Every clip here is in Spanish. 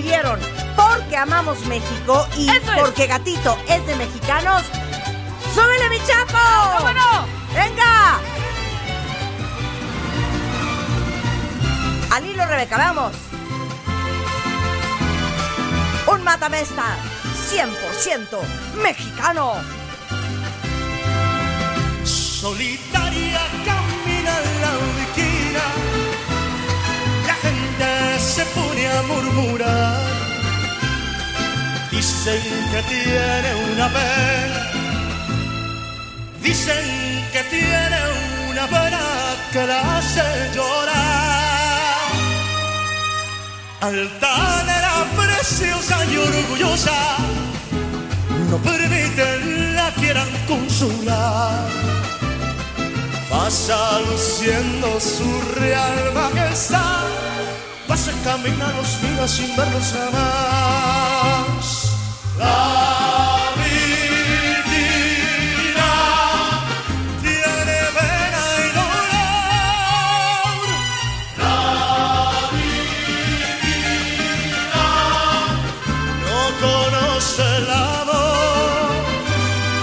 pidieron, porque amamos México y Eso es. porque Gatito es de mexicanos. ¡Súbele, mi chapo! ¿Cómo no? ¡Venga! Al hilo, Rebeca, vamos. Un matamesta 100% mexicano. Solitaria se pone a murmurar. Dicen que tiene una pena, dicen que tiene una pena que la hace llorar. Altanera, preciosa y orgullosa, no permiten la quieran consolar. Pasa luciendo su real majestad, pasa camina los días sin verlos jamás. La divina tiene pena y dolor. La divina no conoce el amor.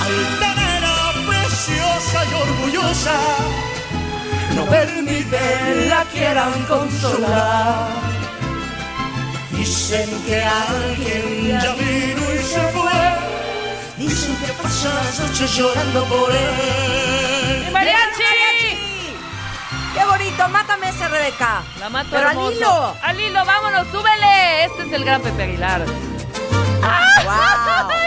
Altanera, preciosa y orgullosa, no permiten la quieran consolar. Dicen que alguien ya vino y se fue. Dicen que pasa las noches llorando por él. ¡Mi mariachi! ¡Qué bonito! Mátame ese, Rebeca. La mato Pero al hermoso. hilo. Al hilo, vámonos, súbele. Este es el gran Pepe Aguilar. ¡Wow!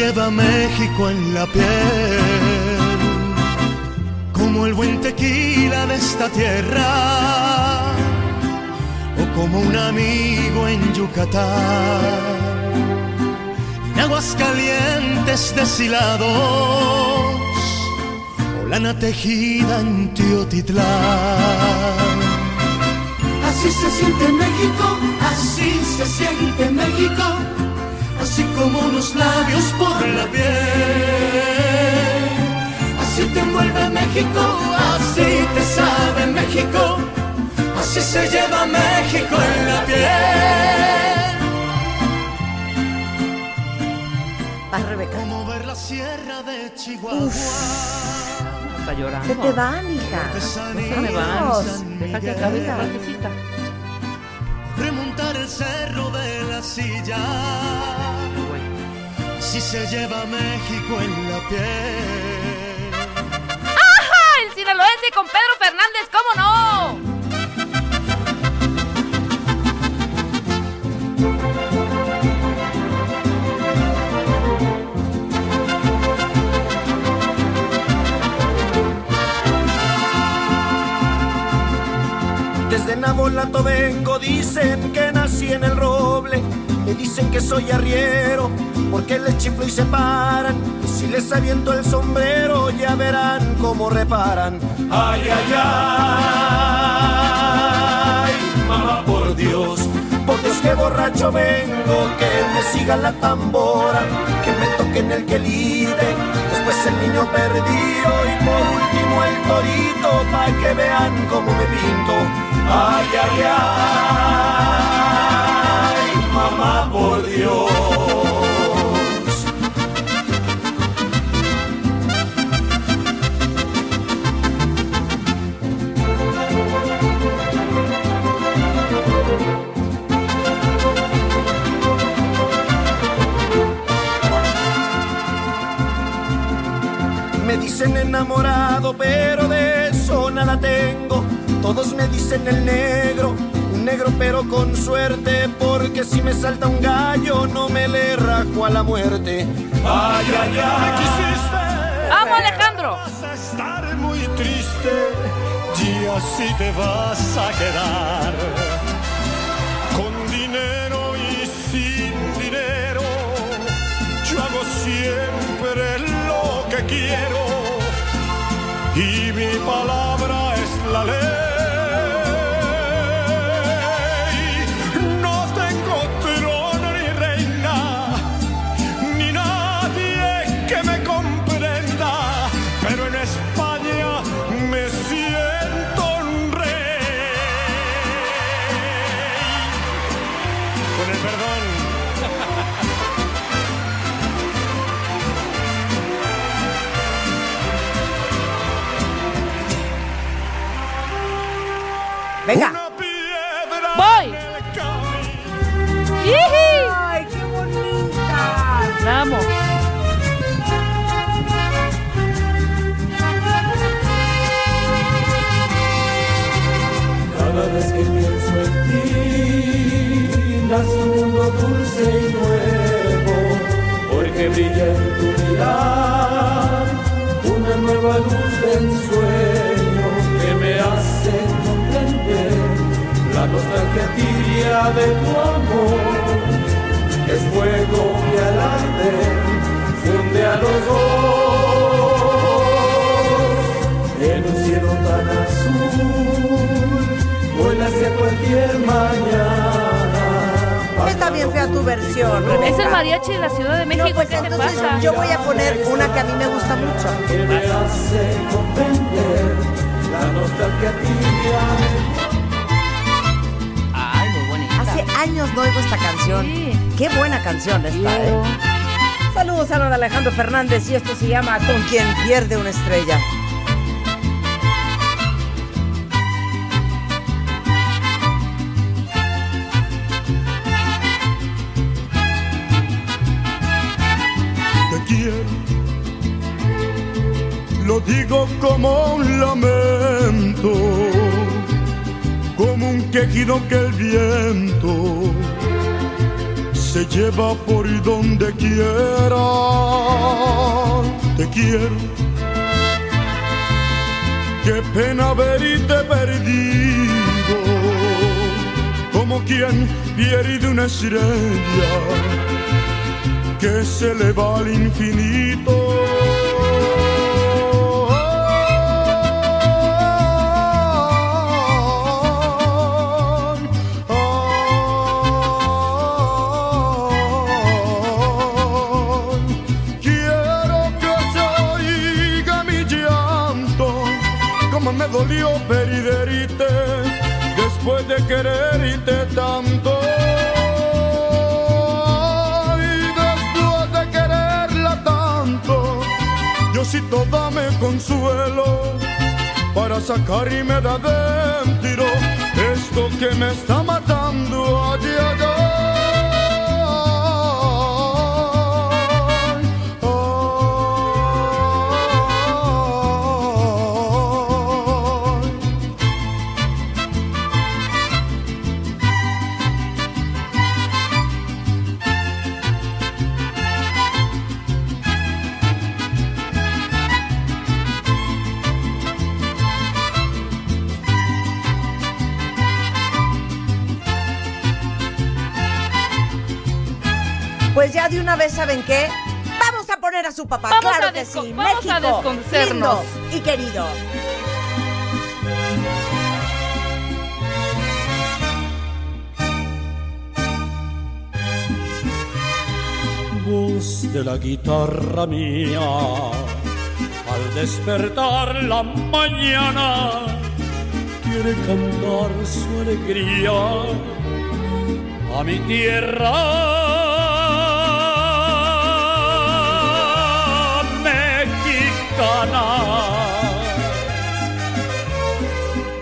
Lleva México en la piel, como el buen tequila de esta tierra, o como un amigo en Yucatán en aguas calientes deshilados o lana tejida en Teotitlán. Así se siente México, así se siente México, como unos labios por la piel. Así te envuelve México, así te sabe México, así se lleva México en la piel. Vas, Rebeca. Como ver la sierra de Chihuahua. Está llorando. Se te van, hija. Se me van. Deja que acabe esa partecita. Cerro de la silla. Si se lleva México en la piel. ¡Ah! El sinaloense con Pedro Fernández, ¿cómo no? Desde Nabolato vengo, dicen que en el roble. Me dicen que soy arriero, porque les chiflo y se paran. Si les aviento el sombrero, ya verán cómo reparan. Ay, ay, ay, mamá, por Dios. Por Dios que borracho vengo, que me siga la tambora, que me toquen el quelite, después el niño perdido y por último el torito, pa' que vean cómo me pinto. Ay, ay, ay, mamá, por Dios. Me dicen enamorado, pero de eso nada tengo. Todos me dicen el negro, negro pero con suerte, porque si me salta un gallo no me le rajo a la muerte. Ay, ay, ay. ¡Vamos, Alejandro! Vas a estar muy triste y así te vas a quedar. Con dinero y sin dinero, yo hago siempre lo que quiero y mi palabra es la ley. Nuevo, porque brilla en tu mirar una nueva luz de ensueño que me hace comprender la nostalgia tibia de tu amor. Es fuego que al arder funde a los dos en un cielo tan azul, vuela hacia cualquier mañana. Está bien fea tu versión, Es el mariachi de la Ciudad de México. No, pues ¿Qué te entonces pasa? yo voy a poner una que a mí me gusta mucho. Que me hace comprender la nostalgia tibia. Ay, muy bonita. Hace años no oigo esta canción. Sí. Qué buena canción esta, ¿eh? Saludos a don Alejandro Fernández y esto se llama Con quien pierde una estrella. Digo como un lamento, como un quejido que el viento se lleva por donde quiera. Te quiero. Qué pena verte perdido, como quien pierde una estrella que se le va al infinito. Dolió perderte después de quererte tanto. Y después de quererla tanto, yo sí dame consuelo para sacarme de adentro esto que me está matando allá, allá. Pues ya de una vez, ¿saben qué? Vamos a poner a su papá. Vamos claro a que sí. vamos a México, desconocernos. lindo y querido. voz de la guitarra mía. Al despertar la mañana, quiere cantar su alegría a mi tierra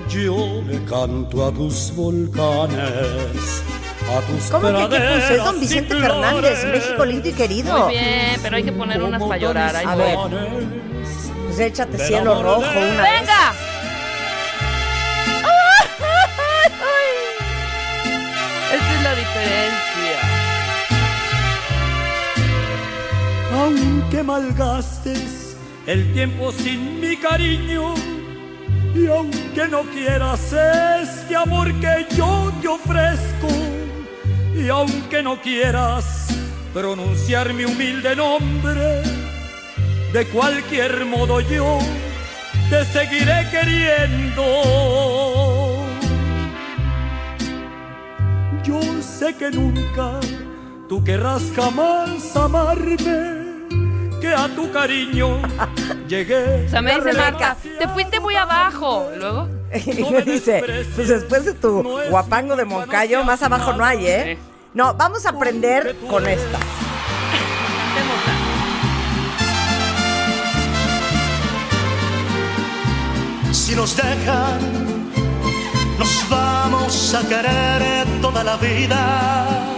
Yo le canto a tus volcanes, a tus ¿Cómo que qué puse? Es don Vicente Fernández. México lindo y querido. Muy bien, pero hay que poner unas para llorar. A ver. Pues échate cielo rojo una vez. ¡Venga! Esta es la diferencia. Aunque malgastes el tiempo sin mi cariño y aunque no quieras este amor que yo te ofrezco y aunque no quieras pronunciar mi humilde nombre, de cualquier modo yo te seguiré queriendo. Yo sé que nunca tú querrás jamás amarme, que a tu cariño llegué. O sea, me dice. Marta, te fuiste muy abajo. ¿Y luego? Y me dice, pues después de tu guapango de Moncayo, más abajo no hay, ¿eh? No, vamos a aprender con esta. Si nos dejan, nos vamos a querer toda la vida.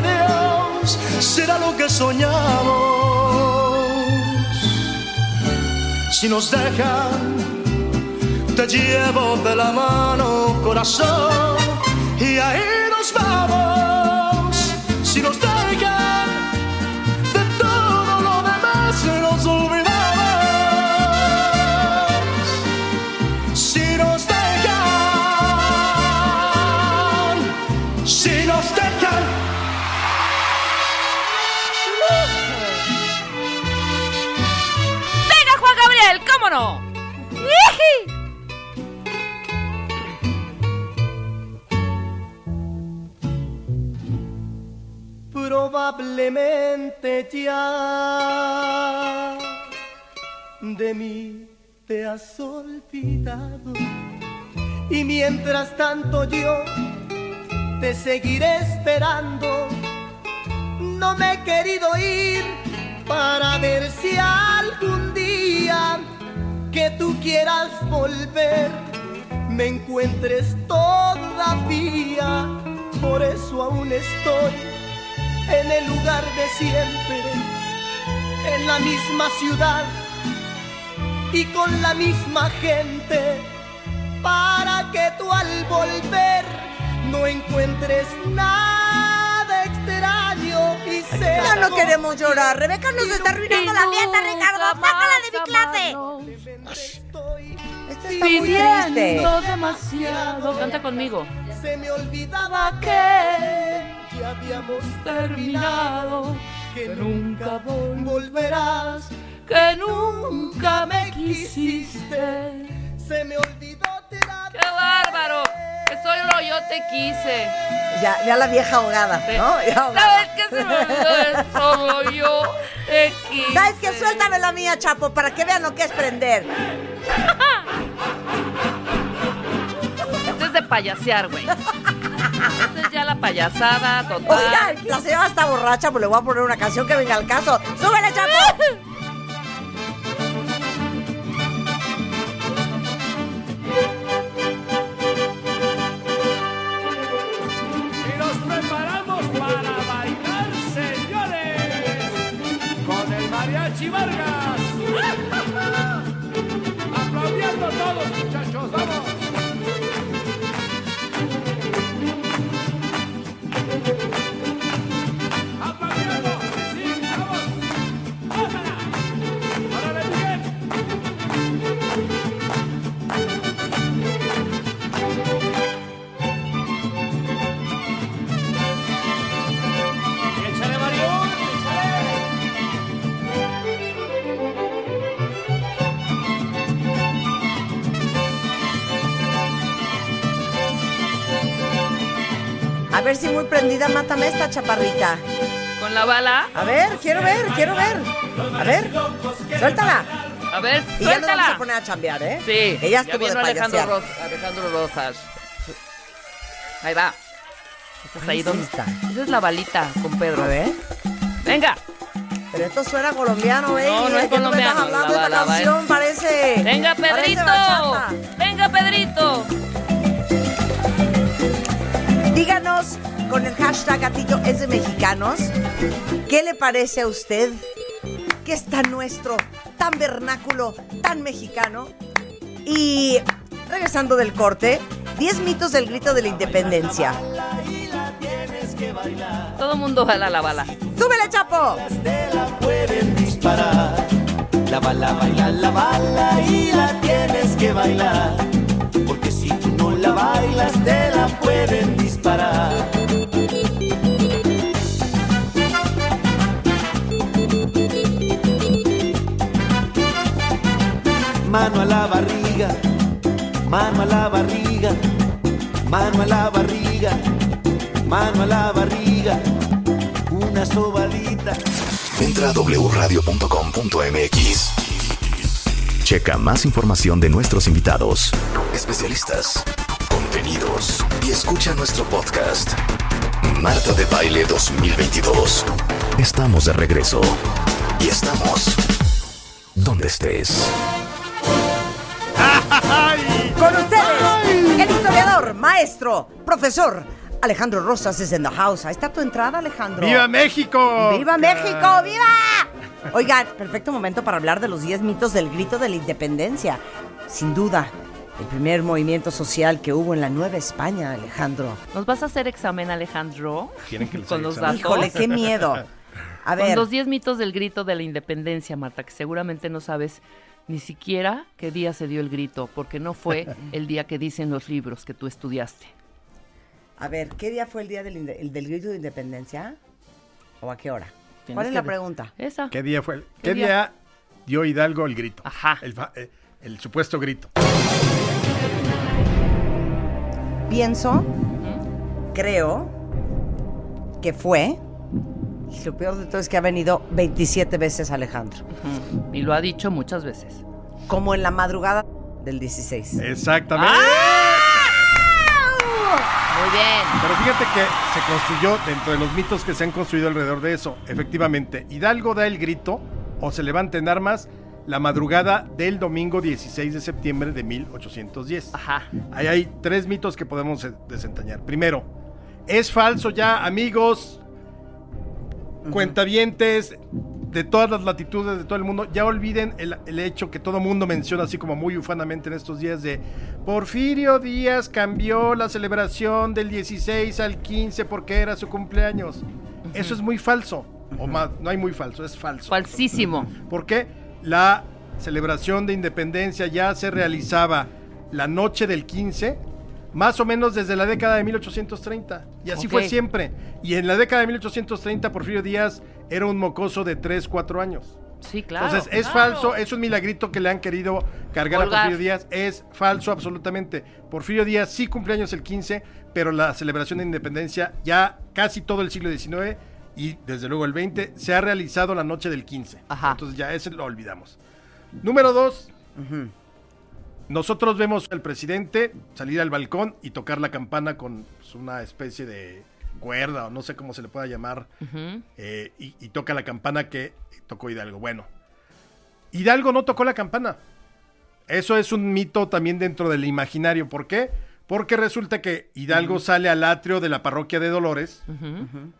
Dios, será lo que soñamos. Si nos dejan, te llevo de la mano, corazón, y ahí nos vamos. Probablemente ya de mí te has olvidado. Y mientras tanto yo te seguiré esperando. No me he querido ir para ver si algún día que tú quieras volver me encuentres todavía. Por eso aún estoy en el lugar de siempre, en la misma ciudad y con la misma gente, para que tú al volver no encuentres nada y Ya no queremos llorar. Rebeca nos está arruinando la fiesta, Ricardo. Sácala de mi clase. estoy Esta está muy triste. Pidiendo demasiado. Canta conmigo. se me olvidaba que ya habíamos terminado, que nunca vol- volverás, Que nunca me quisiste. se me olvidó tirar ¡Qué bárbaro! Que solo yo te quise. Ya, ya la vieja ahogada, ¿no? Ya ahogada. ¿Sabes qué se me olvidó de solo yo te quise? ¿Sabes qué? Suéltame la mía, Chapo, para que vean lo que es prender. Esto es de payasear, güey. Esta es ya la payasada total. Oigan, la señora está borracha, pues le voy a poner una canción que venga al caso. ¡Súbele, Chapo! Mariachi Vargas. Aplaudiendo todos, ver si muy prendida, mátame esta chaparrita. Con la bala. A ver, quiero ver, quiero ver. A ver, suéltala. A ver, Y ya nos vamos a suéltala. poner a chambear, ¿eh? Sí, Ella ya estuvo de vino Alejandro. Ros- Alejandro Rosas. Ahí va. Estás ahí donde está. Esa es la balita con Pedro. A ver. Venga. Pero esto suena colombiano, baby. No, no es ¿De qué tú me estás colombiano, hablando? la Esta bala, canción parece... Venga, parece Pedrito. bachata. Venga, Pedrito. Díganos con el hashtag Gatillo es de mexicanos. ¿Qué le parece a usted que es tan nuestro, tan vernáculo, tan mexicano? Y regresando del corte, 10 mitos del grito de la independencia. Todo mundo jala la bala. ¡Súbele, Chapo! la pueden disparar. La bala baila, la bala y la tienes que bailar. Porque si tú no la bailas, te pueden disparar. Mano a la barriga, mano a la barriga, mano a la barriga, mano a la barriga, una sobadita. Entra a wradio.com.mx. Checa más información de nuestros invitados, especialistas, contenidos y escucha nuestro podcast. Marta de Baile 2022. Estamos de regreso. Y estamos donde estés. Con ustedes, el historiador, maestro, profesor Alejandro Rosas es en the house. Ahí está tu entrada, Alejandro. ¡Viva México! ¡Viva México! ¡Viva! Oigan, perfecto momento para hablar de los 10 mitos del grito de la independencia. Sin duda, el primer movimiento social que hubo en la Nueva España, Alejandro. ¿Nos vas a hacer examen, Alejandro? ¿Quieren que les Con los datos. Híjole, qué miedo. A Con ver, los 10 mitos del grito de la independencia, Marta, que seguramente no sabes ni siquiera qué día se dio el grito, porque no fue el día que dicen los libros que tú estudiaste. a ver, ¿qué día fue el día del, el del grito de independencia? ¿O a qué hora? Tienes ¿Cuál es la pregunta? Esa. ¿Qué día fue? el- ¿Qué ¿Qué, día? día? dio Hidalgo el grito? Ajá. El, eh, el supuesto grito. Pienso, creo que fue. Y lo peor de todo es que ha venido 27 veces Alejandro. Y lo ha dicho muchas veces. Como en la madrugada del 16. Exactamente. Muy bien. Pero fíjate que se construyó dentro de los mitos que se han construido alrededor de eso. Efectivamente, Hidalgo da el grito o se levanta en armas la madrugada del domingo 16 de septiembre de 1810. Ajá. Ahí hay tres mitos que podemos eh, desentrañar. Primero, es falso ya, amigos, cuentavientes de todas las latitudes de todo el mundo. Ya olviden el, el hecho que todo mundo menciona así como muy ufanamente en estos días de Porfirio Díaz cambió la celebración del 16 al 15 porque era su cumpleaños. Eso es muy falso. O más, no hay muy falso, es falso. Falsísimo. Porque la celebración de independencia ya se realizaba la noche del 15, más o menos desde la década de 1830. Y así fue siempre. Y en la década de 1830, Porfirio Díaz era un mocoso de 3, 4 años. Sí, claro. Entonces, es claro. falso, es un milagrito que le han querido cargar a. Porfirio Díaz. Es falso absolutamente. Porfirio Díaz sí cumpleaños el 15, pero la celebración de independencia ya casi todo el siglo XIX y desde luego el 20 se ha realizado la noche del 15. Ajá. Entonces ya ese lo olvidamos. Número dos. Nosotros vemos al presidente salir al balcón y tocar la campana con pues, una especie de cuerda o no sé cómo se le pueda llamar eh, y, y toca la campana que tocó Hidalgo. Bueno, Hidalgo no tocó la campana. Eso es un mito también dentro del imaginario. ¿Por qué? Porque resulta que Hidalgo sale al atrio de la parroquia de Dolores Ujú.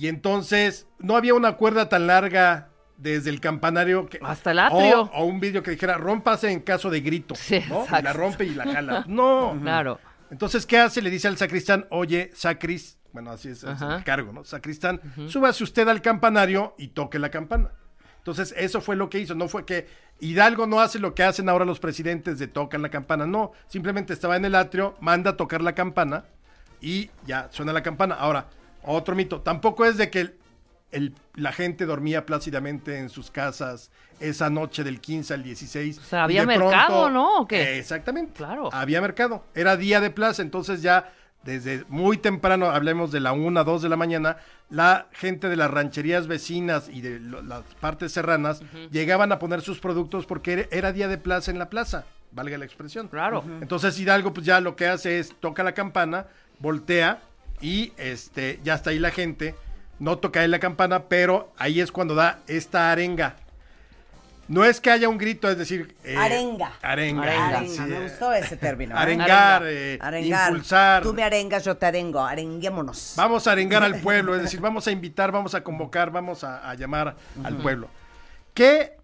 Y entonces no había una cuerda tan larga desde el campanario que, Hasta el atrio. O, o un vídeo que dijera rómpase en caso de grito. Sí, ¿no? Y la rompe y la jala. No. Claro. Entonces, ¿qué hace? Le dice al sacristán, oye, sacris, bueno, así es, el cargo, ¿no? Sacristán, súbase usted al campanario y toque la campana. Entonces, eso fue lo que hizo, no fue que Hidalgo no hace lo que hacen ahora los presidentes de tocan la campana, no, simplemente estaba en el atrio, manda a tocar la campana y ya suena la campana. Ahora, otro mito, tampoco es de que el- el- la gente dormía plácidamente en sus casas esa noche del 15 al 16. O sea, había mercado, ¿no? ¿O qué? Exactamente. Claro. Había mercado. Era día de plaza, entonces ya desde muy temprano, hablemos de la 1, 2 de la mañana, la gente de las rancherías vecinas y de lo- las partes serranas llegaban a poner sus productos porque era, era día de plaza en la plaza, valga la expresión. Claro. Entonces Hidalgo pues ya lo que hace es toca la campana, voltea y este ya está ahí la gente, no toca ahí la campana, pero ahí es cuando da esta arenga. No es que haya un grito, es decir... eh, Arenga. Arenga. Arenga. sí, Arenga, me eh, gustó ese término. ¿eh? Arengar, Arenga. eh, Arengar. impulsar. Tú me arengas, yo te arengo. Arenguémonos. Vamos a arengar al pueblo, es decir, vamos a invitar, vamos a convocar, vamos a, a llamar al pueblo. Que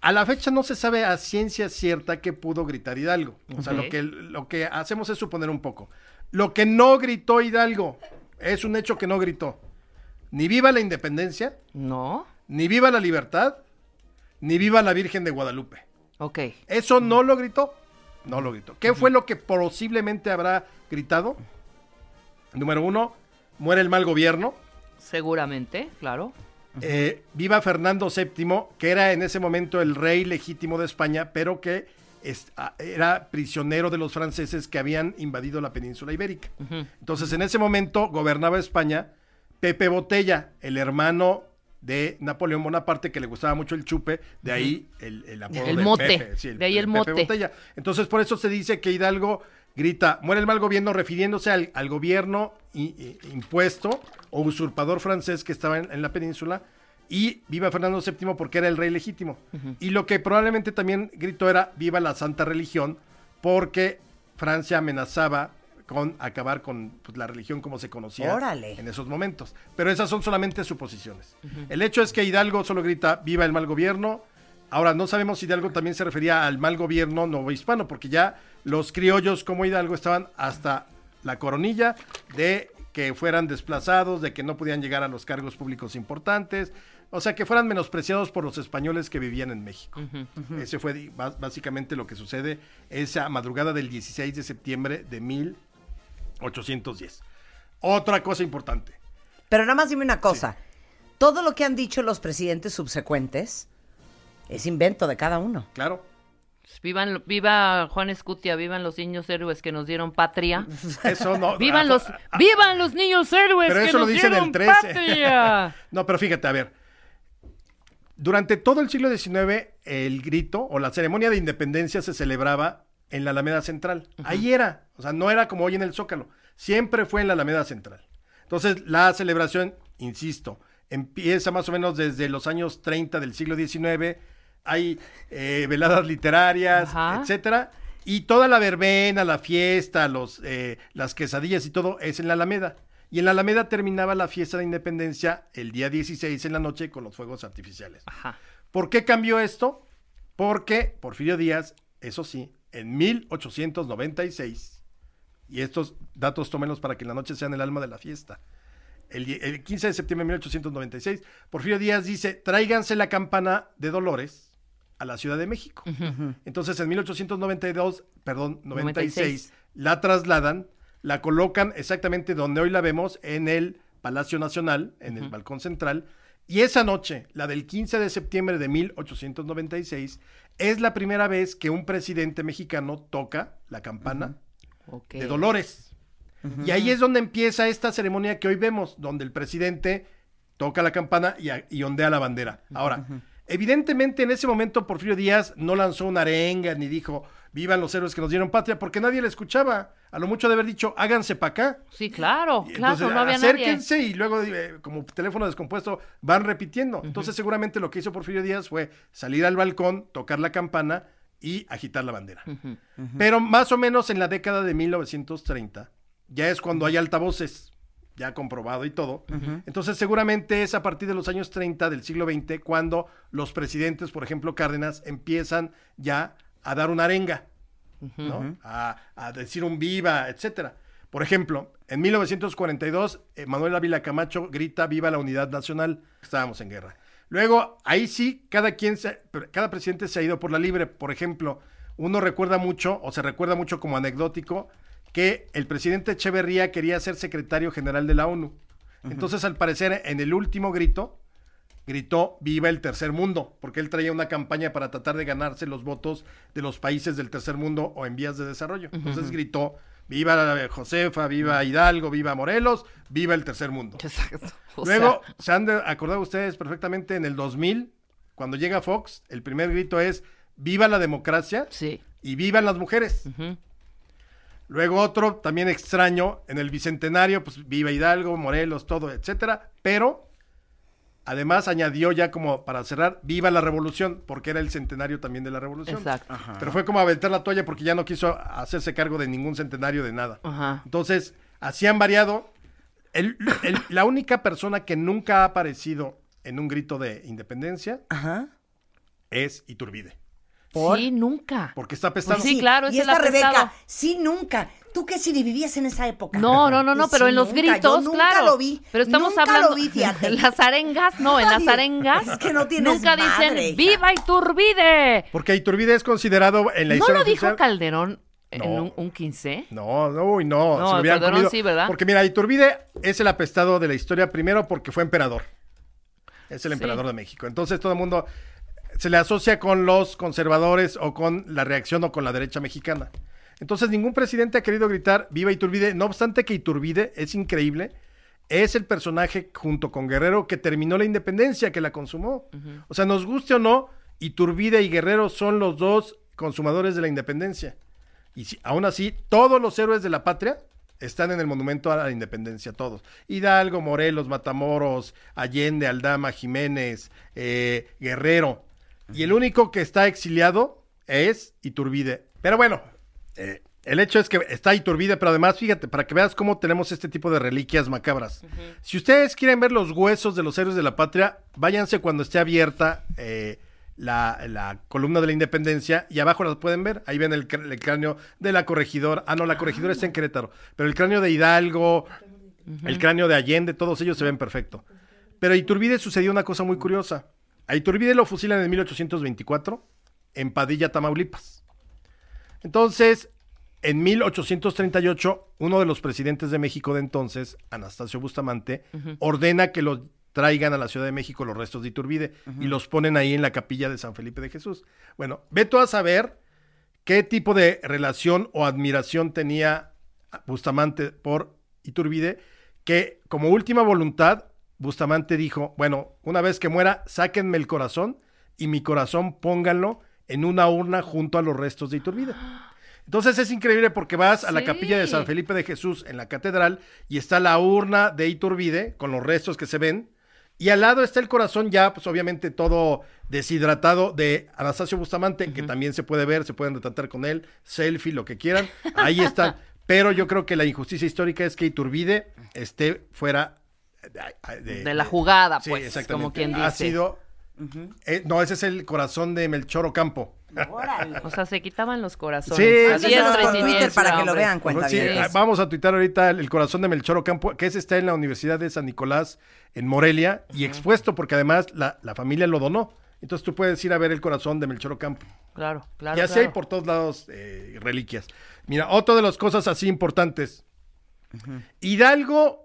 a la fecha no se sabe a ciencia cierta que pudo gritar Hidalgo. O sea, lo que, lo que hacemos es suponer un poco. Lo que no gritó Hidalgo es un hecho que no gritó. Ni viva la independencia, No. ni viva la libertad, ni viva la Virgen de Guadalupe. Ok. Eso no lo gritó. No lo gritó. ¿Qué fue lo que posiblemente habrá gritado? Número uno, muere el mal gobierno. Seguramente, claro. Eh, viva Fernando VII, que era en ese momento el rey legítimo de España, pero que era prisionero de los franceses que habían invadido la península ibérica. Entonces, en ese momento gobernaba España Pepe Botella, el hermano de Napoleón Bonaparte, que le gustaba mucho el chupe, de ahí el, el apodo El de mote, Pepe, sí, de ahí el Pepe mote. Botella. Entonces, por eso se dice que Hidalgo grita, muere el mal gobierno, refiriéndose al, al gobierno i- i- impuesto o usurpador francés que estaba en, en la península, y viva Fernando VII porque era el rey legítimo. Y lo que probablemente también gritó era, viva la santa religión, porque Francia amenazaba con acabar con pues, la religión como se conocía Órale. en esos momentos. Pero esas son solamente suposiciones. El hecho es que Hidalgo solo grita viva el mal gobierno. Ahora, no sabemos si Hidalgo también se refería al mal gobierno novohispano, porque ya los criollos como Hidalgo estaban hasta la coronilla de que fueran desplazados, de que no podían llegar a los cargos públicos importantes, o sea, que fueran menospreciados por los españoles que vivían en México. Ese fue básicamente lo que sucede esa madrugada del 16 de septiembre de 1810. Otra cosa importante. Pero nada más dime una cosa. Todo lo que han dicho los presidentes subsecuentes es invento de cada uno. Claro. Pues Vivan, viva Juan Escutia, vivan los niños héroes que nos dieron patria. Eso no. Vivan ah, los, ah, vivan los niños héroes Pero que eso lo dicen dieron el 13. patria. no, pero fíjate, a ver. Durante todo el siglo XIX, el grito o la ceremonia de independencia se celebraba en la Alameda Central. Ahí era. O sea, no era como hoy en el Zócalo. Siempre fue en la Alameda Central. Entonces, la celebración, insisto, empieza más o menos desde los años 30 del siglo XIX. Hay eh, veladas literarias, Ajá. etcétera. Y toda la verbena, la fiesta, los, eh, las quesadillas y todo es en la Alameda. Y en la Alameda terminaba la fiesta de independencia el día 16 en la noche con los fuegos artificiales. Ajá. ¿Por qué cambió esto? Porque Porfirio Díaz, eso sí, en 1896, y estos datos tómenlos para que en la noche sean el alma de la fiesta. El 15 de septiembre de 1896, Porfirio Díaz dice, tráiganse la campana de Dolores a la Ciudad de México. Entonces en 1892, perdón, 96, 96. la trasladan, la colocan exactamente donde hoy la vemos, en el Palacio Nacional, en el balcón central, y esa noche, la del 15 de septiembre de 1896, es la primera vez que un presidente mexicano toca la campana de Dolores. Y ahí es donde empieza esta ceremonia que hoy vemos, donde el presidente toca la campana y, y ondea la bandera. Ahora, evidentemente en ese momento Porfirio Díaz no lanzó una arenga ni dijo, vivan los héroes que nos dieron patria, porque nadie le escuchaba. A lo mucho de haber dicho, háganse para acá. Sí, claro, Y claro, Entonces, no había nadie. acérquense y luego, eh, como teléfono descompuesto, van repitiendo. Entonces, seguramente lo que hizo Porfirio Díaz fue salir al balcón, tocar la campana y agitar la bandera. Pero más o menos en la década de 1930, ya es cuando hay altavoces, ya comprobado y todo. Entonces, seguramente es a partir de los años 30 del siglo XX cuando los presidentes, por ejemplo, Cárdenas, empiezan ya a dar una arenga. ¿no? a, a decir un viva, etcétera. Por ejemplo, en 1942, eh, Manuel Ávila Camacho grita viva la unidad nacional. Estábamos en guerra. Luego, ahí sí, cada quien, se- cada presidente se ha ido por la libre. Por ejemplo, uno recuerda mucho, o se recuerda mucho como anecdótico, que el presidente Echeverría quería ser secretario general de la ONU. Entonces, al parecer, en el último grito, gritó viva el tercer mundo, porque él traía una campaña para tratar de ganarse los votos de los países del tercer mundo o en vías de desarrollo. Entonces gritó viva Josefa, viva Hidalgo, viva Morelos, viva el tercer mundo. Exacto. O Luego, sea, se han de acordar ustedes perfectamente en el 2000, cuando llega Fox, el primer grito es viva la democracia sí. y vivan las mujeres. Luego otro también extraño en el bicentenario, pues viva Hidalgo, Morelos, todo, etcétera, pero además añadió ya como para cerrar, viva la revolución, porque era el centenario también de la revolución. Exacto. Pero fue como aventar la toalla porque ya no quiso hacerse cargo de ningún centenario de nada. Ajá. Entonces, así han variado. El- el- la única persona que nunca ha aparecido en un grito de independencia Ajá. es Iturbide. ¿Por? Sí, nunca. Porque está apestado. Pues sí, claro, es y el esta Rebeca, sí, nunca. ¿Tú qué si vivías en esa época? No, no, no, no, Sí, pero en los nunca, gritos, yo nunca claro. lo vi. Pero estamos Nunca hablando lo vi, fíjate. en las arengas, no, en las arengas. es que no tienes nunca madre, dicen hija. viva Iturbide. Porque Iturbide es considerado en la ¿No historia lo dijo oficial- Calderón en No. un, un 15? No, no, uy, no. No, se Calderón comido. sí, ¿verdad? Porque mira, Iturbide es el apestado de la historia primero porque fue emperador. Es el Sí. emperador de México. Entonces todo el mundo se le asocia con los conservadores o con la reacción o con la derecha mexicana. Entonces ningún presidente ha querido gritar viva Iturbide. No obstante que Iturbide es increíble. es el personaje junto con Guerrero que terminó la independencia, que la consumó. O sea, nos guste o no, Iturbide y Guerrero son los dos consumadores de la independencia. Y si- aún así, todos los héroes de la patria están en el monumento a la independencia, todos. Hidalgo, Morelos, Matamoros, Allende, Aldama, Jiménez, eh, Guerrero. Y el único que está exiliado es Iturbide. Pero bueno, eh, el hecho es que está Iturbide, pero además, fíjate, para que veas cómo tenemos este tipo de reliquias macabras. Si ustedes quieren ver los huesos de los héroes de la patria, váyanse cuando esté abierta eh, la, la columna de la independencia y abajo las pueden ver. Ahí ven el, cr- el cráneo de la corregidora. Ah, no, la corregidora está en Querétaro. Pero el cráneo de Hidalgo, el cráneo de Allende, todos ellos se ven perfecto. Pero Iturbide sucedió una cosa muy curiosa. A Iturbide lo fusilan en 1824 en Padilla, Tamaulipas. Entonces, en 1838, uno de los presidentes de México de entonces, Anastasio Bustamante, ordena que lo traigan a la Ciudad de México los restos de Iturbide y los ponen ahí en la capilla de San Felipe de Jesús. Bueno, ve tú a saber qué tipo de relación o admiración tenía Bustamante por Iturbide, que como última voluntad, Bustamante dijo, bueno, una vez que muera, sáquenme el corazón y mi corazón pónganlo en una urna junto a los restos de Iturbide. Entonces es increíble porque vas a la Sí. capilla de San Felipe de Jesús en la catedral y está la urna de Iturbide con los restos que se ven y al lado está el corazón ya, pues obviamente todo deshidratado de Anastasio Bustamante, que también se puede ver, se pueden retratar con él, selfie, lo que quieran, ahí están. Pero yo creo que la injusticia histórica es que Iturbide esté fuera de, De la jugada, Sí, pues, como quien Ha dice. sido... eh, no, ese es el corazón de Melchor Ocampo. Órale. O sea, se quitaban los corazones. Sí, a sí, diestra sí. y Por siniestra, Twitter para que lo hombre. vean, cuenta Sí, bien. vamos a tuitar ahorita el, el corazón de Melchor Ocampo, que ese está en la Universidad de San Nicolás en Morelia y expuesto porque además la, la familia lo donó. Entonces tú puedes ir a ver el corazón de Melchor Ocampo. Claro, claro. y así claro. hay por todos lados eh, reliquias. Mira, otra de las cosas así importantes. Hidalgo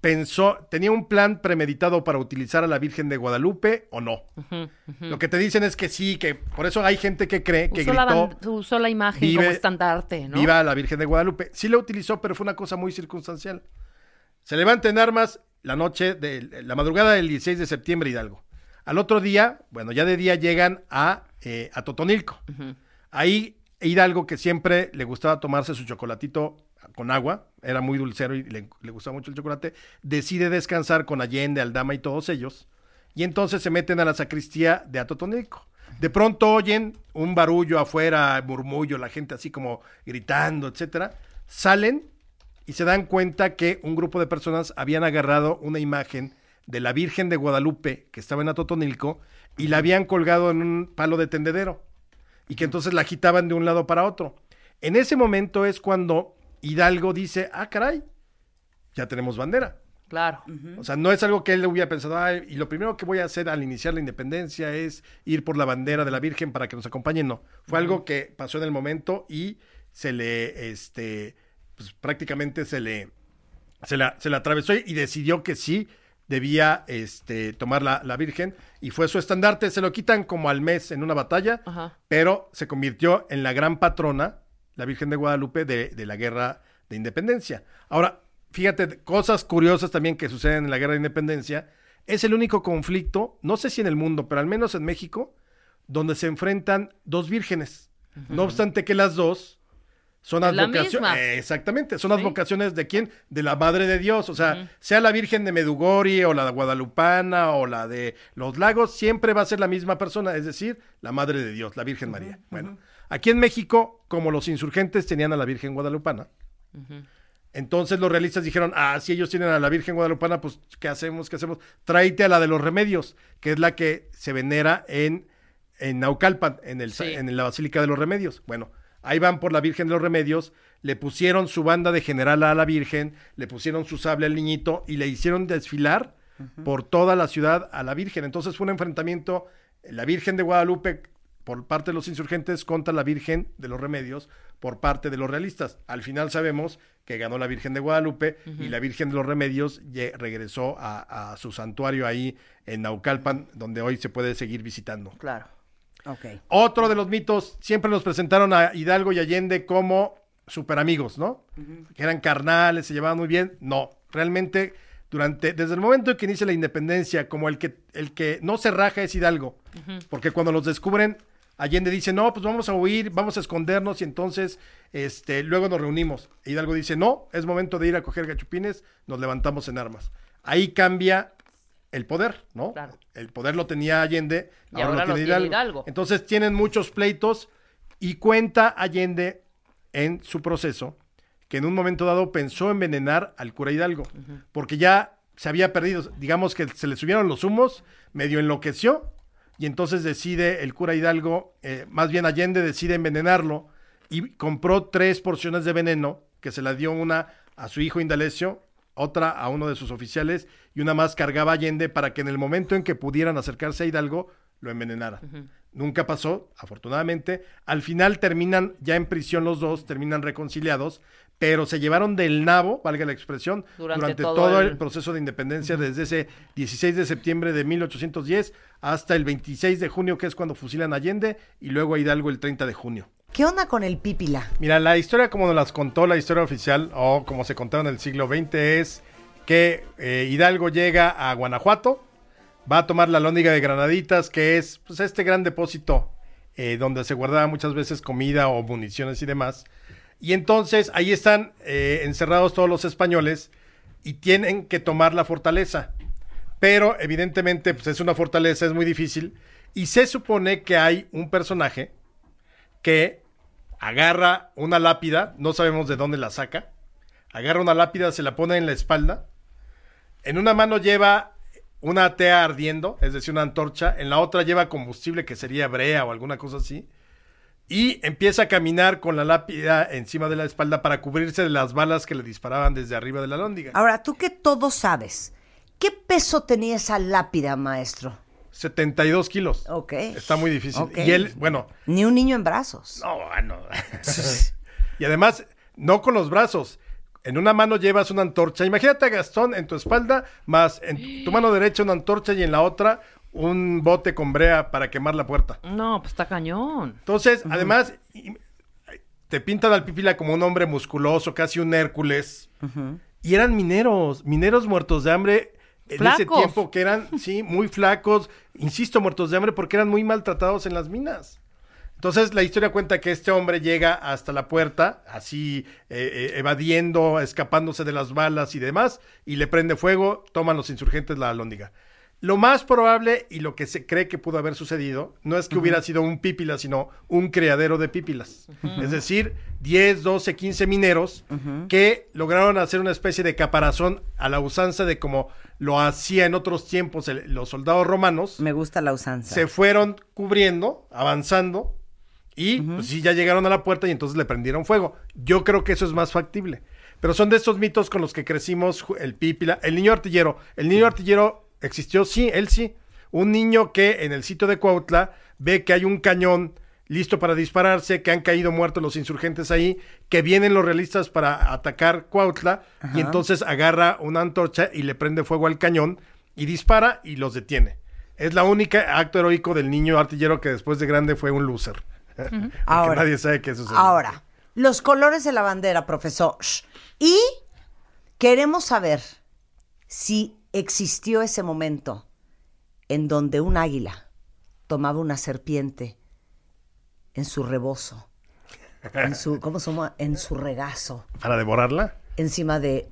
pensó, tenía un plan premeditado para utilizar a la Virgen de Guadalupe o no. Lo que te dicen es que sí, que por eso hay gente que cree que Usó la, gritó ban- usó la imagen vive- como estandarte, ¿no? Viva la Virgen de Guadalupe. Sí la utilizó, pero fue una cosa muy circunstancial. Se levanta en armas la noche de la madrugada del 16 de septiembre Hidalgo. Al otro día, bueno, ya de día llegan a, eh, a Totonilco. Ahí Hidalgo, que siempre le gustaba tomarse su chocolatito con agua, era muy dulcero y le, le gustaba mucho el chocolate, decide descansar con Allende, Aldama y todos ellos. Y entonces se meten a la sacristía de Atotonilco. De pronto oyen un barullo afuera, murmullo, la gente así como gritando, etcétera. Salen y se dan cuenta que un grupo de personas habían agarrado una imagen de la Virgen de Guadalupe que estaba en Atotonilco y la habían colgado en un palo de tendedero y que entonces la agitaban de un lado para otro. En ese momento es cuando Hidalgo dice, ah, caray, ya tenemos bandera. Claro. O sea, no es algo que él hubiera pensado, "Ay, y lo primero que voy a hacer al iniciar la independencia es ir por la bandera de la Virgen para que nos acompañe. No, fue algo que pasó en el momento y se le, este, pues prácticamente se le, se la, se la atravesó y decidió que sí debía, este, tomar la, la Virgen y fue su estandarte. Se lo quitan como al mes en una batalla, Ajá. pero se convirtió en la gran patrona, la Virgen de Guadalupe, de, de la guerra de independencia. Ahora, fíjate, cosas curiosas también que suceden en la guerra de independencia. Es el único conflicto, no sé si en el mundo, pero al menos en México, donde se enfrentan dos vírgenes. No obstante que las dos son advocaciones. misma. exactamente, son las Sí. vocaciones de quién? De la Madre de Dios. O sea, sea la Virgen de Medugori o la de Guadalupana o la de los lagos, siempre va a ser la misma persona, es decir, la Madre de Dios, la Virgen María. Bueno, aquí en México, como los insurgentes tenían a la Virgen Guadalupana, entonces los realistas dijeron, ah, si ellos tienen a la Virgen Guadalupana, pues, ¿qué hacemos? ¿Qué hacemos? Tráete a la de los remedios, que es la que se venera en, en Naucalpan, en, el, Sí. en la Basílica de los Remedios. Bueno, ahí van por la Virgen de los Remedios, le pusieron su banda de general a la Virgen, le pusieron su sable al niñito y le hicieron desfilar por toda la ciudad a la Virgen. Entonces fue un enfrentamiento, la Virgen de Guadalupe por parte de los insurgentes contra la Virgen de los Remedios por parte de los realistas. Al final sabemos que ganó la Virgen de Guadalupe y la Virgen de los Remedios regresó a, a su santuario ahí en Naucalpan, donde hoy se puede seguir visitando. Claro. Ok. Otro de los mitos, siempre nos presentaron a Hidalgo y Allende como super amigos, ¿no? Que eran carnales, se llevaban muy bien. No, realmente durante, desde el momento en que inicia la independencia, como el que, el que no se raja es Hidalgo, porque cuando los descubren, Allende dice, no, pues vamos a huir, vamos a escondernos y entonces este, luego nos reunimos. Hidalgo dice, no, es momento de ir a coger gachupines, nos levantamos en armas. Ahí cambia el poder, ¿no? Claro. El poder lo tenía Allende, Y ahora lo tiene Hidalgo. Entonces tienen muchos pleitos y cuenta Allende en su proceso que en un momento dado pensó envenenar al cura Hidalgo, porque ya se había perdido, digamos que se le subieron los humos, medio enloqueció, y entonces decide el cura Hidalgo, eh, más bien Allende decide envenenarlo, y compró tres porciones de veneno, que se la dio una a su hijo Indalecio, otra a uno de sus oficiales, y una más cargaba Allende para que en el momento en que pudieran acercarse a Hidalgo, lo envenenara. Nunca pasó, afortunadamente. Al final terminan ya en prisión los dos, terminan reconciliados, pero se llevaron del nabo, valga la expresión, Durante durante, todo todo, el- el... proceso de independencia, desde ese 16 de septiembre de 1810 hasta el 26 de junio, que es cuando fusilan a Allende, y luego a Hidalgo el 30 de junio. ¿Qué onda con el pípila? Mira, la historia como nos las contó la historia oficial, o como se contaba en el siglo XX, es que eh, Hidalgo llega a Guanajuato, va a tomar la lóndiga de Granaditas, que es pues, este gran depósito eh, donde se guardaba muchas veces comida o municiones y demás. Y entonces ahí están eh, encerrados todos los españoles y tienen que tomar la fortaleza. Pero evidentemente pues, es una fortaleza, es muy difícil. Y se supone que hay un personaje que agarra una lápida, no sabemos de dónde la saca, agarra una lápida, se la pone en la espalda, en una mano lleva una tea ardiendo, es decir, una antorcha, en la otra lleva combustible que sería brea o alguna cosa así, y empieza a caminar con la lápida encima de la espalda para cubrirse de las balas que le disparaban desde arriba de la lóndiga. Ahora, tú que todo sabes, ¿qué peso tenía esa lápida, maestro? 72 kilos. Ok. Está muy difícil. Y él, bueno, Ni un niño en brazos. No, bueno. y además, no con los brazos. En una mano llevas una antorcha. Imagínate a Gastón en tu espalda, más en tu mano derecha una antorcha y en la otra un bote con brea para quemar la puerta. No, pues está cañón. Entonces, además, y- te pintan al Pipila como un hombre musculoso, casi un Hércules. Y eran mineros, mineros muertos de hambre en ese Flacos. tiempo que eran, sí, muy flacos, insisto, muertos de hambre porque eran muy maltratados en las minas. Entonces la historia cuenta que este hombre llega hasta la puerta, así eh, eh, evadiendo, escapándose de las balas y demás, y le prende fuego, toman los insurgentes la alhóndiga. Lo más probable y lo que se cree que pudo haber sucedido no es que hubiera sido un pípila, sino un criadero de pípilas. Es decir, 10, 12, 15 mineros que lograron hacer una especie de caparazón a la usanza de como lo hacía en otros tiempos el- los soldados romanos Me gusta la usanza. se fueron cubriendo, avanzando, y pues sí, ya llegaron a la puerta y entonces le prendieron fuego. Yo creo que eso es más factible. Pero son de estos mitos con los que crecimos, el pípila, el niño artillero. El niño artillero existió, sí, él sí. Un niño que en el sitio de Cuautla ve que hay un cañón listo para dispararse, que han caído muertos los insurgentes ahí, que vienen los realistas para atacar Cuautla, y entonces agarra una antorcha y le prende fuego al cañón y dispara y los detiene. Es la única acto heroico del niño artillero que después de grande fue un loser. Porque Ahora. nadie sabe qué sucedió. Ahora, los colores de la bandera, profesor. Y queremos saber si existió ese momento en donde un águila tomaba una serpiente en su rebozo, en su, ¿cómo se llama? En su regazo, Para devorarla. encima de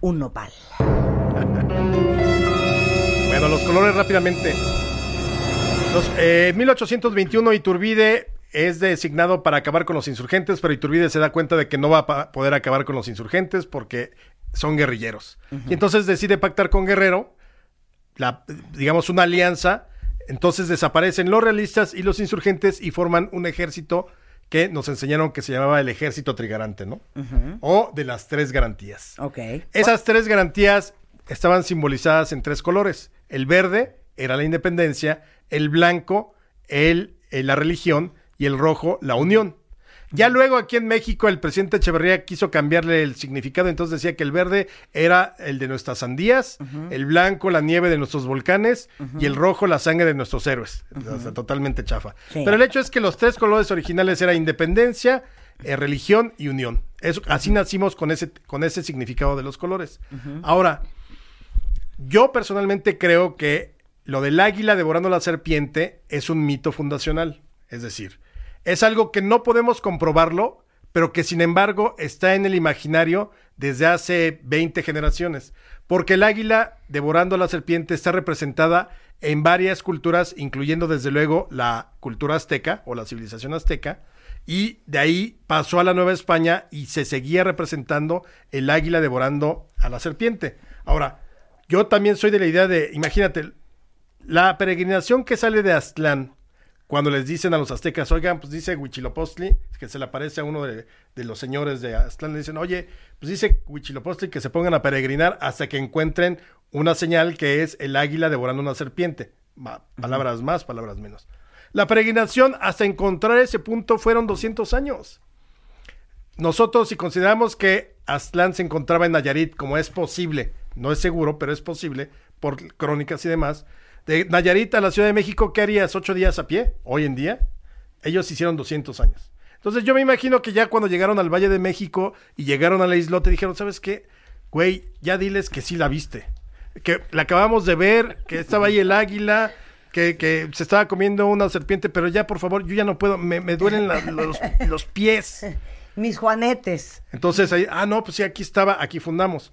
un nopal. Bueno, los colores rápidamente. Los, eh, 1821 Iturbide es designado para acabar con los insurgentes, pero Iturbide se da cuenta de que no va a poder acabar con los insurgentes porque son guerrilleros. Y entonces decide pactar con Guerrero, la, digamos, una alianza. Entonces desaparecen los realistas y los insurgentes y forman un ejército que nos enseñaron que se llamaba el ejército trigarante, ¿no? O de las tres garantías. Ok. Esas tres garantías estaban simbolizadas en tres colores. El verde era la independencia, el blanco, el, eh, la religión y el rojo, la unión. Ya luego aquí en México el presidente Echeverría quiso cambiarle el significado, entonces decía que el verde era el de nuestras sandías, el blanco la nieve de nuestros volcanes y el rojo la sangre de nuestros héroes. O sea, totalmente chafa. Sí. Pero el hecho es que los tres colores originales eran independencia, eh, religión y unión. Eso, así nacimos con ese, con ese significado de los colores. Ahora, yo personalmente creo que lo del águila devorando la serpiente es un mito fundacional. Es decir, es algo que no podemos comprobarlo, pero que sin embargo está en el imaginario desde hace 20 generaciones. Porque el águila devorando a la serpiente está representada en varias culturas, incluyendo desde luego la cultura azteca o la civilización azteca, y de ahí pasó a la Nueva España y se seguía representando el águila devorando a la serpiente. Ahora, yo también soy de la idea de, imagínate, la peregrinación que sale de Aztlán, cuando les dicen a los aztecas, oigan, pues dice Huichilopostli, que se le aparece a uno de, de los señores de Aztlán, le dicen, oye, pues dice Huichilopostli que se pongan a peregrinar hasta que encuentren una señal que es el águila devorando una serpiente. Va, palabras más, palabras menos. La peregrinación hasta encontrar ese punto fueron 200 años. Nosotros, si consideramos que Aztlán se encontraba en Nayarit, como es posible, no es seguro, pero es posible, por crónicas y demás, de Nayarit a la Ciudad de México, ¿qué harías? ¿Ocho días a pie? Hoy en día. Ellos hicieron 200 años. Entonces yo me imagino que ya cuando llegaron al Valle de México y llegaron a la islote, dijeron, ¿sabes qué? Güey, ya diles que sí la viste. Que la acabamos de ver, que estaba ahí el águila, que, que se estaba comiendo una serpiente, pero ya por favor, yo ya no puedo, me, me duelen la- los, los pies. Mis juanetes. Entonces ahí, ah, no, pues sí, aquí estaba, aquí fundamos.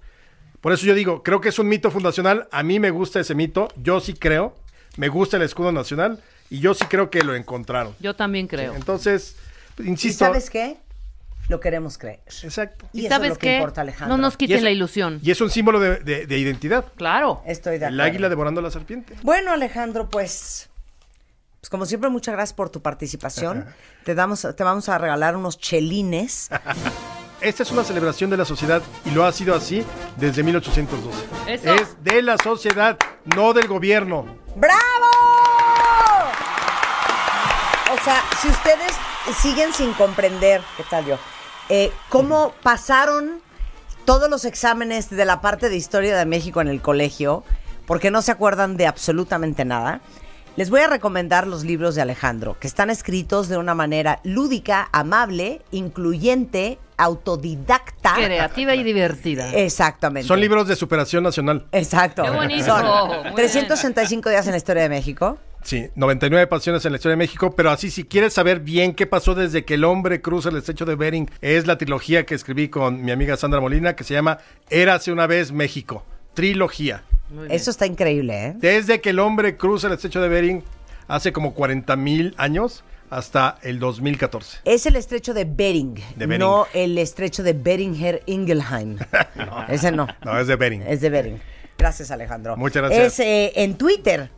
Por eso yo digo, creo que es un mito fundacional. A mí me gusta ese mito, yo sí creo. Me gusta el escudo nacional y yo sí creo que lo encontraron. Yo también creo. Entonces, ¿Y insisto. sabes qué? Lo queremos creer. Exacto. Y, ¿Y eso sabes es lo que qué? importa, Alejandro. No nos Y quiten es- la ilusión. Y es un símbolo de, de- de identidad. Claro. Estoy de El acuerdo. águila devorando a la serpiente. Bueno, Alejandro, pues, pues como siempre, muchas gracias por tu participación. te, damos, te vamos a regalar unos chelines. Esta es una celebración de la sociedad y lo ha sido así desde 1812. Eso. Es de la sociedad, no del gobierno. ¡Bravo! O sea, si ustedes siguen sin comprender, ¿qué tal yo? Eh, ¿Cómo pasaron todos los exámenes de la parte de historia de México en el colegio? Porque no se acuerdan de absolutamente nada. Les voy a recomendar los libros de Alejandro, que están escritos de una manera lúdica, amable, incluyente, autodidacta. Creativa y divertida. Exactamente. Son libros de superación nacional. Exacto. Qué bonito. Son Muy 365 días en la historia de México. Sí, 99 pasiones en la historia de México, pero así si quieres saber bien qué pasó desde que el hombre cruza el estrecho de Bering, es la trilogía que escribí con mi amiga Sandra Molina, que se llama Érase una vez México. Trilogía. Eso está increíble, ¿eh? Desde que el hombre cruza el estrecho de Bering, hace como 40 mil años, hasta el 2014. Es el estrecho de Bering, De Bering. no el estrecho de Beringer Ingelheim. Ese no. No, es de Bering. Es de Bering. Gracias, Alejandro. Muchas gracias. Es eh, en Twitter,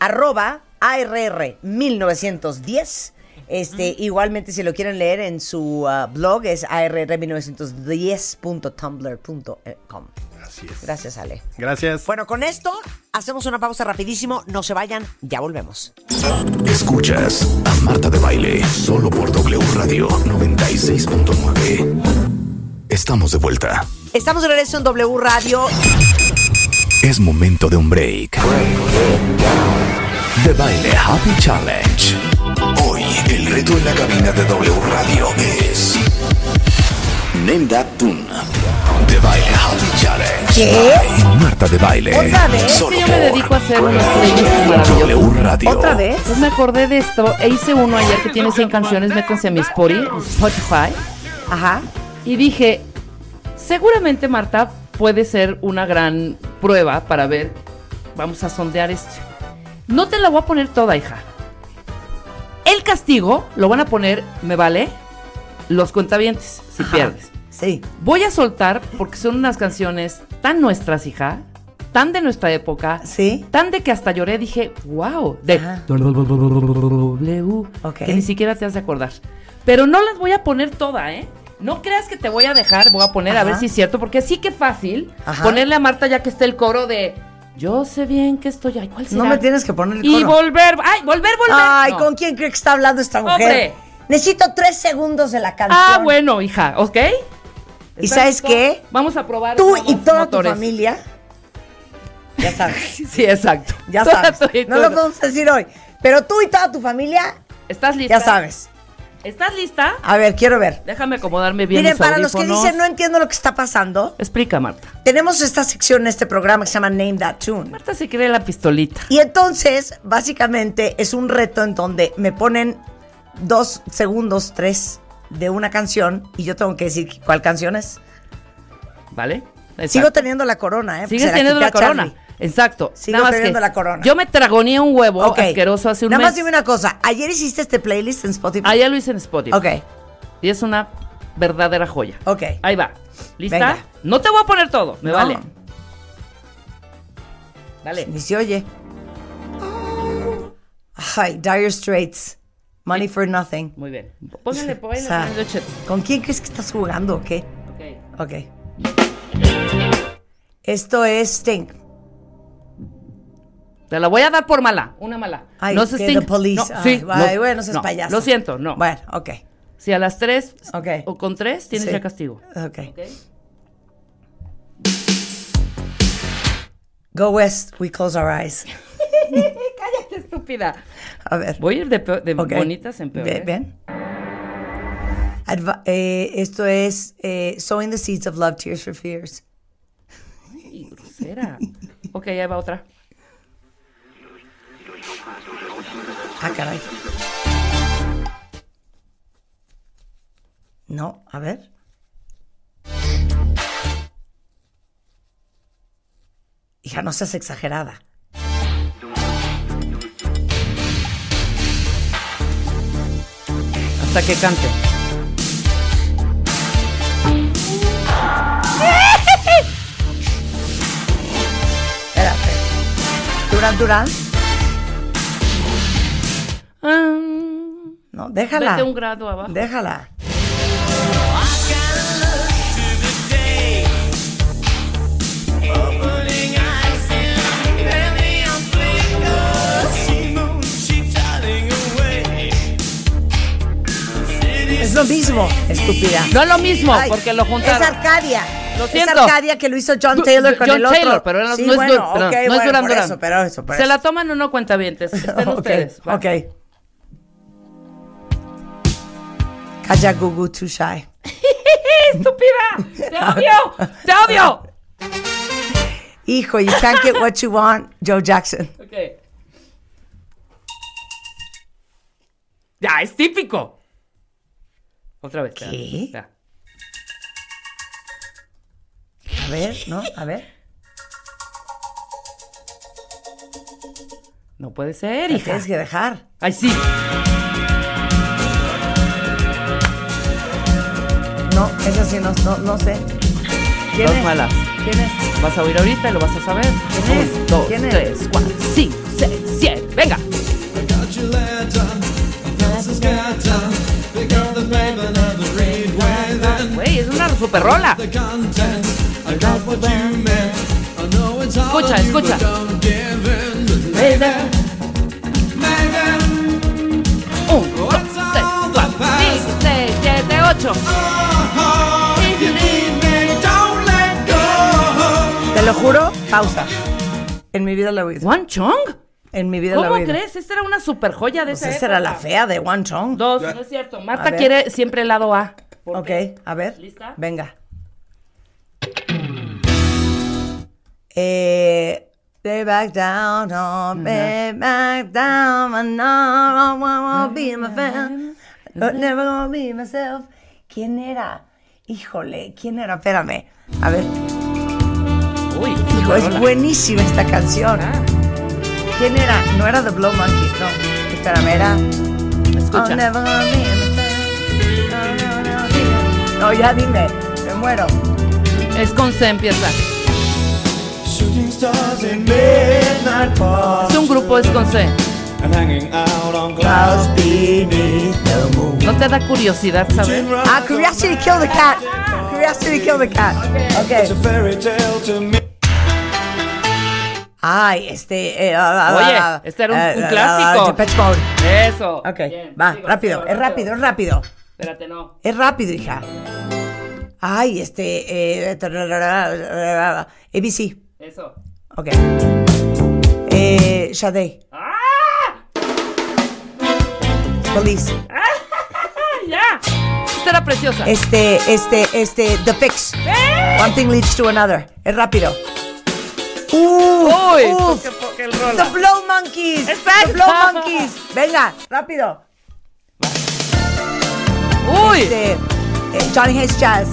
arroba ARR 1910. Este, Igualmente, si lo quieren leer en su ah, blog, es arr1910.tumblr.com. Así es. Gracias, Ale. Gracias. Bueno, con esto hacemos una pausa rapidísimo. No se vayan, ya volvemos. Escuchas a Marta de Baile solo por W Radio 96.9. Estamos de vuelta. Estamos de regreso en W Radio. Es momento de un break. De Baile Happy Challenge. Hoy el reto en la cabina de W Radio es Name That Tune. De Baile Challenge. ¿Qué? By Marta de Baile. ¿Otra vez? Solo yo me dedico a hacer unos playlists maravillosos. Radio. ¿Otra vez? Pues me acordé de esto e hice uno ayer que tiene 100 canciones, métanse a mi Spotify, Spotify Ajá. y dije, seguramente Marta puede ser una gran prueba para ver, vamos a sondear esto. No te la voy a poner toda, hija. El castigo lo van a poner, me vale, los cuentavientes, si Ajá. pierdes. Sí. Voy a soltar porque son unas canciones tan nuestras, hija, tan de nuestra época, Sí. tan de que hasta lloré, dije, wow, de Ajá. W, Ok. que ni siquiera te has de acordar. Pero no las voy a poner toda, ¿eh? No creas que te voy a dejar, voy a poner a ver si es cierto, porque sí que fácil Ajá. ponerle a Marta ya que está el coro de yo sé bien que estoy ahí. ¿Cuál será? No me tienes que poner el Y coro. volver, ay, volver, volver. Ay, No. ¿con quién cree que está hablando esta mujer? Hombre. Necesito tres segundos de la canción. Ah, bueno, hija, ¿ok? ¿Y ¿Estás sabes qué? Vamos a probar. Tú y toda motores. tu familia. Ya sabes. Sí, exacto. Ya sabes. No lo podemos decir hoy. Pero tú y toda tu familia, ¿Estás lista? ya sabes. ¿Estás lista? A ver, quiero ver. Déjame acomodarme bien Miren, para los que dicen no entiendo lo que está pasando, Explica, Marta. tenemos esta sección en este programa que se llama Name That Tune. Marta se quiere la pistolita. Y entonces, básicamente, es un reto en donde me ponen dos segundos, tres de una canción y yo tengo que decir cuál canción es. ¿Vale? Sigo teniendo la corona, ¿eh? Sigues teniendo la corona. Charlie. Exacto. Sigo Nada más teniendo que la corona. Yo me tragoneé un huevo asqueroso hace un Nada mes. más dime una cosa. Ayer hiciste este playlist en Spotify. Ya lo hice en Spotify. Ok, Y es una verdadera joya. ok. Ahí va. ¿Lista? Venga. No te voy a poner todo, me No. vale. Dale. Ni se oye. Ay, Dire Straits. Money for Nothing. Muy bien. Póngale, póngale. O sea. ¿Con quién crees que estás jugando o qué? Ok. Ok. Esto es Sting. Te la voy a dar por mala. Una mala. Ay, no que. The Police. No, sí. ay, no, bueno, no. payaso. Lo siento, no. Bueno, ok. Si a las tres Ok. o con tres tienes Sí. ya castigo. Ok. ¿Ok? Go West, we close our eyes. Cállate, estúpida. A ver. Voy a ir de, de Ok. bonitas en peor. Ve- ¿eh? ¿Ven? Adva- eh, esto es eh, Sowing the Seeds of Love, Tears for Fears. Ay, grosera. ok, ahí va otra. Ah, caray. No, a ver. Hija, no seas exagerada. Hasta que cante. Espérate. Durán, Durán. Ah, No, déjala. Vete un grado abajo. Déjala. Es lo mismo, estúpida. No es lo mismo, Ay, porque lo Es juntaron. Arcadia. Lo Es siento. Arcadia que lo hizo John Taylor con John el otro. Taylor, pero sí, no es bueno, Dur- perdón, ok, no es por Duran. eso, pero eso, por Se eso. la toman o no cuenta bien. Estén Ok, ustedes. va. ok. Calla Gugu Too Shy. ¡Estúpida! ¡Te odio! ¡Te odio! Hijo, you can't get what you want, Joe Jackson. Ok. Ya, es típico. Otra vez. espera, ¿Qué? espera. A ver, ¿no? A ver. No puede ser, hija. tienes que dejar. Ay, sí. No, esa sí no, no, no sé. ¿Quién Dos es? malas. ¿Quién es? Vas a oír ahorita y lo vas a saber. ¿Quién es? Un, dos, ¿Quién es? tres, cuatro, cinco, seis, siete. Venga. Güey, es una super rola. Escucha, escucha. Un, dos, tres, cuatro, cinco, seis, siete, ocho. Te lo juro, pausa. En mi vida la he oído. ¿One Chong? En mi vida la he ¿Cómo oído. crees? Esta era una super joya de Pues esa esa era la época. fea de One Chong. Dos, no es cierto. Marta quiere siempre el lado A. ¿Por Ok, a ver. ¿Lista? Venga. Eh, Lay back down, oh, lay back down, and now I won't be my fan, but never gonna be myself. ¿Quién era? Híjole, ¿quién era? Espérame. A ver, Uy, hijo, es buenísima esta canción. Ah, ¿Quién era? No era The Blow Monkeys, no. Espérame, era. Oh, escucha. never gonna be No, ya dime, me muero. Es con C empieza. Shooting stars in midnight park Es un grupo, es con C. and hanging out on Clouds clouds beneath the moon. ¿No te da curiosidad saber? Ah, Curiosity Kill the Cat. Curiosity Kill the Cat. It's a Ok. fairy tale to me. Ay, este. eh, ah, Oye, ah, este era un- un clásico. Eso. Ok, Bien, va, sigo, rápido. sigo, Es rápido, es rápido. Espérate, no. Es rápido, hija. Ay, este. Eh, ABC. Eso. Ok. Eh, Sade. ¡Ah! Police. Esta era preciosa. Este, este, este, The Fix. One thing leads to another. Es rápido. Uh, Uy, qué The. Blow Monkeys. Exacto. The Blow Monkeys. Venga, rápido. Uy, Este, eh, Johnny Hayes Jazz.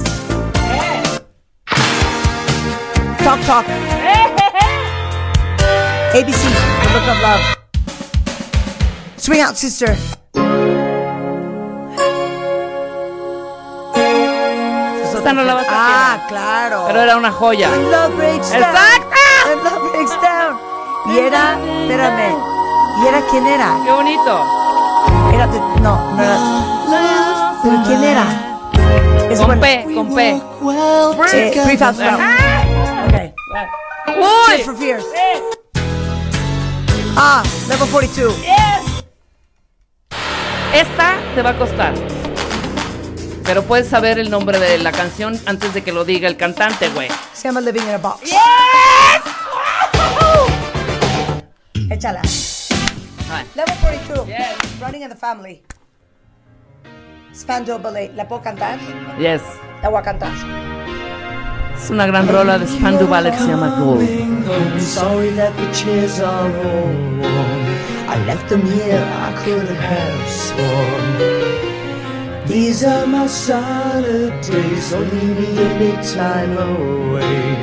Talk Talk. ABC, The Look of Love. Swing Out Sister. esta no la vas a Ah, claro. Pero era una joya. When love breaks down. ¡Exacto! When love breaks down. Y era, espérame. ¿Y era quién era? Qué bonito. Era no, no era. ¿Pero quién era? Es Con bueno. P, con P. Eh, Out Loud. Okay. Tears Uy, for Fears. Ah, level 42. esta te va a costar. Pero puedes saber el nombre de la canción antes de que lo diga el cantante, güey. Se llama Living in a Box. Échala. Ay. Level 42. Yes. Running in the Family. Spandau Ballet. ¿La puedo cantar? Yes. La voy a cantar. Es una gran rola de Spandau Ballet que se llama Gold. I'm sorry that the chairs are all. I left them here, I could have sworn. These are my solid days, so leave me anytime away.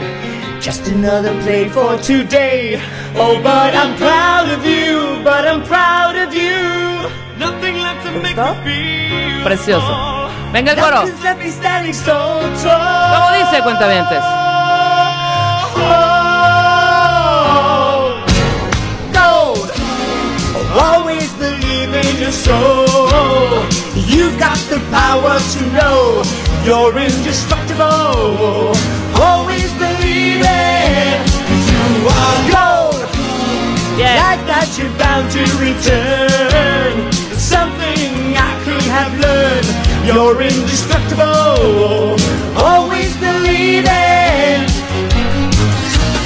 Just another play for today. Oh, but I'm proud of you, but I'm proud of you. Nothing left to make me feel. Precioso. Venga el coro. Nothing's left me standing so tall. ¿Cómo dice, cuentavientes? gold. Always believe in your soul. You've got the power to know you're indestructible. Always believe it. You are gold. Yes. Like that you're bound to return. Something I could have learned. You're indestructible. Always believe it.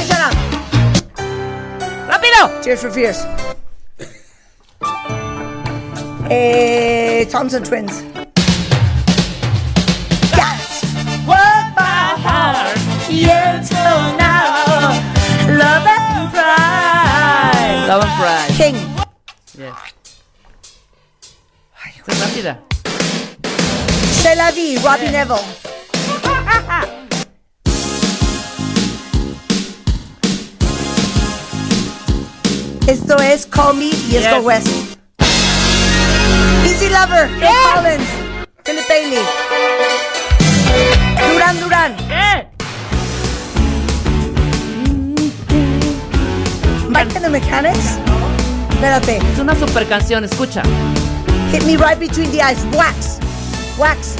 Échala. ¡Rápido! Cheers for Fears. Eh, Thompson Twins. Yes. Work my heart, yeah, till now. Love and pride. Love and Pride. Rápida. C'est la vie, Robbie Neville. Esto es Call Me y esto Yes. West. Easy Lover, Phil Collins, Philip Bailey. Duran Duran, ¿Qué? Mike and the Mechanics. Espérate. Es una super canción, escucha. Hit me right between the eyes. Wax. Wax.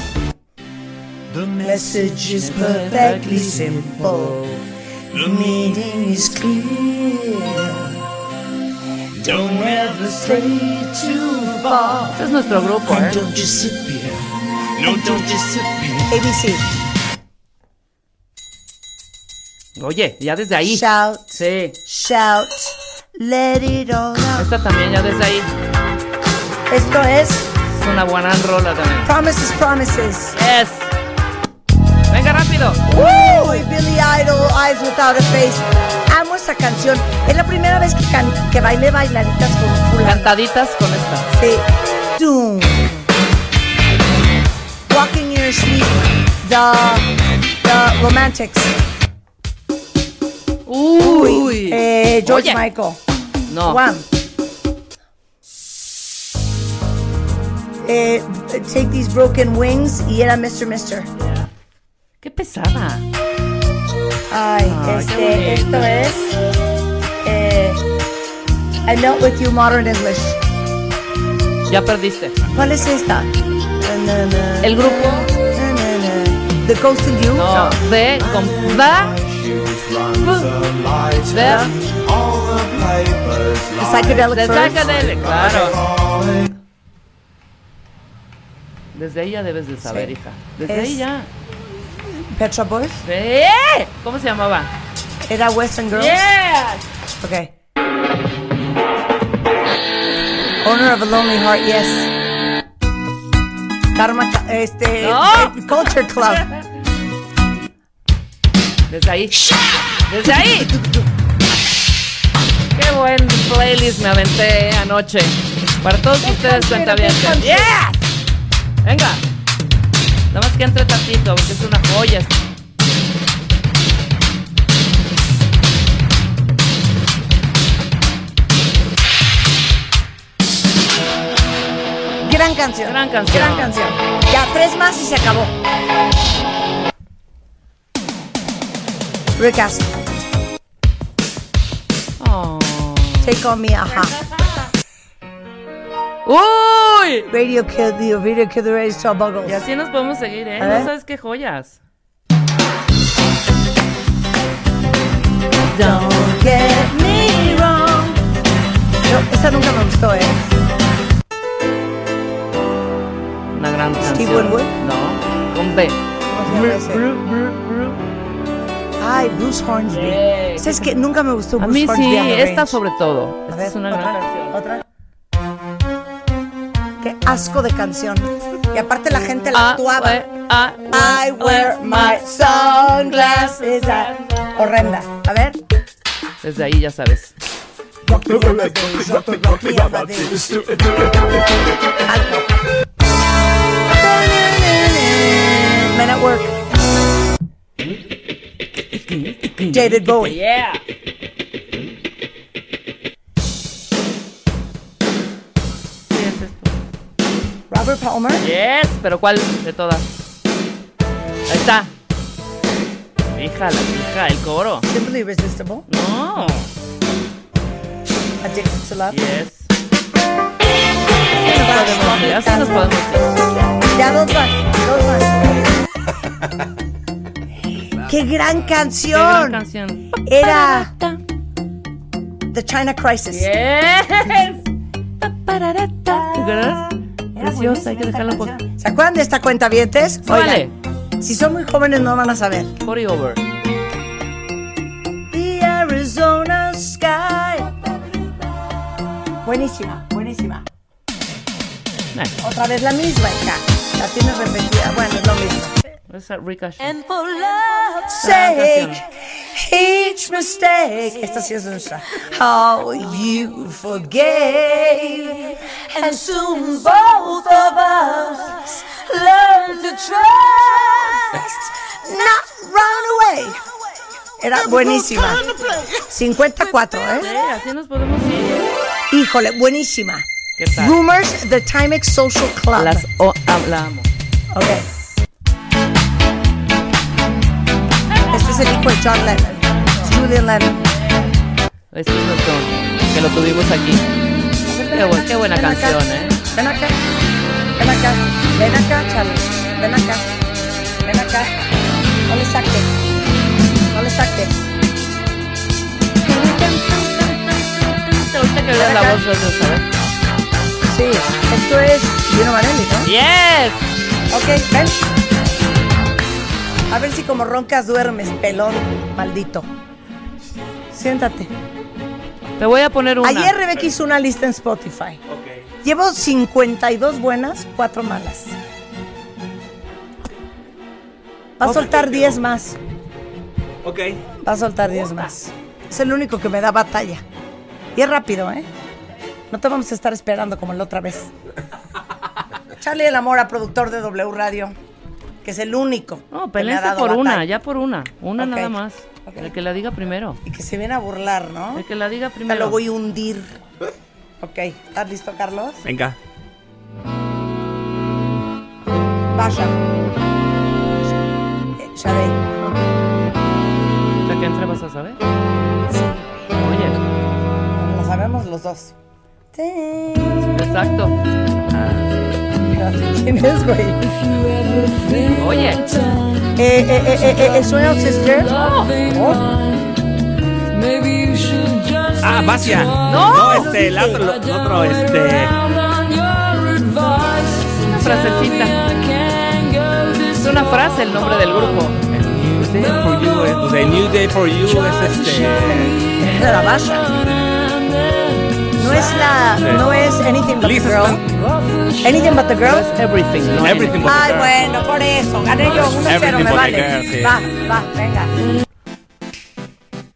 The message is perfectly simple. The meaning is clear. Don't ever stray too far. Este es nuestro grupo, And ¿eh? don't disappear. No, don't disappear. ABC. Oye, ya desde ahí. Shout. Sí. Shout. Let it all out. Esta también, ya desde ahí. Esto es Es una buena rola también. Promises, Promises. Yes. Venga, rápido. Uy, Billy Idol, Eyes Without a Face. Amo esta canción. Es la primera vez que, can- que bailé bailaritas con fulano. Cantaditas con esta. Sí. Doom. Walking in Your Sleep. The, the Romantics. Uy. Eh, George Oye. Michael. No. One. Eh, take These Broken Wings y era Mr. Mister. Qué pesada. Ay, Ay, este, esto es eh, I Melt With You Modern English. Ya perdiste. ¿Cuál es esta? Na, na, El grupo. na. The Ghost in You. No. De con. De. The Psychedelic De Furs. Psychedelic, claro. Desde ahí ya debes de saber, Sí. hija. Desde Es- ahí ya. Petra Boys. ¡Eh! ¿Cómo se llamaba? Era Western Girls. Yeah. Okay. Owner of a Lonely Heart, yes. Karma, este, No. eh, Culture Club. Desde ahí. Desde ahí. Qué buen playlist me aventé anoche. Para todos ustedes, cuenta bien. ¡Yes! Venga. Nada más que entre tantito, porque es una joya. Gran canción. Gran canción. Gran canción. Ya, tres más y se acabó. Rick Astley, Oh. Take On Me, ajá. ¡Uy! Radio Kill the Radio Kill the Radio Star Buggles. Y así nos podemos seguir, ¿eh? A. No sabes qué joyas. Don't get me wrong. No, esta nunca me gustó, ¿eh? Una gran canción. Steve Winwood. No, con B. Ay, Bruce Hornsby. Yeah. ¿Sabes qué? Nunca me gustó A Bruce mí Hornsby sí, on the esta sobre todo. A Esta ver, es una otra, gran canción. otra. Qué asco de canción. Y aparte la gente la Ah, actuaba. eh, ah, I wear my sunglasses. Ah, Horrenda. A ver. Desde ahí ya sabes. Men at work. David Bowie. Yeah. Robert Palmer. Yes, pero ¿cuál de todas? Ahí está. Hija, la hija, el coro. Simply Irresistible. No. Addicted to Love. Yes. Así nos podemos ir. Ya dos más, dos más. ¡Qué gran Qué canción! gran canción. Era The China Crisis. Yes. Preciosa, hay que dejarla por. ¿Se acuerdan de esta cuenta, vientes? Súbale. si son muy jóvenes no van a saber. 40 over. The Arizona Sky. Buenísima, buenísima. Eh, Otra vez la misma, hija. La tienes repetida. Bueno, es lo mismo. Esa Ricochet. And for love's sake, each mistake. Esta sí es nuestra. How you forgave. And soon both of us learn to trust. Not run away. Era buenísima. 54, Sí, ¿eh? así nos podemos ir. Híjole, buenísima. ¿Qué tal? Rumors, The Timex Social Club. Las o, la amo. Ok. El hijo de John Lennon. Julian Lennon. Este es nuestro, que lo tuvimos aquí. Qué, bu- qué buena Ven acá. canción, ¿eh? Ven acá. Ven acá. Ven acá, Charlie. Ven acá. Ven acá. No le saque. No le saque. Ahorita que veas la voz, a saber. Sí, esto es Gino Vanelli, ¿no? ¡Yes! Ok, ven. A ver si como roncas duermes, pelón, maldito. Siéntate. Te voy a poner una. Ayer Rebeca hizo una lista en Spotify. Llevo 52 buenas, 4 malas. Va a soltar 10 más. Ok. Va a soltar 10 más. Es el único que me da batalla. Y es rápido, ¿eh? No te vamos a estar esperando como la otra vez. Charlie de la Mora, productor de W Radio, que es el único. No, dado por una, ya por una. Una nada más. El que la diga primero. Y que se viene a burlar, ¿no? El que la diga Te primero. lo voy a hundir. Ok, ¿estás listo, Carlos? Venga. Vaya. Eh, Sade. La que entre vas a saber. Sí. Oye, Lo sabemos los dos. exacto. ¿Quién es, güey? Oye. Eh, eh, eh, eh, eh, ¿Es Swing Out Sister? No. Oh, Ah, Basia. No. No, este, el otro, el otro, este. Una frasecita. Es una frase el nombre del grupo. New Day for You, eh, The New Day for You es este. la Basha. No es la. No es Anything But the Girl. Anything but the girls. Everything. ¿no? Everything but the Ay, bueno, por eso. Gané yo 1-0, Everything me vale. girls, sí. Va, va, venga.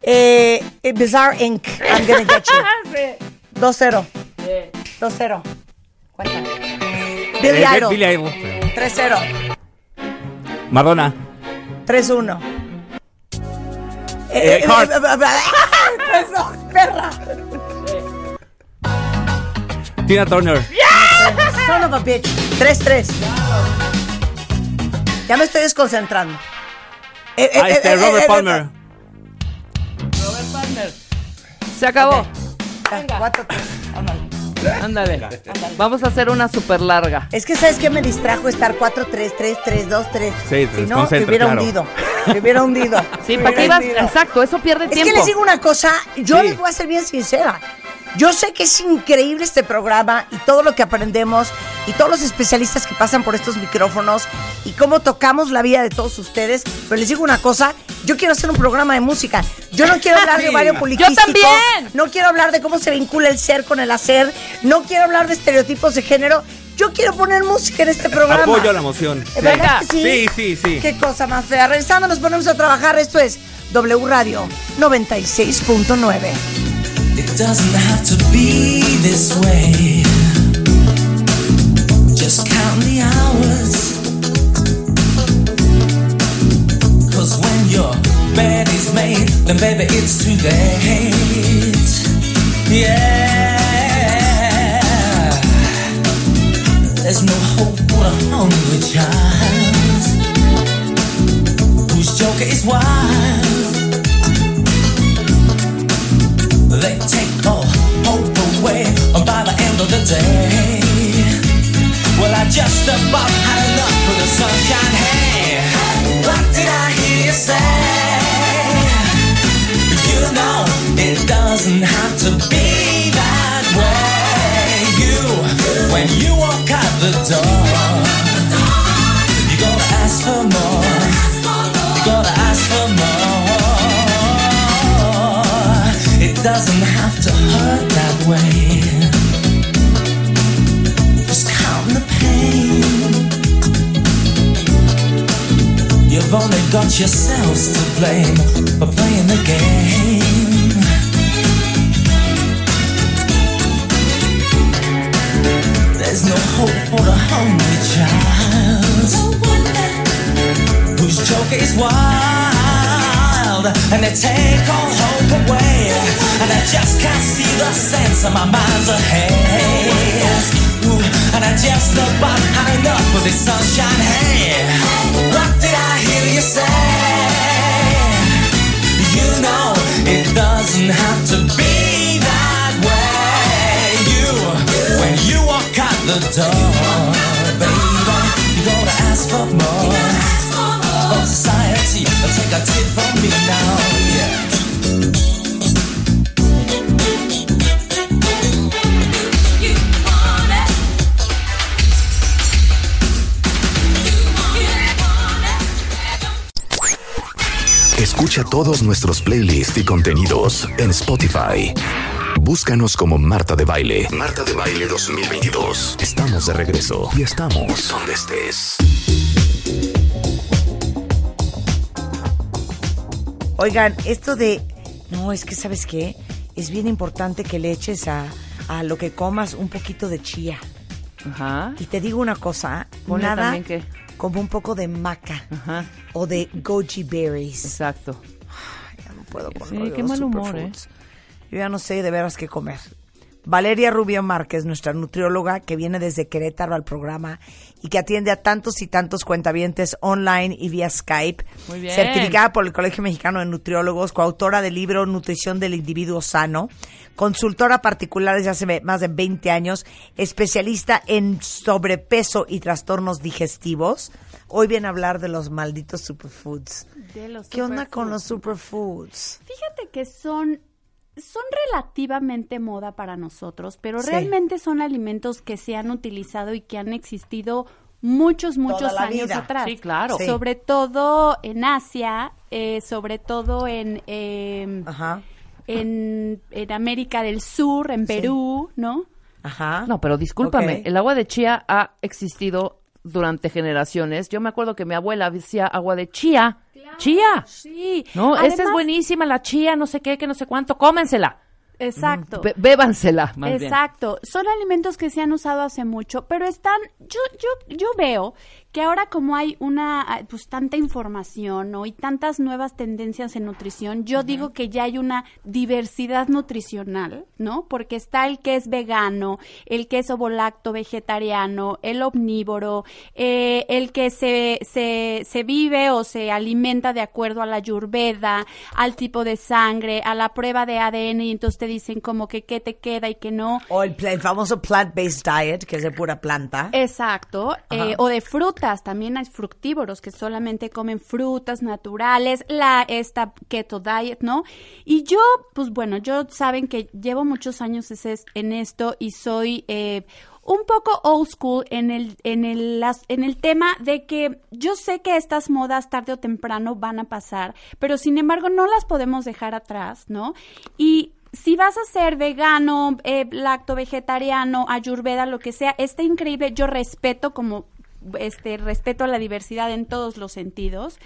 Eh, eh, Bizarre Inc. I'm gonna get you. 2-0. 2-0. Cuenta. Billy Eh, Idol. Billy Idol. 3-0. Madonna. 3-1. Eh, Heart. Eso, perra. Tina Turner. Son of a bitch. 3-3. Ya me estoy desconcentrando. Eh, eh, Ah, este, eh, eh, Robert eh, Palmer. Se acabó. eh, ya, cuatro, tres. Ándale. Vamos a hacer una súper larga. Es que ¿sabes qué me distrajo estar 4-3, 3-3, 2-3? Sí, te si no, me hubiera claro. hundido. Me hubiera hundido. Sí, ¿para qué ibas? Exacto, eso pierde Es tiempo. que les digo una cosa, yo Sí. les voy a ser bien sincera. Yo sé que es increíble este programa y todo lo que aprendemos y todos los especialistas que pasan por estos micrófonos y cómo tocamos la vida de todos ustedes. Pero les digo una cosa, yo quiero hacer un programa de música. Yo no quiero hablar de Mario Poliquístico. Yo también. No quiero hablar de cómo se vincula el ser con el hacer. No quiero hablar de estereotipos de género. Yo quiero poner música en este programa. Apoyo a la emoción. ¿Eh, ¿Verdad que Sí, sí, sí. Qué cosa más fea. Regresando nos ponemos a trabajar. Esto es W Radio 96.9. It doesn't have to be this way. Just count the hours. Cause when your bed is made, then baby it's too late. Yeah. There's no hope for a hungry child whose joker is wild. End of the day. Well, I just about had enough of the sunshine. Hey, what did I hear you say? You know, it doesn't have to be that way. You, when you walk out the door, you gotta ask for more. You gotta ask for more. It doesn't have to hurt that way. You've only got yourselves to blame for playing the game. There's no hope for the hungry child whose joke is wild and they take all hope away and I just can't see the sense of my mind's ahead. Ooh, and I just about had enough of this sunshine hey what did I hear you say you know it doesn't have to be that way you when you walk out the door baby you gotta ask for more from society. Take a tip from me now. Escucha todos nuestros playlists y contenidos en Spotify. Búscanos como Marta de Baile. Marta de Baile 2022. Estamos de regreso y estamos donde estés. Oigan, esto de. No, es que, ¿sabes qué? Es bien importante que le eches a, a lo que comas un poquito de chía. Ajá. Y te digo una cosa, Ponle nada también que- como un poco de maca Ajá. o de goji berries. Exacto. Ya no puedo con Sí, qué mal humor, ¿eh? Yo ya no sé de veras qué comer. Valeria Rubio Márquez, nuestra nutrióloga que viene desde Querétaro al programa y que atiende a tantos y tantos cuentavientes online y vía Skype. Muy bien. Certificada por el Colegio Mexicano de Nutriólogos, coautora del libro Nutrición del Individuo Sano, consultora particular desde hace más de 20 años, especialista en sobrepeso y trastornos digestivos. Hoy viene a hablar de los malditos superfoods. De los ¿Qué onda con los superfoods? Fíjate que son, son relativamente moda para nosotros, pero Sí. realmente son alimentos que se han utilizado y que han existido muchos, muchos años vida. atrás. Sí, claro. Sí. Sobre todo en Asia, eh, sobre todo en, eh, Ajá. en, en América del Sur, en Sí. Perú, ¿no? Ajá. No, pero discúlpame, el agua de chía ha existido durante generaciones. Yo me acuerdo que mi abuela decía agua de chía. Chía. Sí. No, esta es Además- buenísima, la chía, no sé qué, que no sé cuánto, cómensela. Exacto. Be- bébansela, más bien. Exacto. Son alimentos que se han usado hace mucho, pero están, yo, yo, yo veo que ahora como hay una, ah, pues tanta información, ¿no? Y tantas nuevas tendencias en nutrición, yo digo que ya hay una diversidad nutricional, ¿no? Porque está el que es vegano, el que es ovolacto vegetariano, el omnívoro, eh, el que se, se, se vive o se alimenta de acuerdo a la ayurveda, al tipo de sangre, a la prueba de ADN y entonces te dicen como que qué te queda y qué no. O el, famoso plant-based diet, que es de pura planta. Exacto, eh, o de también hay fructívoros que solamente comen frutas naturales, la esta keto diet, ¿no? Y yo, pues bueno, yo saben que llevo muchos años en esto y soy eh, un poco old school en el, en el, en el tema de que yo sé que estas modas tarde o temprano van a pasar, pero sin embargo no las podemos dejar atrás, ¿no? Y si vas a ser vegano, eh, lacto vegetariano, ayurveda, lo que sea, está increíble. Yo respeto como este respeto a la diversidad en todos los sentidos,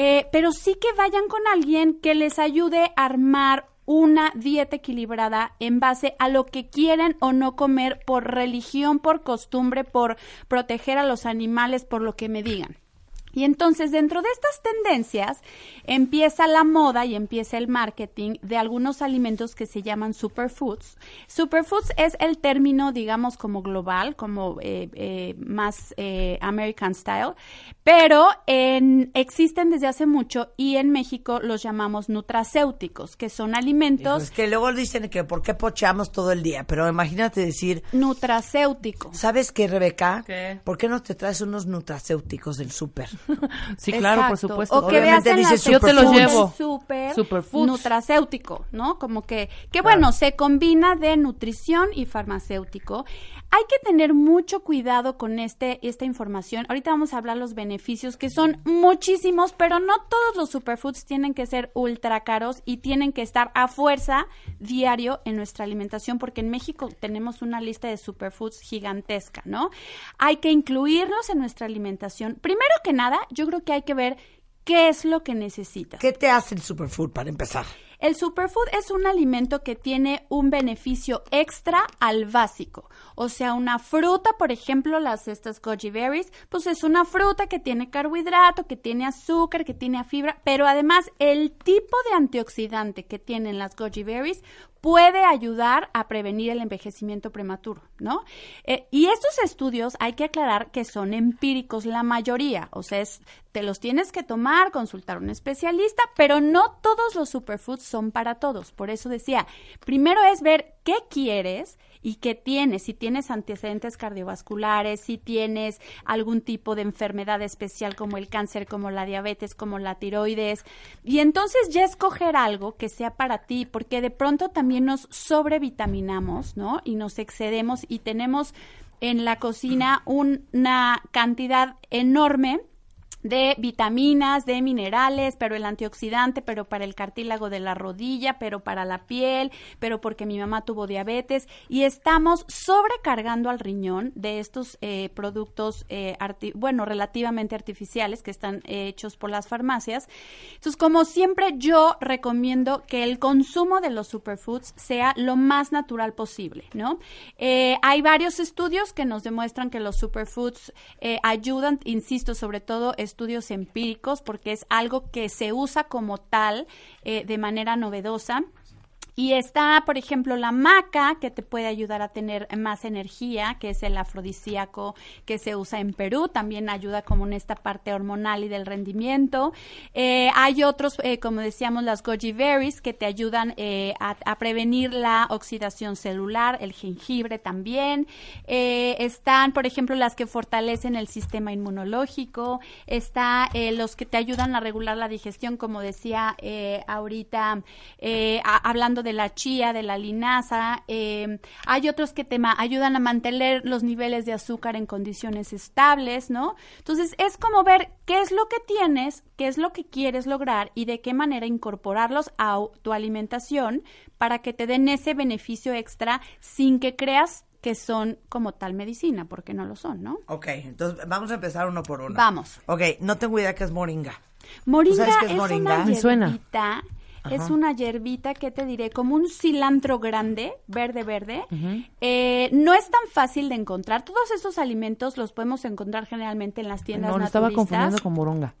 Eh, pero sí que vayan con alguien que les ayude a armar una dieta equilibrada en base a lo que quieren o no comer por religión, por costumbre, por proteger a los animales, por lo que me digan. Y entonces dentro de estas tendencias empieza la moda y empieza el marketing de algunos alimentos que se llaman superfoods. Superfoods es el término, digamos, como global, como eh, eh, más eh, American style, pero en- existen desde hace mucho y en México los llamamos nutracéuticos, que son alimentos Es que luego dicen que por qué pocheamos todo el día, pero imagínate decir, nutracéutico. ¿sabes qué, Rebeca? ¿Qué? ¿Por qué no te traes unos nutracéuticos del súper? Sí, claro, por supuesto. O que veas en dice Yo te lo llevo. Súper Superfoods. nutracéutico, ¿no? Como que, que bueno, se combina de nutrición y farmacéutico. Hay que tener mucho cuidado con este, esta información. Ahorita vamos a hablar los beneficios, que son muchísimos, pero no todos los superfoods tienen que ser ultra caros y tienen que estar a fuerza diario en nuestra alimentación, porque en México tenemos una lista de superfoods gigantesca, ¿no? Hay que incluirlos en nuestra alimentación. Primero que nada, yo creo que hay que ver qué es lo que necesitas. ¿Qué te hace el superfood para empezar? El superfood es un alimento que tiene un beneficio extra al básico. O sea, una fruta, por ejemplo, las estas goji berries, pues es una fruta que tiene carbohidrato, que tiene azúcar, que tiene fibra, pero además el tipo de antioxidante que tienen las goji berries puede ayudar a prevenir el envejecimiento prematuro, ¿no? Eh, y estos estudios hay que aclarar que son empíricos la mayoría, o sea, es, te los tienes que tomar, consultar a un especialista, pero no todos los superfoods son para todos. Por eso decía, primero es ver qué quieres y qué tienes, si tienes antecedentes cardiovasculares, si tienes algún tipo de enfermedad especial como el cáncer, como la diabetes, como la tiroides, y entonces ya escoger algo que sea para ti, porque de pronto también nos sobrevitaminamos, ¿no? Y nos excedemos y tenemos en la cocina una cantidad enorme de vitaminas, de minerales, pero el antioxidante, pero para el cartílago de la rodilla, pero para la piel, pero porque mi mamá tuvo diabetes y estamos sobrecargando al riñón de estos eh, productos, eh, bueno, relativamente artificiales que están eh, hechos por las farmacias. Entonces, como siempre, yo recomiendo que el consumo de los superfoods sea lo más natural posible, ¿no? Hay varios estudios que nos demuestran que los superfoods ayudan, insisto, sobre todo estudios empíricos, porque es algo que se usa como tal eh, de manera novedosa. Y está, por ejemplo, la maca, que te puede ayudar a tener más energía, que es el afrodisíaco que se usa en Perú, también ayuda como en esta parte hormonal y del rendimiento. Eh, hay otros, eh, como decíamos, las goji berries, que te ayudan eh, a, prevenir la oxidación celular, el jengibre también. Están, por ejemplo, las que fortalecen el sistema inmunológico. Está los que te ayudan a regular la digestión, como decía ahorita, hablando de la chía, de la linaza. eh, hay otros que te ma- ayudan a mantener los niveles de azúcar en condiciones estables, ¿no? Entonces, es como ver qué es lo que tienes, qué es lo que quieres lograr y de qué manera incorporarlos a tu alimentación para que te den ese beneficio extra sin que creas que son como tal medicina, porque no lo son, ¿no? Ok, entonces vamos a empezar uno por uno. Vamos. Ok, no tengo idea qué es moringa. Moringa ¿Tú sabes qué es es, moringa? una Me es una hierbita que te diré como un cilantro grande, verde, verde. Eh, no es tan fácil de encontrar. Todos estos alimentos los podemos encontrar generalmente en las tiendas No, lo estaba confundiendo con moronga.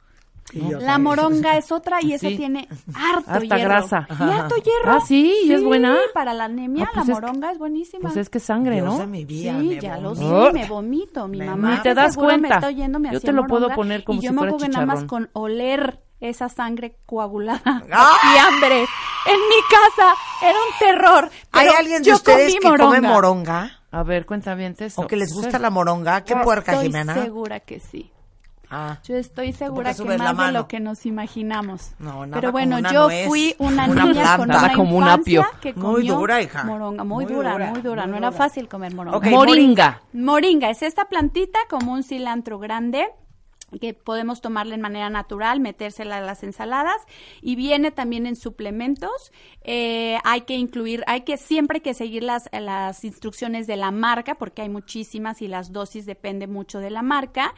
¿no? La moronga es otra y esa Sí. tiene harto Harta hierro. grasa. Y harto hierro. Ah, ¿sí? ¿Y es buena? para la anemia, Ah, pues la es que- moronga es buenísima. Pues es que sangre, Dios ¿no? de mi vida, Sí, me ya lo sé, me vomito. Mi Me mamá Ni te das seguro me cuenta. está oyendo, me Yo te lo puedo poner como y si yo me fuera acuerdo que nada más con oler esa sangre coagulada ¡Ah! y hambre en mi casa era un terror. ¿Hay alguien de yo ustedes que come moronga. moronga? A ver, cuenta bien eso. ¿O que les gusta la moronga? ¿Qué Yo puerca, estoy Jimena? segura que sí. Ah. Yo estoy segura que más de lo que nos imaginamos. No, nada Pero como bueno, una yo nuez, fui una, una niña planta. con una como un infancia apio. que Muy dura, hija. moronga, muy, Muy dura, dura, muy dura. muy no era fácil comer moronga. Moringa. Moringa es esta plantita como un cilantro grande que podemos tomarla en manera natural, metérsela a las ensaladas y viene también en suplementos. Eh, hay que incluir, hay que siempre hay que seguir las, las instrucciones de la marca porque hay muchísimas y las dosis depende mucho de la marca.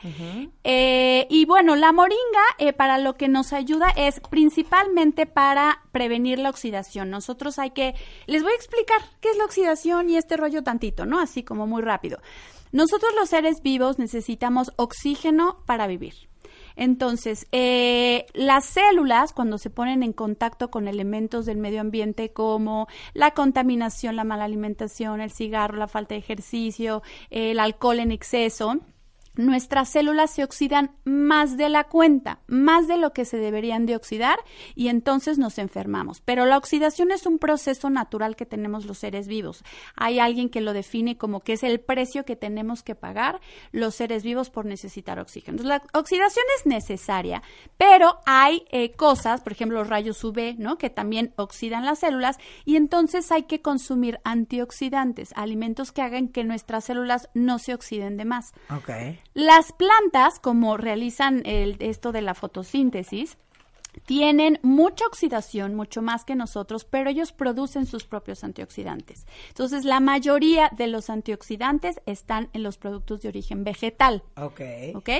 Eh, y bueno, la moringa eh, para lo que nos ayuda es principalmente para prevenir la oxidación. Nosotros hay que, les voy a explicar qué es la oxidación y este rollo tantito, ¿no? Así como muy rápido. Nosotros los seres vivos necesitamos oxígeno para vivir. Entonces, eh, las células, cuando se ponen en contacto con elementos del medio ambiente como la contaminación, la mala alimentación, el cigarro, la falta de ejercicio, el alcohol en exceso, nuestras células se oxidan más de la cuenta, más de lo que se deberían de oxidar y entonces nos enfermamos. Pero la oxidación es un proceso natural que tenemos los seres vivos. Hay alguien que lo define como que es el precio que tenemos que pagar los seres vivos por necesitar oxígeno. Entonces, la oxidación es necesaria, pero hay eh, cosas, por ejemplo, los rayos UV, ¿no? Que también oxidan las células y entonces hay que consumir antioxidantes, alimentos que hagan que nuestras células no se oxiden de más. Ok. Las plantas, como realizan el- esto de la fotosíntesis, tienen mucha oxidación, mucho más que nosotros, pero ellos producen sus propios antioxidantes. Entonces, la mayoría de los antioxidantes están en los productos de origen vegetal. Ok. ¿Ok?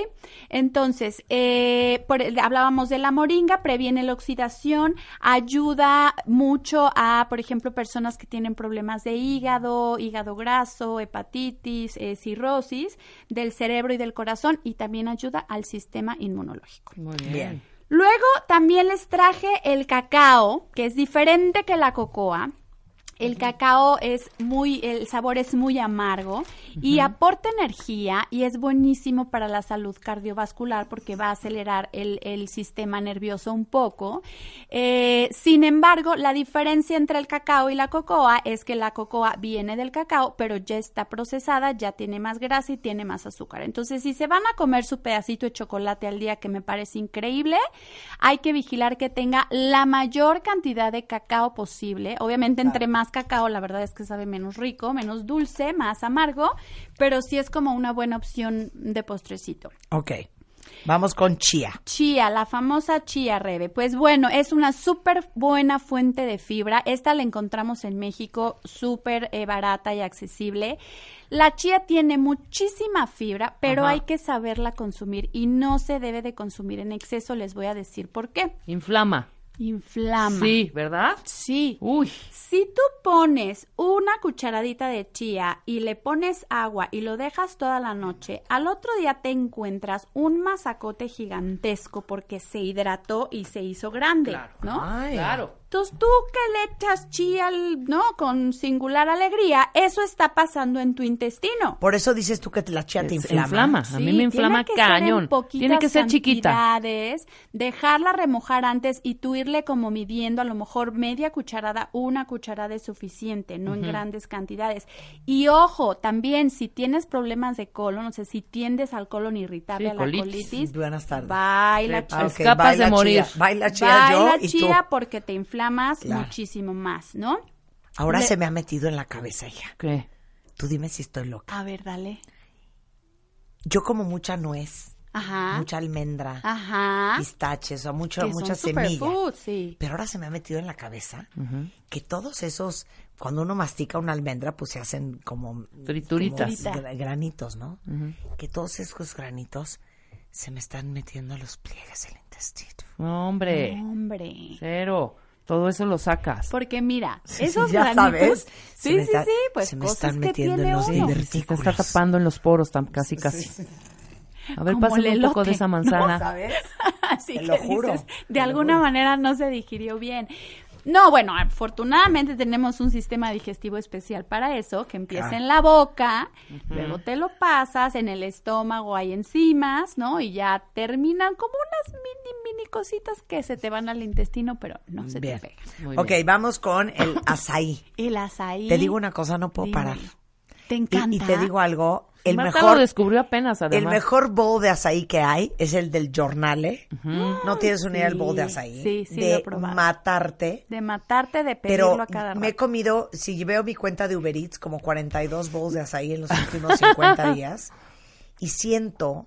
Entonces, eh, por- hablábamos de la moringa, previene la oxidación, ayuda mucho a, por ejemplo, personas que tienen problemas de hígado, hígado graso, hepatitis, eh, cirrosis del cerebro y del corazón y también ayuda al sistema inmunológico. Muy Bien. Luego también les traje el cacao, que es diferente que la cocoa. El cacao es muy, el sabor es muy amargo y aporta energía y es buenísimo para la salud cardiovascular porque va a acelerar el, el sistema nervioso un poco. Eh, sin embargo, la diferencia entre el cacao y la cocoa es que la cocoa viene del cacao, pero ya está procesada, ya tiene más grasa y tiene más azúcar. Entonces, si se van a comer su pedacito de chocolate al día, que me parece increíble, hay que vigilar que tenga la mayor cantidad de cacao posible. Obviamente, entre más cacao, la verdad es que sabe menos rico, menos dulce, más amargo, pero sí es como una buena opción de postrecito. Ok. Vamos con chía. Chía, la famosa chía rebe. Pues bueno, es una súper buena fuente de fibra. Esta la encontramos en México súper eh, barata y accesible. La chía tiene muchísima fibra, pero Ajá. hay que saberla consumir y no se debe de consumir en exceso. Les voy a decir por qué. Inflama. Inflama. Sí, ¿verdad? Sí. Uy. Si tú pones una cucharadita de chía y le pones agua y lo dejas toda la noche, al otro día te encuentras un masacote gigantesco porque se hidrató y se hizo grande, ¿no? Ay. Claro. Entonces tú que le echas chía, al- ¿no? Con singular alegría, eso está pasando en tu intestino. Por eso dices tú que la chía te inflama. inflama. A mí me inflama tiene que ser en cañón. Tiene que ser chiquita. cantidades, dejarla remojar antes y tú irle como midiendo a lo mejor media cucharada, una cucharada es suficiente, no en grandes cantidades. Y ojo, también si tienes problemas de colon, o sea, si tiendes al colon irritable, Sí, a la colitis. colitis, Buenas tardes. baila Te chía. Ah, ok, escapas baila de morir. chía. Baila chía yo Baila y tú. chía porque te inflamas Claro. muchísimo más, ¿no? Ahora Le- se me ha metido en la cabeza ya. ¿Qué? Tú dime si estoy loca. A ver, dale. Yo como mucha nuez. Ajá. mucha almendra, Ajá. pistaches, o mucho, mucha semilla. sí. Pero ahora se me ha metido en la cabeza que todos esos, cuando uno mastica una almendra, pues se hacen como Frituritas. como granitos, ¿no? Que todos esos granitos se me están metiendo a los pliegues del intestino. No, hombre. Hombre. Cero. Todo eso lo sacas. Porque mira, Sí, esos ya granitos. sabes. Se Sí, me sí, está- sí, pues se me cosas están que metiendo tiene en los uno. Se te está tapando en los poros, tam- casi, casi. A ver, pásame el un poco de esa ¿no? manzana. ¿Sabes? Así Te que lo juro, dices, de alguna juro. manera no se digirió bien. No, bueno, afortunadamente tenemos un sistema digestivo especial para eso, que empieza Claro. en la boca, luego te lo pasas, en el estómago hay enzimas, ¿no? Y ya terminan como unas mini, mini cositas que se te van al intestino, pero no se Bien. te pegan. Muy ok, bien. vamos con el azaí. El azaí. Te digo una cosa, no puedo Dime. parar. Te Y, encanta. y te digo algo, el Marta mejor, lo descubrió apenas, el además. mejor bowl de azaí que hay es el del Jornale. No tienes una idea del bowl de sí, azaí. sí, sí, de matarte. De matarte, de pedirlo Pero a cada me he rato. comido, si veo mi cuenta de Uber Eats, como 42 bowls de azaí en los últimos 50 días. Y siento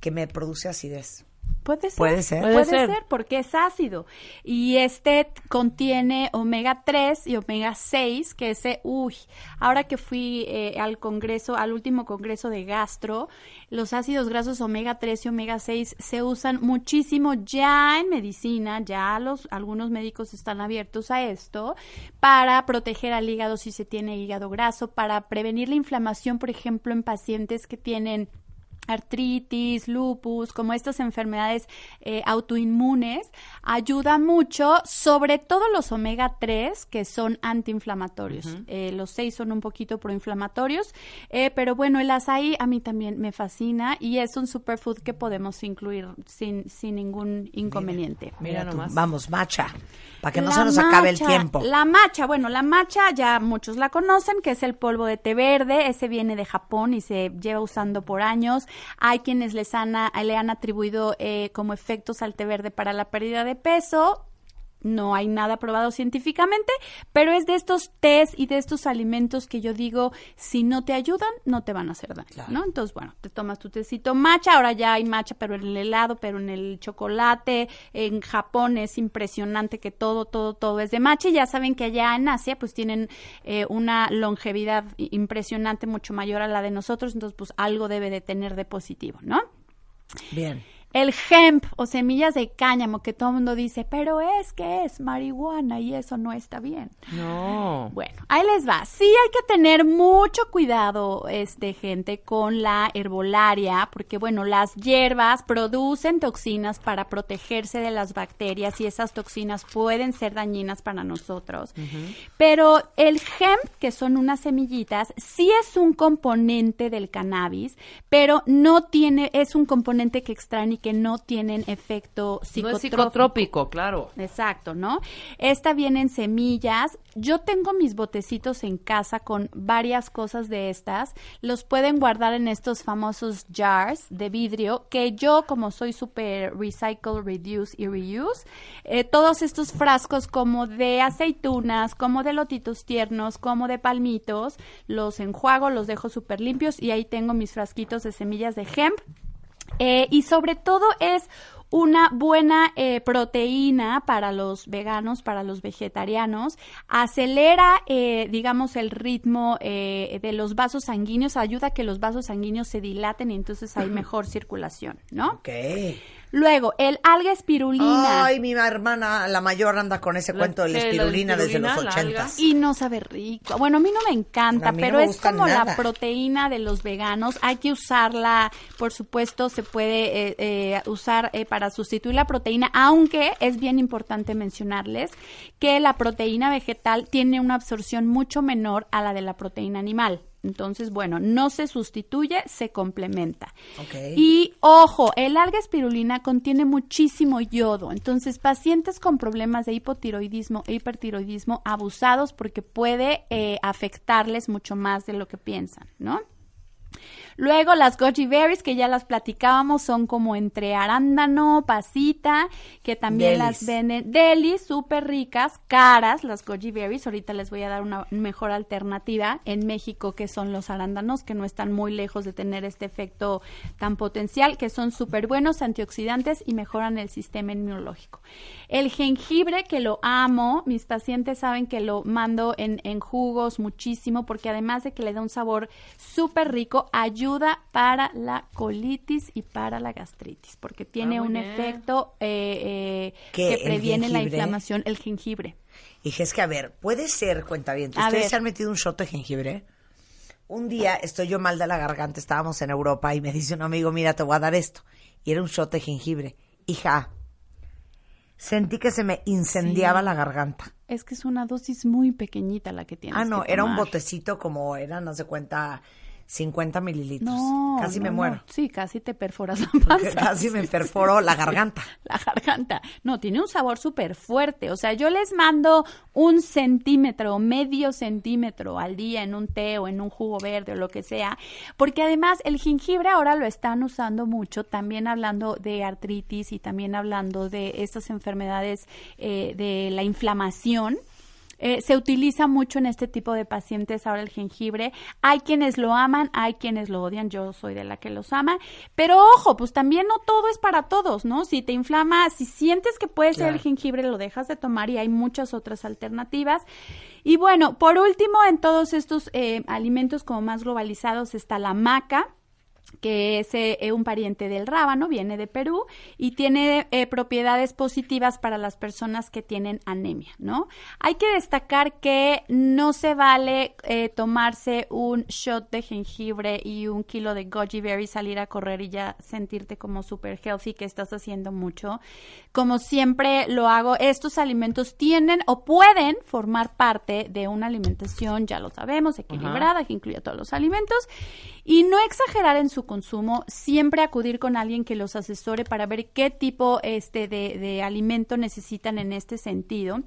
que me produce acidez. Puede ser. Puede ser. Puede, Puede ser. ser. porque es ácido. Y este contiene omega 3 y omega 6, que ese, uy, ahora que fui eh, al congreso, al último congreso de gastro, los ácidos grasos omega 3 y omega 6 se usan muchísimo ya en medicina, ya los, algunos médicos están abiertos a esto, para proteger al hígado si se tiene hígado graso, para prevenir la inflamación, por ejemplo, en pacientes que tienen artritis, lupus, como estas enfermedades eh, autoinmunes, ayuda mucho, sobre todo los omega 3, que son antiinflamatorios. Eh, los 6 son un poquito proinflamatorios, eh, pero bueno, el azaí a mí también me fascina y es un superfood que podemos incluir sin, sin ningún inconveniente. Mira nomás. vamos, macha, para que no La se nos acabe el tiempo. La macha, bueno, la macha ya muchos la conocen, que es el polvo de té verde, ese viene de Japón y se lleva usando por años. Hay quienes les han, le han atribuido eh, como efectos al té verde para la pérdida de peso. No hay nada probado científicamente, pero es de estos tés y de estos alimentos que yo digo, si no te ayudan, no te van a hacer daño, ¿no? Entonces, bueno, te tomas tu tecito matcha, ahora ya hay matcha, pero en el helado, pero en el chocolate, en Japón es impresionante que todo, todo, todo es de matcha, y ya saben que allá en Asia, pues tienen eh, una longevidad impresionante, mucho mayor a la de nosotros, entonces, pues algo debe de tener de positivo, ¿no? Bien. El hemp o semillas de cáñamo que todo el mundo dice, pero es que es marihuana y eso no está bien. No. Bueno, ahí les va. Sí hay que tener mucho cuidado, este, gente, con la herbolaria, porque bueno, las hierbas producen toxinas para protegerse de las bacterias y esas toxinas pueden ser dañinas para nosotros. Pero el hemp, que son unas semillitas, sí es un componente del cannabis, pero no tiene, es un componente que extraen y que no tienen efecto No es psicotrópico. psicotrópico, claro. Exacto, ¿no? Esta viene en semillas. Yo tengo mis botecitos en casa con varias cosas de estas. Los pueden guardar en estos famosos jars de vidrio que yo, como soy súper recycle, reduce y reuse, eh, todos estos frascos como de aceitunas, como de lotitos tiernos, como de palmitos, los enjuago, los dejo súper limpios y ahí tengo mis frasquitos de semillas de hemp. Eh, y sobre todo es una buena eh, proteína para los veganos, para los vegetarianos, acelera, eh, digamos, el ritmo eh, de los vasos sanguíneos, ayuda a que los vasos sanguíneos se dilaten y entonces hay mejor circulación, ¿no? Ok. Luego, el alga espirulina. Ay, mi hermana, la mayor, anda con ese cuento de la espirulina desde los ochentas. Y no sabe rico. Bueno, a mí no me encanta, no pero me es como la proteína de los veganos. Hay que usarla, por supuesto, se puede eh, eh, usar eh, para sustituir la proteína, aunque es bien importante mencionarles que la proteína vegetal tiene una absorción mucho menor a la de la proteína animal. Entonces, bueno, no se sustituye, se complementa. Y ojo, el alga espirulina contiene muchísimo yodo. Entonces, pacientes con problemas de hipotiroidismo e hipertiroidismo abusados porque puede eh, afectarles mucho más de lo que piensan, ¿no? Luego las goji berries, que ya las platicábamos, son como entre arándano, pasita, que también las Delis. venden. Deli, súper ricas, caras, las goji berries. Ahorita les voy a dar una mejor alternativa en México, que son los arándanos, que no están muy lejos de tener este efecto tan potencial, que son súper buenos, antioxidantes y mejoran el sistema inmunológico. El jengibre, que lo amo, mis pacientes saben que lo mando en, en jugos muchísimo, porque además de que le da un sabor súper rico, ayuda para la colitis y para la gastritis, porque tiene Ah, muy un bien. efecto eh, eh, ¿Qué, que previene la inflamación, el jengibre. Dije, es que a ver, puede ser, cuenta bien. ¿Ustedes ver. se han metido un shot de jengibre? Un día estoy yo mal de la garganta, estábamos en Europa y me dice un amigo, mira, te voy a dar esto. Y era un shot de jengibre. Hija, sentí que se me incendiaba Sí. la garganta. Es que es una dosis muy pequeñita la que tienes Ah, no, que era un botecito como era, no se cuenta, 50 mililitros. No, Casi me muero. no. Sí, casi te perforas la panza. Casi me perforó la garganta. la garganta. No, tiene un sabor súper fuerte. O sea, yo les mando un centímetro medio centímetro al día en un té o en un jugo verde o lo que sea. Porque además el jengibre ahora lo están usando mucho, también hablando de artritis y también hablando de estas enfermedades eh, de la inflamación. Eh, se utiliza mucho en este tipo de pacientes ahora el jengibre. Hay quienes lo aman, hay quienes lo odian. Yo soy de la que los ama. Pero ojo, pues también no todo es para todos, ¿no? Si te inflama, si sientes que puede ser el jengibre, lo dejas de tomar y hay muchas otras alternativas. Y bueno, por último, en todos estos eh, alimentos como más globalizados está la maca que es eh, un pariente del rábano, viene de Perú y tiene eh, propiedades positivas para las personas que tienen anemia, ¿no? Hay que destacar que no se vale eh, tomarse un shot de jengibre y un kilo de goji berry, salir a correr y ya sentirte como super healthy, que estás haciendo mucho. Como siempre lo hago, estos alimentos tienen o pueden formar parte de una alimentación, ya lo sabemos, equilibrada, que incluye todos los alimentos, y no exagerar en su consumo, siempre acudir con alguien que los asesore para ver qué tipo este, de, de alimento necesitan en este sentido.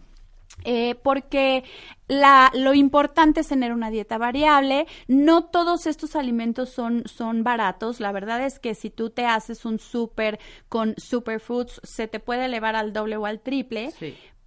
Eh, porque la, lo importante es tener una dieta variable. No todos estos alimentos son, son baratos. La verdad es que si tú te haces un súper con superfoods, se te puede elevar al doble o al triple.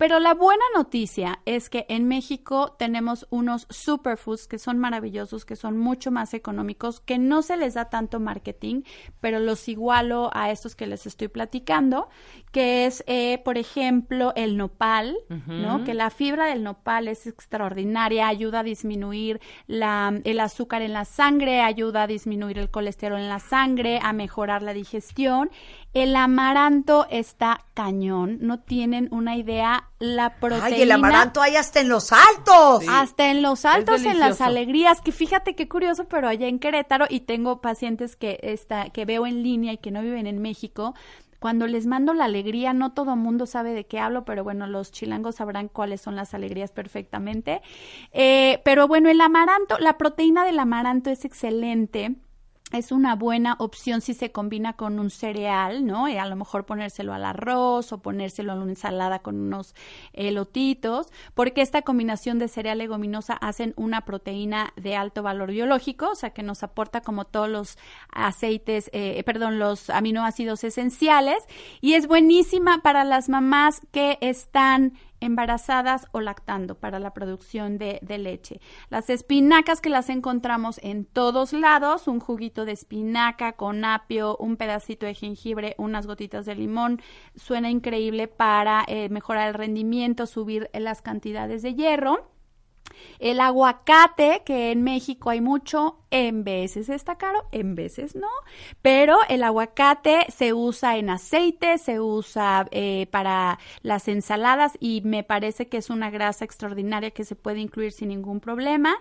Pero la buena noticia es que en México tenemos unos superfoods que son maravillosos, que son mucho más económicos, que no se les da tanto marketing, pero los igualo a estos que les estoy platicando, que es, eh, por ejemplo, el nopal, ¿no? Que la fibra del nopal es extraordinaria, ayuda a disminuir la, el azúcar en la sangre, ayuda a disminuir el colesterol en la sangre, a mejorar la digestión. El amaranto está cañón, no tienen una idea la proteína. Ay, el amaranto hay hasta en los altos. Hasta en los altos, en las alegrías, que fíjate qué curioso, pero allá en Querétaro, y tengo pacientes que, está, que veo en línea y que no viven en México, cuando les mando la alegría, no todo mundo sabe de qué hablo, pero bueno, los chilangos sabrán cuáles son las alegrías perfectamente. Eh, pero bueno, el amaranto, la proteína del amaranto es excelente. Es una buena opción si se combina con un cereal, ¿no? Y a lo mejor ponérselo al arroz o ponérselo en una ensalada con unos elotitos, porque esta combinación de cereal leguminosa hacen una proteína de alto valor biológico, o sea que nos aporta como todos los aceites, eh, perdón, los aminoácidos esenciales y es buenísima para las mamás que están embarazadas o lactando para la producción de, de leche. Las espinacas que las encontramos en todos lados, un juguito de espinaca con apio, un pedacito de jengibre, unas gotitas de limón, suena increíble para eh, mejorar el rendimiento, subir las cantidades de hierro. El aguacate, que en México hay mucho, en veces está caro, en veces no, pero el aguacate se usa en aceite, se usa eh, para las ensaladas y me parece que es una grasa extraordinaria que se puede incluir sin ningún problema.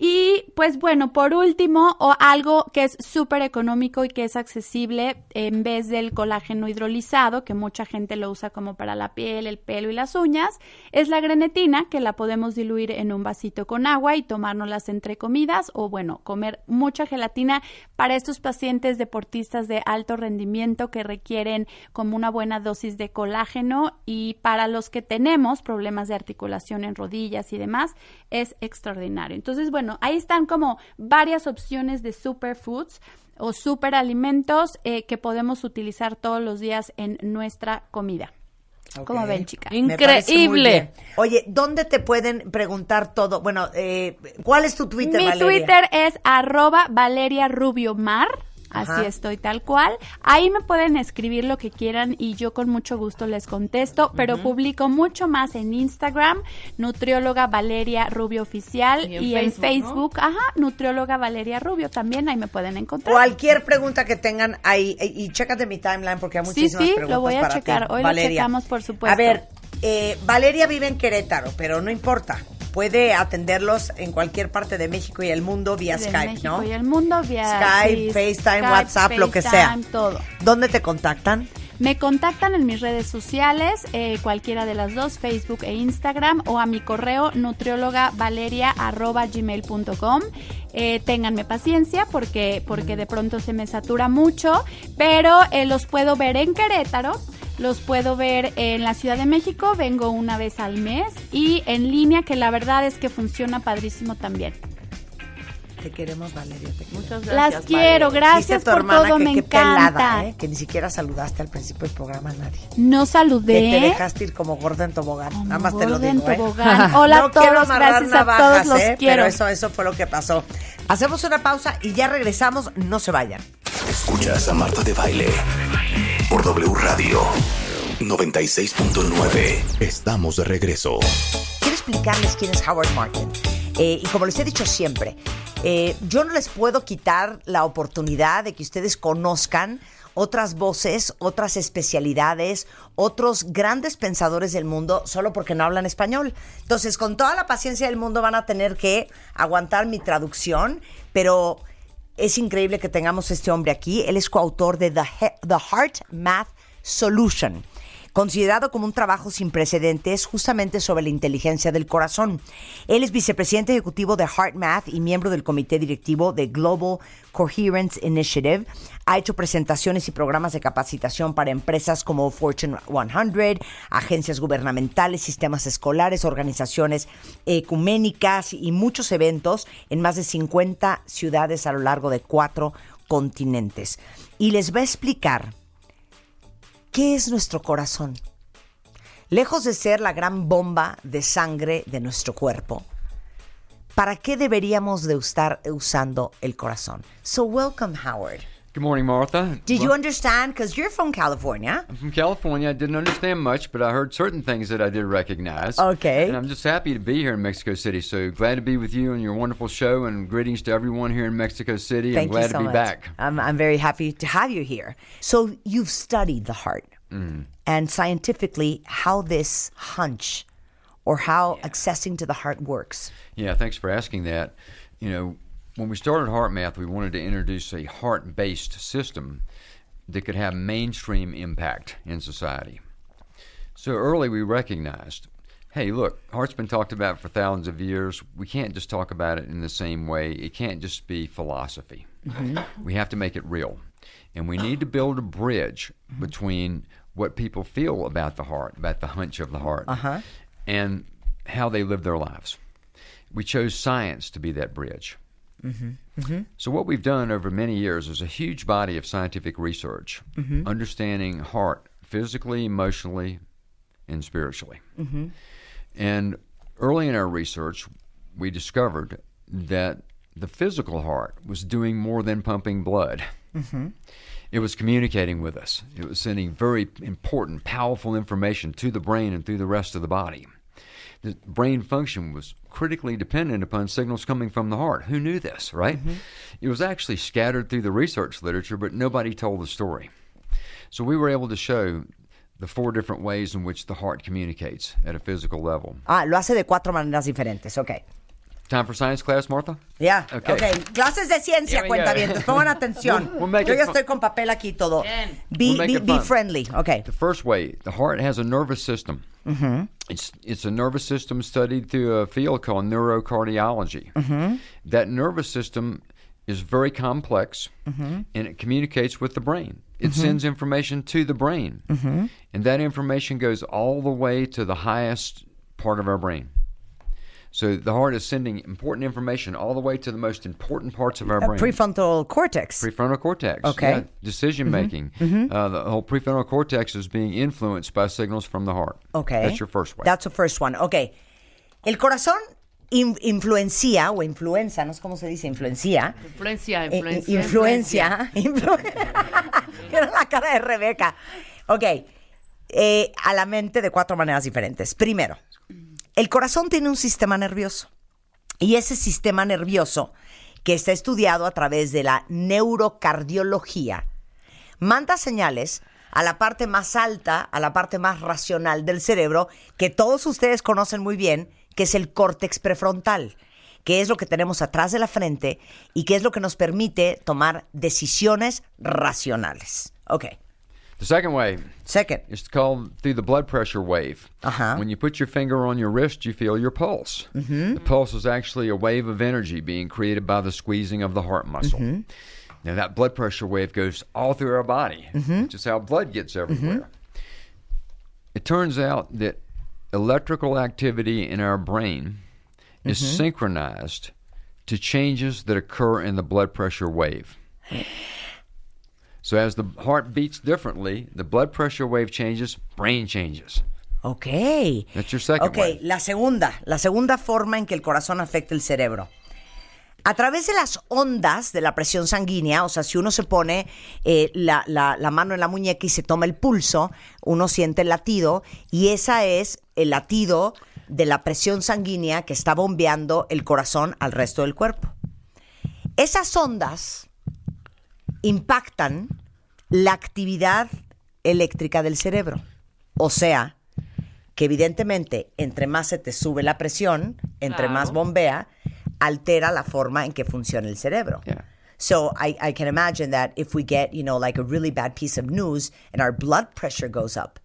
Y pues bueno, por último, o algo que es súper económico y que es accesible en vez del colágeno hidrolizado, que mucha gente lo usa como para la piel, el pelo y las uñas, es la grenetina, que la podemos diluir en un vasito con agua y tomárnoslas entre comidas o bueno, comer mucha gelatina para estos pacientes deportistas de alto rendimiento que requieren como una buena dosis de colágeno y para los que tenemos problemas de articulación en rodillas y demás es extraordinario. Entonces, bueno, ahí están como varias opciones de superfoods o superalimentos eh, que podemos utilizar todos los días en nuestra comida. Como ven, chicas. Me parece muy bien. Oye, ¿dónde te pueden preguntar todo? Bueno, eh, ¿cuál es tu Twitter, Mi Valeria? Twitter es arroba Valeria Rubio Mar. Ajá. Así estoy tal cual. Ahí me pueden escribir lo que quieran y yo con mucho gusto les contesto, pero publico mucho más en Instagram, nutrióloga Valeria Rubio Oficial Y y en en, Facebook, ajá, nutrióloga Valeria Rubio también ahí me pueden encontrar. Cualquier pregunta que tengan ahí, y, y chécate mi timeline porque hay Sí, muchísimas sí, preguntas lo voy a para checar. ti, Hoy lo Valeria. checamos, por supuesto. A ver, eh, Valeria vive en Querétaro, pero no importa. Puede atenderlos en cualquier parte de México y el mundo vía de Skype, México ¿no? y el mundo vía Skype, sí, FaceTime, Skype, WhatsApp, lo que sea. Todo. ¿Dónde te contactan? Me contactan en mis redes sociales, eh, cualquiera de las dos, Facebook e Instagram, o a mi correo nutriologavaleria.gmail.com. Eh, ténganme paciencia porque, porque de pronto se me satura mucho, pero eh, los puedo ver en Querétaro, los puedo ver en la Ciudad de México, vengo una vez al mes, y en línea, que la verdad es que funciona padrísimo también. Te queremos, Valeria. Te Muchas Las quiero, gracias por todo, que me qué pelada, encanta. ¿eh? Que ni siquiera saludaste al principio del programa a nadie. No Que saludé. te dejaste ir como gorda en tobogán. Nada más te lo gorda en digo, ¿eh? tobogán. Hola a no quiero todos, gracias a navajas, todos, los ¿eh? quiero. Pero eso, eso fue lo que pasó. Hacemos una pausa y ya regresamos. No se vayan. Escuchas a Marta de Baile por W Radio 96.9. Estamos de regreso. quiero explicarles quién es Howard Martin. Eh, y como les he dicho siempre, eh, yo no les puedo quitar la oportunidad de que ustedes conozcan otras voces, otras especialidades, otros grandes pensadores del mundo solo porque no hablan español. Entonces, con toda la paciencia del mundo van a tener que aguantar mi traducción, pero es increíble que tengamos este hombre aquí. Él es coautor de The, He- The Heart Math Solution considerado como un trabajo sin precedentes justamente sobre la inteligencia del corazón. Él es vicepresidente ejecutivo de HeartMath y miembro del comité directivo de Global Coherence Initiative. Ha hecho presentaciones y programas de capacitación para empresas como Fortune 100, agencias gubernamentales, sistemas escolares, organizaciones ecuménicas y muchos eventos en más de 50 ciudades a lo largo de cuatro continentes. Y les va a explicar ¿Qué es nuestro corazón? Lejos de ser la gran bomba de sangre de nuestro cuerpo, ¿para qué deberíamos de estar usando el corazón? So welcome, Howard. Good morning, Martha. Did you understand? Because you're from California. I'm from California. I didn't understand much, but I heard certain things that I did recognize. Okay. And I'm just happy to be here in Mexico City. So glad to be with you and your wonderful show. And greetings to everyone here in Mexico City. Thank I'm glad you so to be much. back. I'm, I'm very happy to have you here. So you've studied the heart Mm. and scientifically how this hunch or how accessing to the heart works. Yeah, thanks for asking that. You know, when we started HeartMath, we wanted to introduce a heart based system that could have mainstream impact in society. So early we recognized hey, look, heart's been talked about for thousands of years. We can't just talk about it in the same way, it can't just be philosophy. We have to make it real. And we need to build a bridge between what people feel about the heart, about the hunch of the heart, Uh-huh. and how they live their lives. We chose science to be that bridge. Mm-hmm. So, what we've done over many years is a huge body of scientific research, Mhm. understanding heart physically, emotionally, and spiritually. Mm-hmm. And early in our research, we discovered that the physical heart was doing more than pumping blood. Mm-hmm. It was communicating with us. It was sending very important, powerful information to the brain and through the rest of the body. The brain function was critically dependent upon signals coming from the heart. Who knew this, right? It was actually scattered through the research literature, but nobody told the story. So we were able to show the four different ways in which the heart communicates at a physical level. Ah, lo hace de cuatro maneras diferentes, ok. Time for science class, Martha? Yeah. Okay. ok. Clases de ciencia, Yeah, yeah. cuenta bien. Pongan atención. We'll- we'll make Yo it ya fun. estoy con papel aquí y todo. Be, We'll be, be friendly. Ok. The first way, the heart has a nervous system. Mhm. It's it's a nervous system studied through a field called neurocardiology. Mhm. That nervous system is very complex Mhm. and it communicates with the brain. It Mhm. sends information to the brain. Mhm. And that information goes all the way to the highest part of our brain. So the heart is sending important information all the way to the most important parts of our Uh, brain. prefrontal cortex. Prefrontal cortex. Okay. yeah, decision making. Mhm. Uh, the whole prefrontal cortex is being influenced by signals from the heart. Okay. That's your first way. That's the first one. Ok. El corazón in- influencia o influenza, no sé cómo se dice, influencia. Influencia, Eh, influencia. influencia. influ- Era la cara de Rebeca. Ok. Eh, a la mente de cuatro maneras diferentes. Primero, el corazón tiene un sistema nervioso. Y ese sistema nervioso, que está estudiado a través de la neurocardiología, manda señales a la parte más alta, a la parte más racional del cerebro, que todos ustedes conocen muy bien, que es el córtex prefrontal, que es lo que tenemos atrás de la frente y que es lo que nos permite tomar decisiones racionales. Ok. The second way. Second. It's called through the blood pressure wave. Uh-huh. When you put your finger on your wrist, you feel your pulse. Mhm. The pulse is actually a wave of energy being created by the squeezing of the heart muscle. Mhm. Now that blood pressure wave goes all through our body, Mhm. which is how blood gets everywhere. It turns out that electrical activity in our brain is Mhm. synchronized to changes that occur in the blood pressure wave. So as the heart beats differently, the blood pressure wave changes, brain changes. Ok. That's your second Ok, la segunda, la segunda forma en que el corazón afecta el cerebro. A través de las ondas de la presión sanguínea, o sea, si uno se pone eh, la, la- la mano en la muñeca y se toma el pulso, uno siente el latido y esa es el latido de la presión sanguínea que está bombeando el corazón al resto del cuerpo. Esas ondas impactan la actividad eléctrica del cerebro. O sea, que evidentemente entre más se te sube la presión, entre Claro. más bombea, altera la forma en que funciona el cerebro. So I, I can imagine that if we get, you know, like a really bad piece of news and our blood pressure goes up,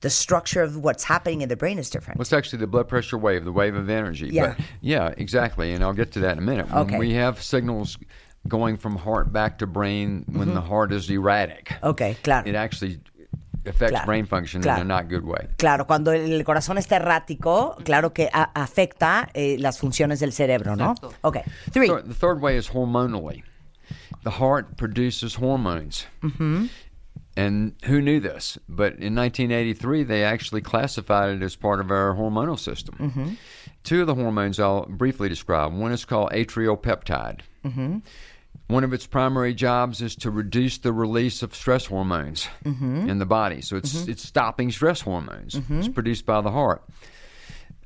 the structure of what's happening in the brain is different. Well, it's actually the blood pressure wave, the wave of energy. Yeah. But yeah, exactly. And I'll get to that in a minute. When Okay. we have signals going from heart back to brain when Mhm. the heart is erratic. Okay, claro. It actually affects Claro, brain function claro. in a not good way. Claro, cuando el, corazón está errático, claro que a- afecta eh, las funciones del cerebro, ¿no? Ok. Three. The third way is hormonally. The heart produces hormones. Mhm. And who knew this? But in 1983, they actually classified it as part of our hormonal system. Mhm. Two of the hormones I'll briefly describe. One is called atriopeptide. Mhm. One of its primary jobs is to reduce the release of stress hormones Mhm. in the body. So it's Mhm. it's stopping stress hormones. Mhm. It's produced by the heart.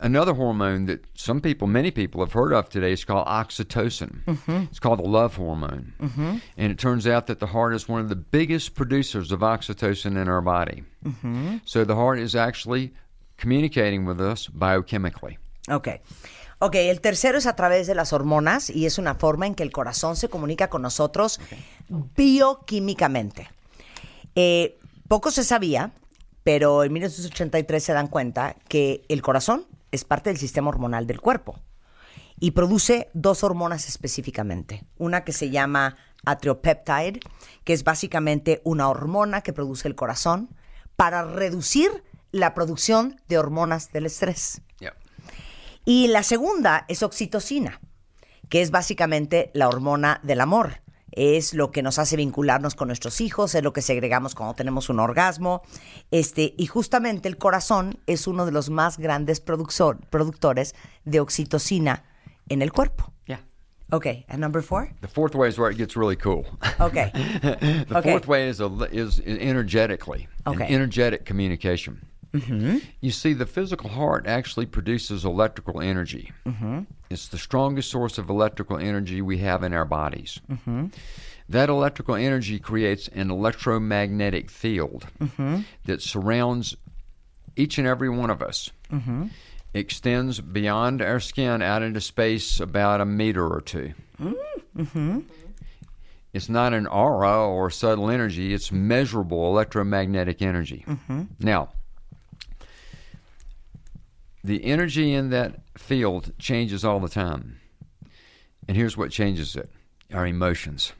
Another hormone that some people, many people have heard of today is called oxytocin. Mhm. It's called the love hormone. Mhm. And it turns out that the heart is one of the biggest producers of oxytocin in our body. Mhm. So the heart is actually communicating with us biochemically. Ok. Ok, el tercero es a través de las hormonas y es una forma en que el corazón se comunica con nosotros bioquímicamente. Eh, poco se sabía, pero en 1983 se dan cuenta que el corazón es parte del sistema hormonal del cuerpo y produce dos hormonas específicamente. Una que se llama atriopeptide, que es básicamente una hormona que produce el corazón para reducir la producción de hormonas del estrés. Y la segunda es oxitocina, que es básicamente la hormona del amor. Es lo que nos hace vincularnos con nuestros hijos, es lo que segregamos cuando tenemos un orgasmo. Este, y justamente el corazón es uno de los más grandes productor- productores de oxitocina en el cuerpo. Yeah. Okay, and number four? The fourth way is where it gets really cool. Okay. the Okay. fourth way is a, is energetically, an Okay. energetic communication. Mhm. You see, the physical heart actually produces electrical energy. Mhm. It's the strongest source of electrical energy we have in our bodies. Mhm. That electrical energy creates an electromagnetic field Mhm. that surrounds each and every one of us. Mhm. extends beyond our skin out into space about a meter or two. Mm-hmm. It's not an aura or subtle energy, it's measurable electromagnetic energy. Mhm. Now, the energy in that field changes all the time. And here's what changes it our emotions.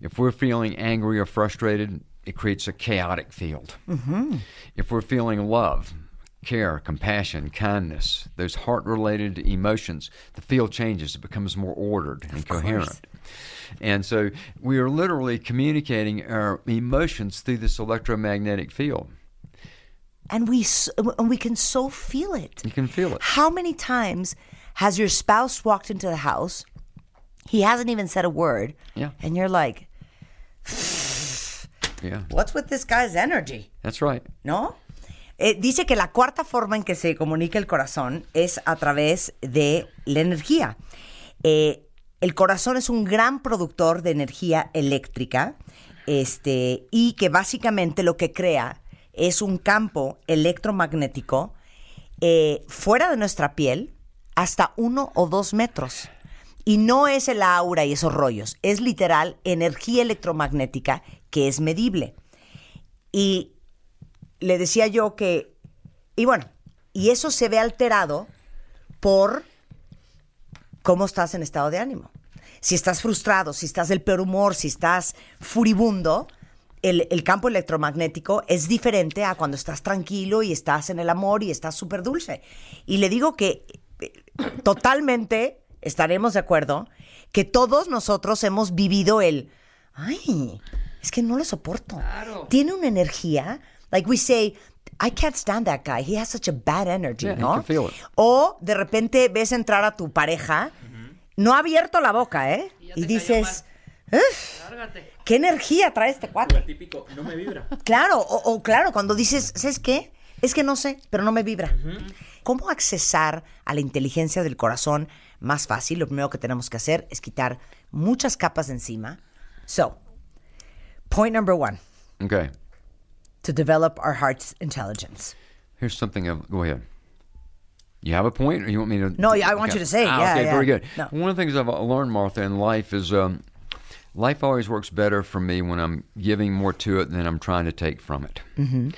If we're feeling angry or frustrated, it creates a chaotic field. Mm-hmm. If we're feeling love, care, compassion, kindness, those heart related emotions, the field changes. It becomes more ordered and coherent. And so we are literally communicating our emotions through this electromagnetic field. And we and we can so feel it. You can feel it. How many times has your spouse walked into the house? He hasn't even said a word. Yeah. And you're like, Yeah. what's with this guy's energy? That's right. ¿No? Eh, dice que la cuarta forma en que se comunica el corazón es a través de la energía. Eh, el corazón es un gran productor de energía eléctrica este, y que básicamente lo que crea es un campo electromagnético eh, fuera de nuestra piel hasta uno o dos metros. Y no es el aura y esos rollos, es literal energía electromagnética que es medible. Y le decía yo que, y bueno, y eso se ve alterado por cómo estás en estado de ánimo. Si estás frustrado, si estás del peor humor, si estás furibundo, el, el campo electromagnético es diferente a cuando estás tranquilo y estás en el amor y estás súper dulce. Y le digo que eh, totalmente estaremos de acuerdo que todos nosotros hemos vivido el, ay, es que no lo soporto. Tiene una energía, like we say, I can't stand that guy. He has such a bad energy, Yeah, ¿no? can feel it. O de repente ves entrar a tu pareja, no ha abierto la boca, ¿eh? Y, dices, "Uf, ¿qué energía trae este cuate? Típico, no me vibra. Claro, o, o claro, cuando dices, ¿sabes qué? Es que no sé, pero no me vibra. ¿Cómo accesar a la inteligencia del corazón más fácil? Lo primero que tenemos que hacer es quitar muchas capas de encima. So, point number one, Okay. to develop our heart's intelligence. Here's something. Of, go ahead. You have a point, or you want me to? No, I want you to say it. Ah, Yeah, okay, yeah. very good. No. One of the things I've learned, Martha, in life is um, life always works better for me when I'm giving more to it than I'm trying to take from it. Mm-hmm.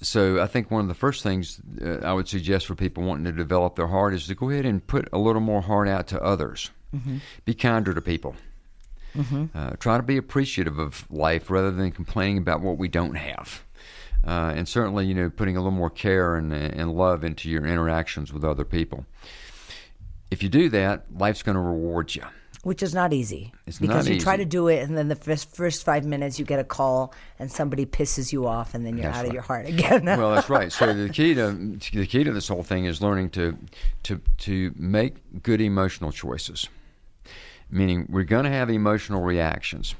So I think one of the first things uh, I would suggest for people wanting to develop their heart is to go ahead and put a little more heart out to others. Mhm. Be kinder to people. Mhm. Uh, try to be appreciative of life rather than complaining about what we don't have. Uh, and certainly, you know, putting a little more care and, and love into your interactions with other people. If you do that, life's going to reward you. Which is not easy. It's because not you try to do it, and then the first, first five minutes you get a call, and somebody pisses you off, and then you're That's out of your heart again. well, that's right. So the key to the key to this whole thing is learning to to to make good emotional choices. Meaning, we're going to have emotional reactions.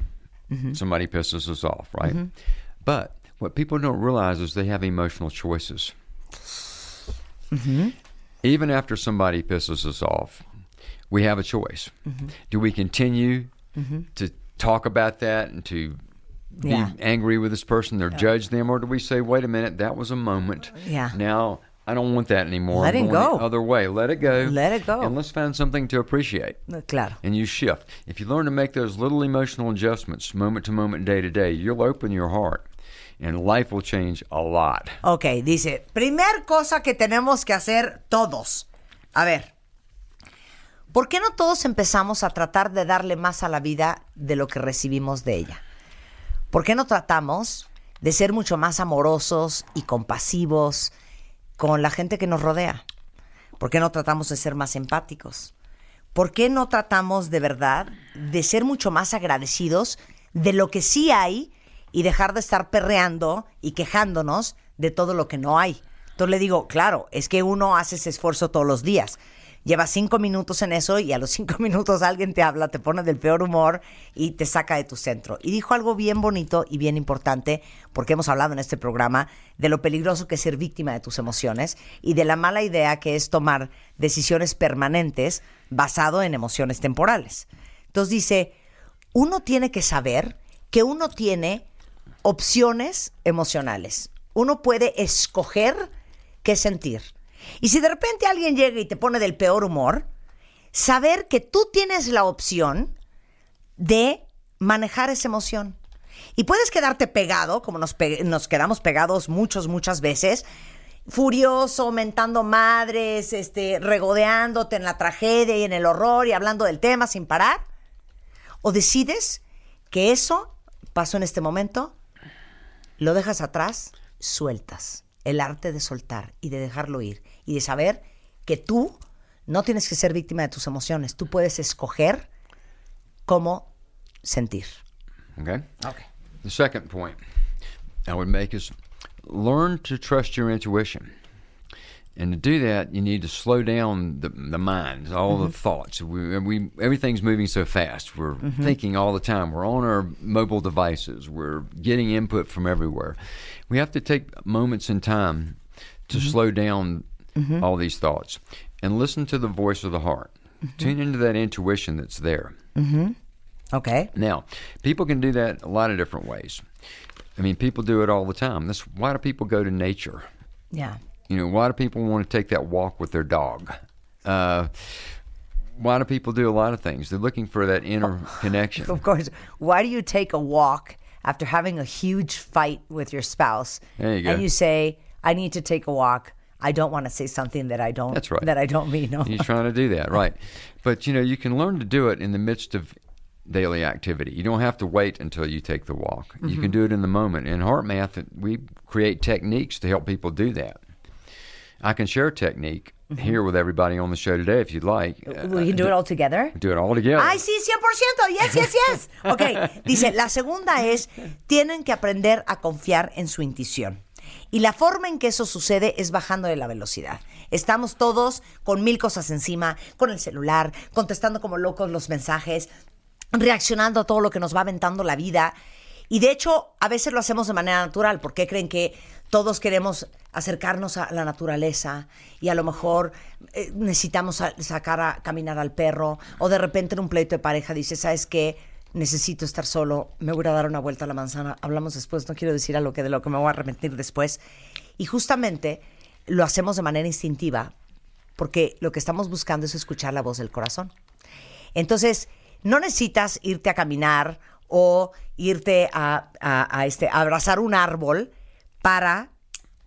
Mhm. Somebody pisses us off, right? Mhm. But what people don't realize is they have emotional choices. Mhm. Even after somebody pisses us off, we have a choice. Mhm. Do we continue Mhm. to talk about that and to be Yeah. angry with this person or judge them, or do we say, "Wait a minute, that was a moment. Yeah. Now I don't want that anymore. Let it go. the other way. Let it go. Let it go. And let's find something to appreciate." Claro. And you shift. If you learn to make those little emotional adjustments, moment to moment, day to day, you'll open your heart, and life will change a lot. Ok, dice, primer cosa que tenemos que hacer todos. A ver, ¿por qué no todos empezamos a tratar de darle más a la vida de lo que recibimos de ella? ¿Por qué no tratamos de ser mucho más amorosos y compasivos con la gente que nos rodea? ¿Por qué no tratamos de ser más empáticos? ¿Por qué no tratamos de verdad de ser mucho más agradecidos de lo que sí hay y dejar de estar perreando y quejándonos de todo lo que no hay? Entonces le digo, claro, es que uno hace ese esfuerzo todos los días. Lleva cinco minutos en eso y a los cinco minutos alguien te habla, te pone del peor humor y te saca de tu centro. Y dijo algo bien bonito y bien importante, porque hemos hablado en este programa de lo peligroso que es ser víctima de tus emociones y de la mala idea que es tomar decisiones permanentes basado en emociones temporales. Entonces dice, uno tiene que saber que uno tiene opciones emocionales. Uno puede escoger qué sentir. Y si de repente alguien llega y te pone del peor humor, saber que tú tienes la opción de manejar esa emoción. Y puedes quedarte pegado, como nos, nos quedamos pegados muchos, muchas veces, furioso, mentando madres, este, regodeándote en la tragedia y en el horror y hablando del tema sin parar. O decides que eso pasó en este momento, lo dejas atrás, sueltas. El arte de soltar y de dejarlo ir. Y de saber que tú no tienes que ser víctima de tus emociones. Tú puedes escoger cómo sentir. Okay? Okay. The second point I would make is learn to trust your intuition. And to do that, you need to slow down the, the mind, all the thoughts. We, we, everything's moving so fast. We're Mhm. thinking all the time. We're on our mobile devices. We're getting input from everywhere. We have to take moments in time to Mhm. slow down Mhm. all these thoughts and listen to the voice of the heart. Tune into that intuition that's there. Mm-hmm. Okay. Now, people can do that a lot of different ways. I mean, people do it all the time. That's why do people go to nature? Yeah. You know, why do people want to take that walk with their dog? Uh, why do people do a lot of things? They're looking for that inner connection. Of course. Why do you take a walk after having a huge fight with your spouse? There you go. And you say, I need to take a walk. I don't want to say something that I don't That's right. that I don't mean. No. You're trying to do that, right? But you know, you can learn to do it in the midst of daily activity. You don't have to wait until you take the walk. You can Mhm. do it in the moment. In Heart Math, we create techniques to help people do that. I can share a technique mm-hmm. here with everybody on the show today if you'd like. Uh, uh, we can do it all together. Do it all together. Ay, sí, 100%. Yes, yes, yes. Ok, dice, la segunda es, tienen que aprender a confiar en su intuición. Y la forma en que eso sucede es bajando de la velocidad. Estamos todos con mil cosas encima, con el celular, contestando como locos los mensajes, reaccionando a todo lo que nos va aventando la vida. Y de hecho, a veces lo hacemos de manera natural, porque creen que todos queremos acercarnos a la naturaleza y a lo mejor eh, necesitamos sa- sacar a caminar al perro o de repente en un pleito de pareja dices, ¿sabes qué? Necesito estar solo, me voy a dar una vuelta a la manzana, hablamos después, no quiero decir algo que de lo que me voy a arrepentir después. Y justamente lo hacemos de manera instintiva porque lo que estamos buscando es escuchar la voz del corazón. Entonces, no necesitas irte a caminar o irte a, este, a abrazar un árbol para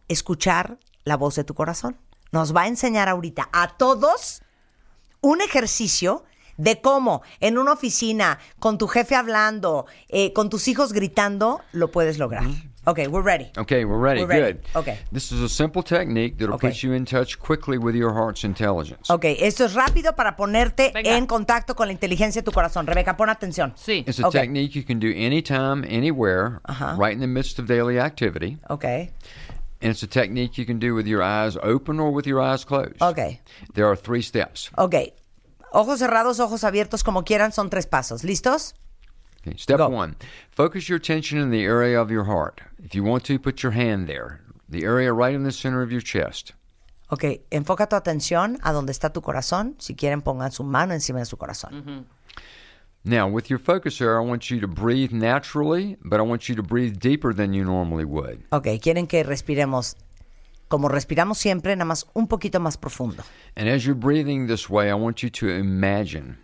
escuchar la voz de tu corazón. Nos va a enseñar ahorita a todos un ejercicio de cómo en una oficina, con tu jefe hablando, eh, con tus hijos gritando, lo puedes lograr. Ok, we're ready. Okay, we're ready. We're ready. Good. Okay. This is a simple technique that'll Okay. put you in touch quickly with your heart's intelligence. Ok, esto es rápido para ponerte en contacto con la inteligencia de tu corazón. Rebeca, pon atención. Sí. It's a Okay. technique you can do anytime, anywhere, Uh-huh. right in the midst of daily activity. Okay. And it's a technique you can do with your eyes open or with your eyes closed. Okay. There are three steps. Ok. Ojos cerrados, ojos abiertos, como quieran, son tres pasos. ¿Listos? Okay, step one focus your attention in the area of your heart. If you want to, put your hand there, the area right in the center of your chest. Ok, enfoca tu atención a donde está tu corazón. Si quieren, pongan su mano encima de su corazón. Now, with your focus there, I want you to breathe naturally, but I want you to breathe deeper than you normally would. Ok, quieren que respiremos como respiramos siempre, nada más un poquito más profundo. And as you're breathing this way, I want you to imagine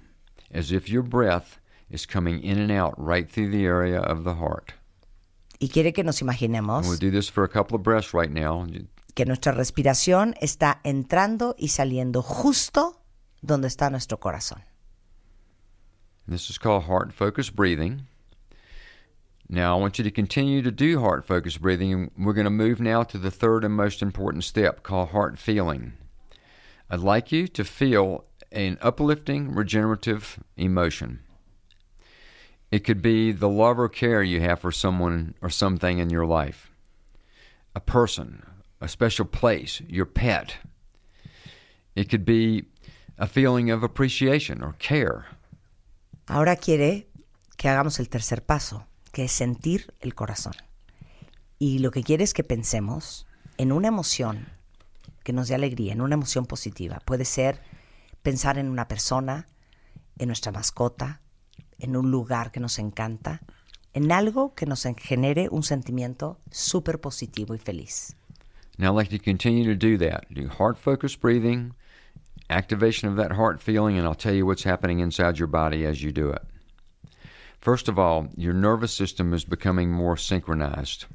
as if your breath is coming in and out right through the area of the heart. Y quiere que nos And imaginemos we'll do this for a couple of breaths right now. que nuestra respiración está entrando y saliendo justo donde está nuestro corazón. This is called heart focused breathing. Now, I want you to continue to do heart focused breathing, we're going to move now to the third and most important step called heart feeling. I'd like you to feel an uplifting, regenerative emotion. It could be the love or care you have for someone or something in your life, a person, a special place, your pet. It could be a feeling of appreciation or care. Ahora quiere que hagamos el tercer paso, que es sentir el corazón. Y lo que quiere es que pensemos en una emoción que nos dé alegría, en una emoción positiva. Puede ser pensar en una persona, en nuestra mascota, en un lugar que nos encanta, en algo que nos genere un sentimiento súper positivo y feliz. Now, I'd like to continue to do that. Do heart focused breathing, activation of that heart feeling, and I'll tell you what's happening inside your body as you do it. First of all, your nervous system is becoming more synchronized.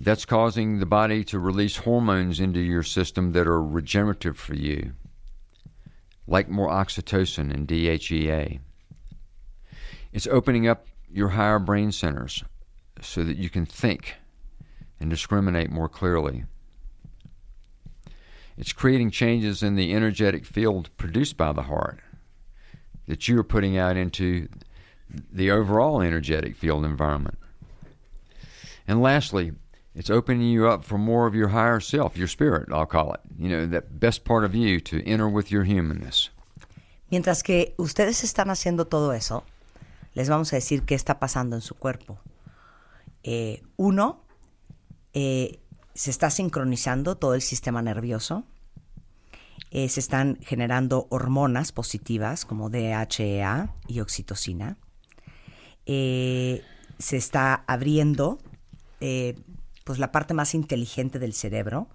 That's causing the body to release hormones into your system that are regenerative for you, like more oxytocin and DHEA. It's opening up your higher brain centers so that you can think and discriminate more clearly. It's creating changes in the energetic field produced by the heart that you are putting out into the overall energetic field environment. And lastly, it's opening you up for more of your higher self, your spirit, I'll call it. You know, that best part of you to enter with your humanness. Mientras que ustedes están haciendo todo eso, les vamos a decir qué está pasando en su cuerpo. Eh, uno, eh, se está sincronizando todo el sistema nervioso. Eh, se están generando hormonas positivas como DHEA y oxitocina. Eh, se está abriendo eh, pues la parte más inteligente del cerebro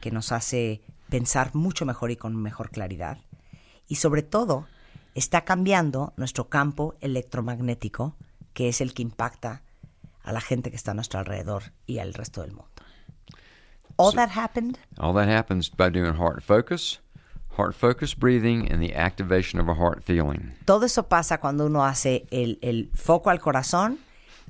que nos hace pensar mucho mejor y con mejor claridad. Y sobre todo, está cambiando nuestro campo electromagnético, que es el que impacta a la gente que está a nuestro alrededor y al resto del mundo. All that happened All that happens by doing heart focus, heart focused breathing, and the activation of a heart feeling. Todo eso pasa cuando uno hace el, el foco al corazón,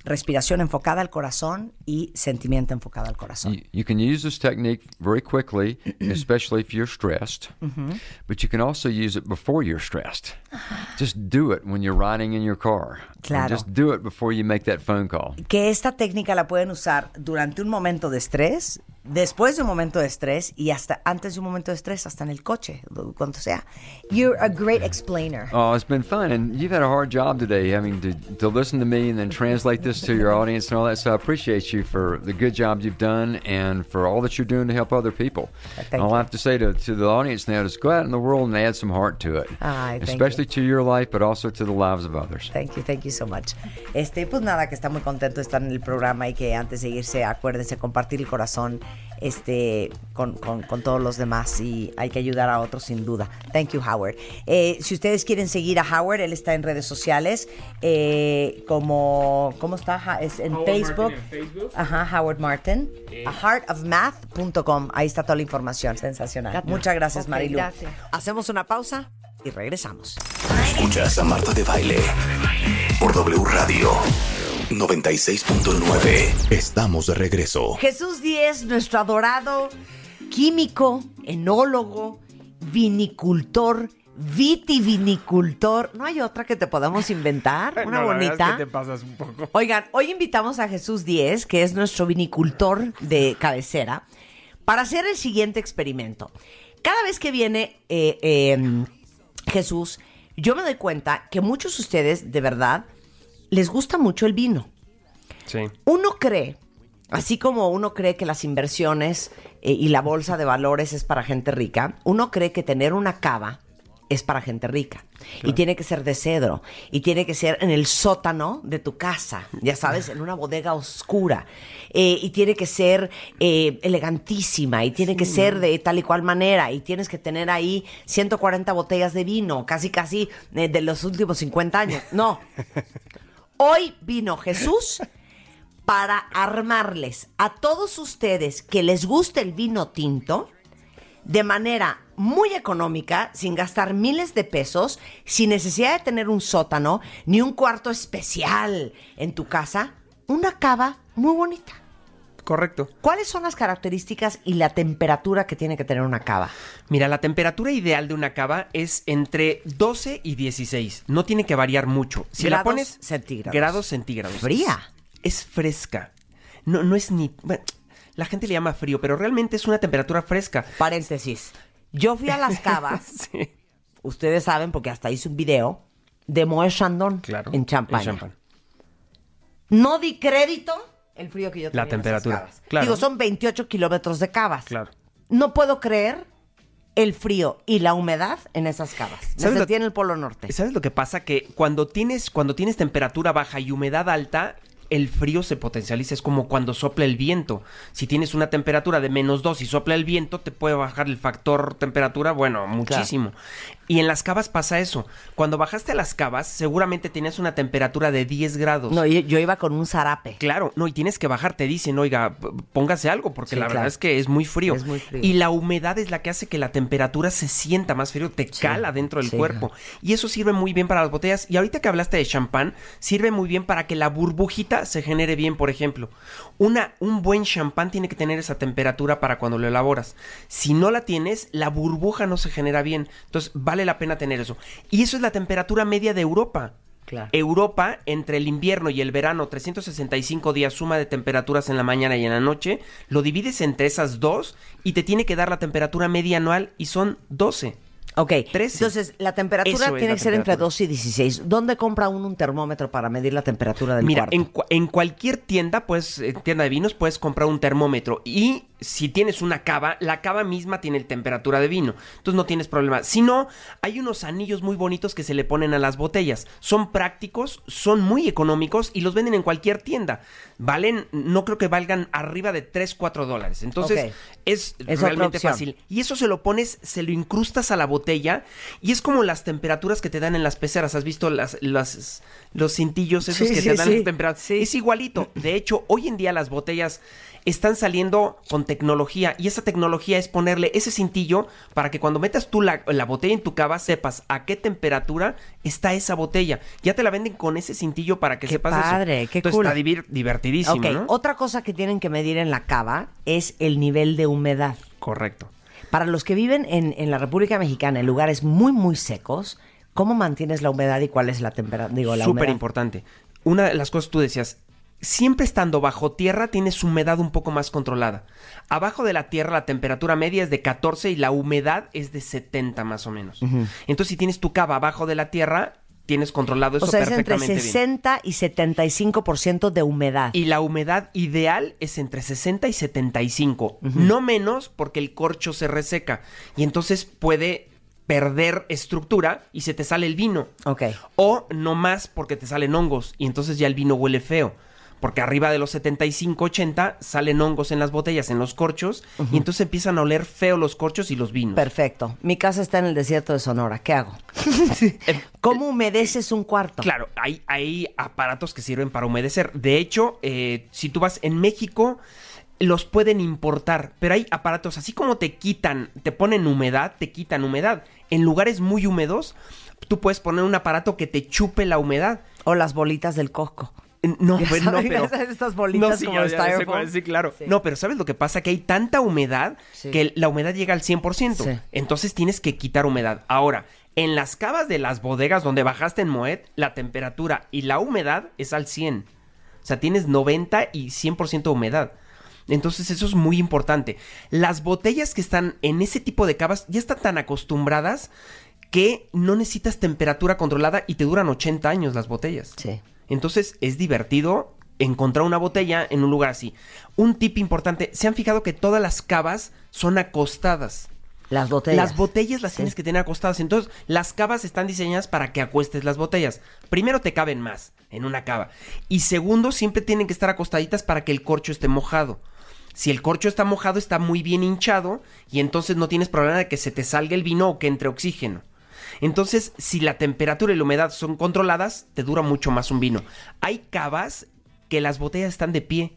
respiración enfocada al corazón y sentimiento enfocado al corazón. You, you can use this technique very quickly, especially if you're stressed, Mhm. but you can also use it before you're stressed. Just do it when you're riding in your car. Claro. Just do it before you make that phone call. Que esta técnica la pueden usar durante un momento de estrés, después de un momento de estrés y hasta antes de un momento de estrés, hasta en el coche, cuando sea. You're a great explainer. Oh, it's been fun, and you've had a hard job today having to, to listen to me and then translate this to your audience and all that. So I appreciate you for the good job you've done and for all that you're doing to help other people. Thank All you. I have to say to, to the audience now is go out in the world and add some heart to it, Ay, thank especially to your life, but also to the lives of others. Thank you, thank you so much. Este, pues nada, que está muy contento de estar en el programa y que antes de irse, acuérdense, compartir el corazón este, con, con- con todos los demás y hay que ayudar a otros sin duda. Thank you, Howard. Eh, si ustedes quieren seguir a Howard, él está en redes sociales eh, como, ¿cómo está? Es en Facebook. Martin en Facebook. Ajá, Howard Martin. A heartofmath.com. Ahí está toda la información. Sensacional. Gracias. Muchas gracias, Marilu. gracias. Hacemos una pausa y regresamos. Escuchas a Marta de Baile por W Radio 96.9. Estamos de regreso. Jesús Díez, nuestro adorado químico, enólogo, vinicultor, vitivinicultor. ¿No hay otra que te podamos inventar? Una No, la verdad es bonita. que te pasas un poco. Oigan, hoy invitamos a Jesús Díez, que es nuestro vinicultor de cabecera, para hacer el siguiente experimento. Cada vez que viene eh, eh, Jesús, yo me doy cuenta que muchos de ustedes, de verdad, les gusta mucho el vino. Sí. Uno cree, así como uno cree que las inversiones eh, y la bolsa de valores es para gente rica, uno cree que tener una cava es para gente rica. Y tiene que ser de cedro. Y tiene que ser en el sótano de tu casa. Ya sabes, en una bodega oscura. Eh, y tiene que ser eh, elegantísima. Y tiene que ser de tal y cual manera. Y tienes que tener ahí 140 botellas de vino. Casi, casi eh, de los últimos 50 años. No. Hoy vino Jesús para armarles a todos ustedes que les guste el vino tinto de manera muy económica, sin gastar miles de pesos, sin necesidad de tener un sótano ni un cuarto especial en tu casa, una cava muy bonita. Correcto. ¿Cuáles son las características y la temperatura que tiene que tener una cava? Mira, la temperatura ideal de una cava es entre 12 y 16. No tiene que variar mucho. Si la Grados pones centígrados. grados centígrados. Fría. Es, es fresca. No, no es ni. bueno, la gente le llama frío, pero realmente es una temperatura fresca. Paréntesis. Yo fui a las cavas. Ustedes saben, porque hasta hice un video de Moët Chandon en Champaña. En. No di crédito el frío que yo tenía La en esas temperatura, cavas. claro. Digo, son 28 kilómetros de cavas. Claro. No puedo creer el frío y la humedad en esas cavas. Me ¿Sabes lo- sentí en el Polo Norte. ¿Sabes lo que pasa? Que cuando tienes, cuando tienes temperatura baja y humedad alta, el frío se potencializa. Es como cuando sopla el viento. Si tienes una temperatura de menos 2 y sopla el viento, te puede bajar el factor temperatura, bueno, muchísimo. Y en las cavas pasa eso. Cuando bajaste a las cavas, seguramente tenías una temperatura de 10 grados. No, yo, iba con un zarape. Claro, no, y tienes que bajar, te dicen, oiga, póngase algo, porque Sí, la verdad es que es muy frío. Es muy frío. Y la humedad es la que hace que la temperatura se sienta más frío, te cala dentro del sí. cuerpo. Y eso sirve muy bien para las botellas. Y ahorita que hablaste de champán, sirve muy bien para que la burbujita se genere bien, por ejemplo. Una, un buen champán tiene que tener esa temperatura para cuando lo elaboras. Si no la tienes, la burbuja no se genera bien. Entonces, vale la pena tener eso. Y eso es la temperatura media de Europa. Claro. Europa, entre el invierno y el verano, 365 días suma de temperaturas en la mañana y en la noche, lo divides entre esas dos y te tiene que dar la temperatura media anual y son 12. Ok, 13. entonces la temperatura Eso tiene que ser entre temperatura. 2 y 16. ¿Dónde compra uno un termómetro para medir la temperatura del Mira, cuarto? en, cua- en cualquier tienda, pues, en tienda de vinos, puedes comprar un termómetro. Y si tienes una cava, la cava misma tiene temperatura de vino. Entonces no tienes problema. Si no, hay unos anillos muy bonitos que se le ponen a las botellas. Son prácticos, son muy económicos y los venden en cualquier tienda. Valen, no creo que valgan arriba de 3, 4 dólares. Entonces es, Es realmente fácil. Y eso se lo pones, se lo incrustas a la botella y es como las temperaturas que te dan en las peceras. ¿Has visto las, las- los cintillos esos Sí, que sí, te dan sí. las temperaturas? Es igualito. De hecho, hoy en día las botellas están saliendo con tecnología y esa tecnología es ponerle ese cintillo para que cuando metas tú la, la botella en tu cava sepas a qué temperatura está esa botella. Ya te la venden con ese cintillo para que Qué sepas eso. padre, qué Entonces, cool. está divir- divertidísimo, Ok, ¿no? otra cosa que tienen que medir en la cava es el nivel de humedad. Correcto. Para los que viven en, en la República Mexicana en lugares muy, muy secos, ¿cómo mantienes la humedad y cuál es la temperatura? Súper importante. Una de las cosas tú decías, siempre estando bajo tierra tienes humedad un poco más controlada. Abajo de la tierra la temperatura media es de 14 y la humedad es de 70 más o menos. Entonces si tienes tu cava abajo de la tierra, tienes controlado eso O sea, es entre perfectamente bien. 60 y 75% de humedad. Y la humedad ideal es entre 60 y 75. No menos porque el corcho se reseca. Y entonces puede perder estructura y se te sale el vino. Ok. O no más porque te salen hongos y entonces ya el vino huele feo. Porque arriba de los 75, 80 salen hongos en las botellas, en los corchos, y entonces empiezan a oler feo los corchos y los vinos. Perfecto. Mi casa está en el desierto de Sonora. ¿Qué hago? ¿Cómo humedeces un cuarto? Claro, hay, hay aparatos que sirven para humedecer. De hecho, eh, si tú vas en México, los pueden importar, pero hay aparatos, así como te quitan, te ponen humedad, te quitan humedad. En lugares muy húmedos, tú puedes poner un aparato que te chupe la humedad. O las bolitas del coco. No, Ya pues, no, saben, pero... estas bolitas sí, como ya- de ya sé styrofoam. cuál, Sí, claro. Sí. No, pero ¿sabes lo que pasa? Que hay tanta humedad Sí. que la humedad llega al 100%. Sí. Entonces tienes que quitar humedad. Ahora, en las cavas de las bodegas donde bajaste en Moet, la temperatura y la humedad es al 100. O sea, tienes 90 y 100% de humedad. Entonces eso es muy importante. Las botellas que están en ese tipo de cavas ya están tan acostumbradas que no necesitas temperatura controlada y te duran 80 años las botellas. Sí. Entonces es divertido encontrar una botella en un lugar así. Un tip importante, ¿se han fijado que todas las cavas son acostadas? Las botellas. Las botellas las tienes que tener acostadas. Entonces, las cavas están diseñadas para que acuestes las botellas. Primero, te caben más en una cava. Y segundo, siempre tienen que estar acostaditas para que el corcho esté mojado. Si el corcho está mojado, está muy bien hinchado y entonces no tienes problema de que se te salga el vino o que entre oxígeno. Entonces, si la temperatura y la humedad son controladas, te dura mucho más un vino. Hay cavas que las botellas están de pie.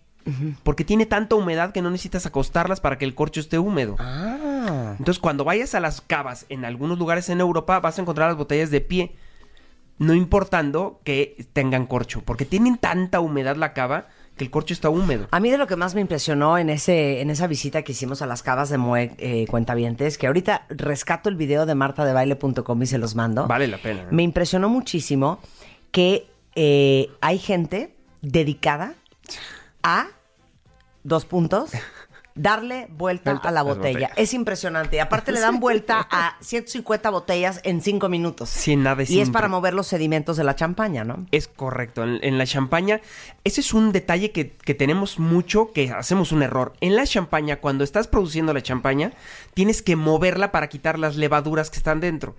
Porque tiene tanta humedad que no necesitas acostarlas para que el corcho esté húmedo. Ah. Entonces, cuando vayas a las cavas en algunos lugares en Europa, vas a encontrar las botellas de pie. No importando que tengan corcho. Porque tienen tanta humedad la cava que el corcho está húmedo. A mí de lo que más me impresionó en ese en esa visita que hicimos a las cavas de Mue eh, Cuentavientes, que ahorita rescato el video de martadebaile.com y se los mando. Vale la pena. Me impresionó muchísimo que eh, hay gente dedicada a dos puntos darle vuelta, Vuelta a la botella. botellas. Es impresionante. Y aparte le dan vuelta a 150 botellas en cinco minutos. Sin nada y es para mover los sedimentos de la champaña, ¿no? Es correcto. En, en la champaña, ese es un detalle que, que tenemos mucho, que hacemos un error. En la champaña, cuando estás produciendo la champaña, tienes que moverla para quitar las levaduras que están dentro.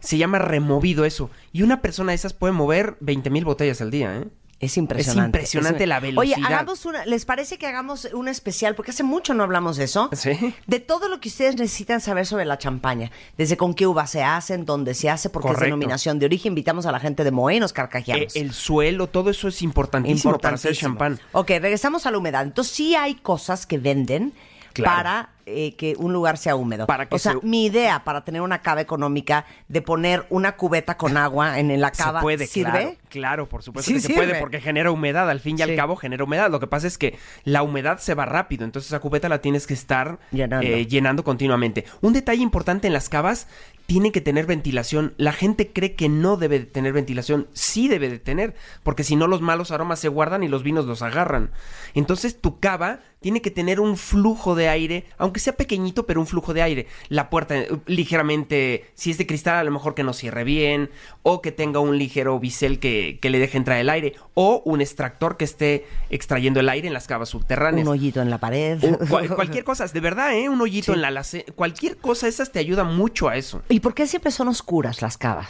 Se llama removido eso. Y una persona de esas puede mover 20 mil botellas al día, ¿eh? Es impresionante. Es impresionante la Oye, velocidad. hagamos una, ¿les parece que hagamos un especial? Porque hace mucho no hablamos de eso. Sí. De todo lo que ustedes necesitan saber sobre la champaña. Desde con qué uva se hacen, dónde se hace, porque es Correcto. denominación de origen. Invitamos a la gente de Moe y nos carcajeamos. Eh, el suelo, todo eso es importantísimo, para hacer champán. Ok, regresamos a la humedad. Entonces sí hay cosas que venden Claro. para eh, que un lugar sea húmedo. Para que o sea, se- mi idea para tener una cava económica de poner una cubeta con agua en la cava se puede, sirve. Claro, claro, por supuesto Sí que se sirve. puede porque genera humedad. Al fin y Sí. al cabo genera humedad. Lo que pasa es que la humedad se va rápido, entonces esa cubeta la tienes que estar Llenando. eh, llenando continuamente. Un detalle importante en las cavas tiene que tener ventilación. La gente cree que no debe de tener ventilación, sí debe de tener, porque si no los malos aromas se guardan y los vinos los agarran. Entonces tu cava tiene que tener un flujo de aire, aunque sea pequeñito, pero un flujo de aire. La puerta eh, ligeramente, si es de cristal, a lo mejor que no cierre bien, o que tenga un ligero bisel que, que le deje entrar el aire, o un extractor que esté extrayendo el aire en las cavas subterráneas. Un hoyito en la pared. Cual- cualquier cosa, de verdad, ¿eh? Un hoyito en la alace- Cualquier cosa, esas te ayuda mucho a eso. ¿Y por qué siempre son oscuras las cavas?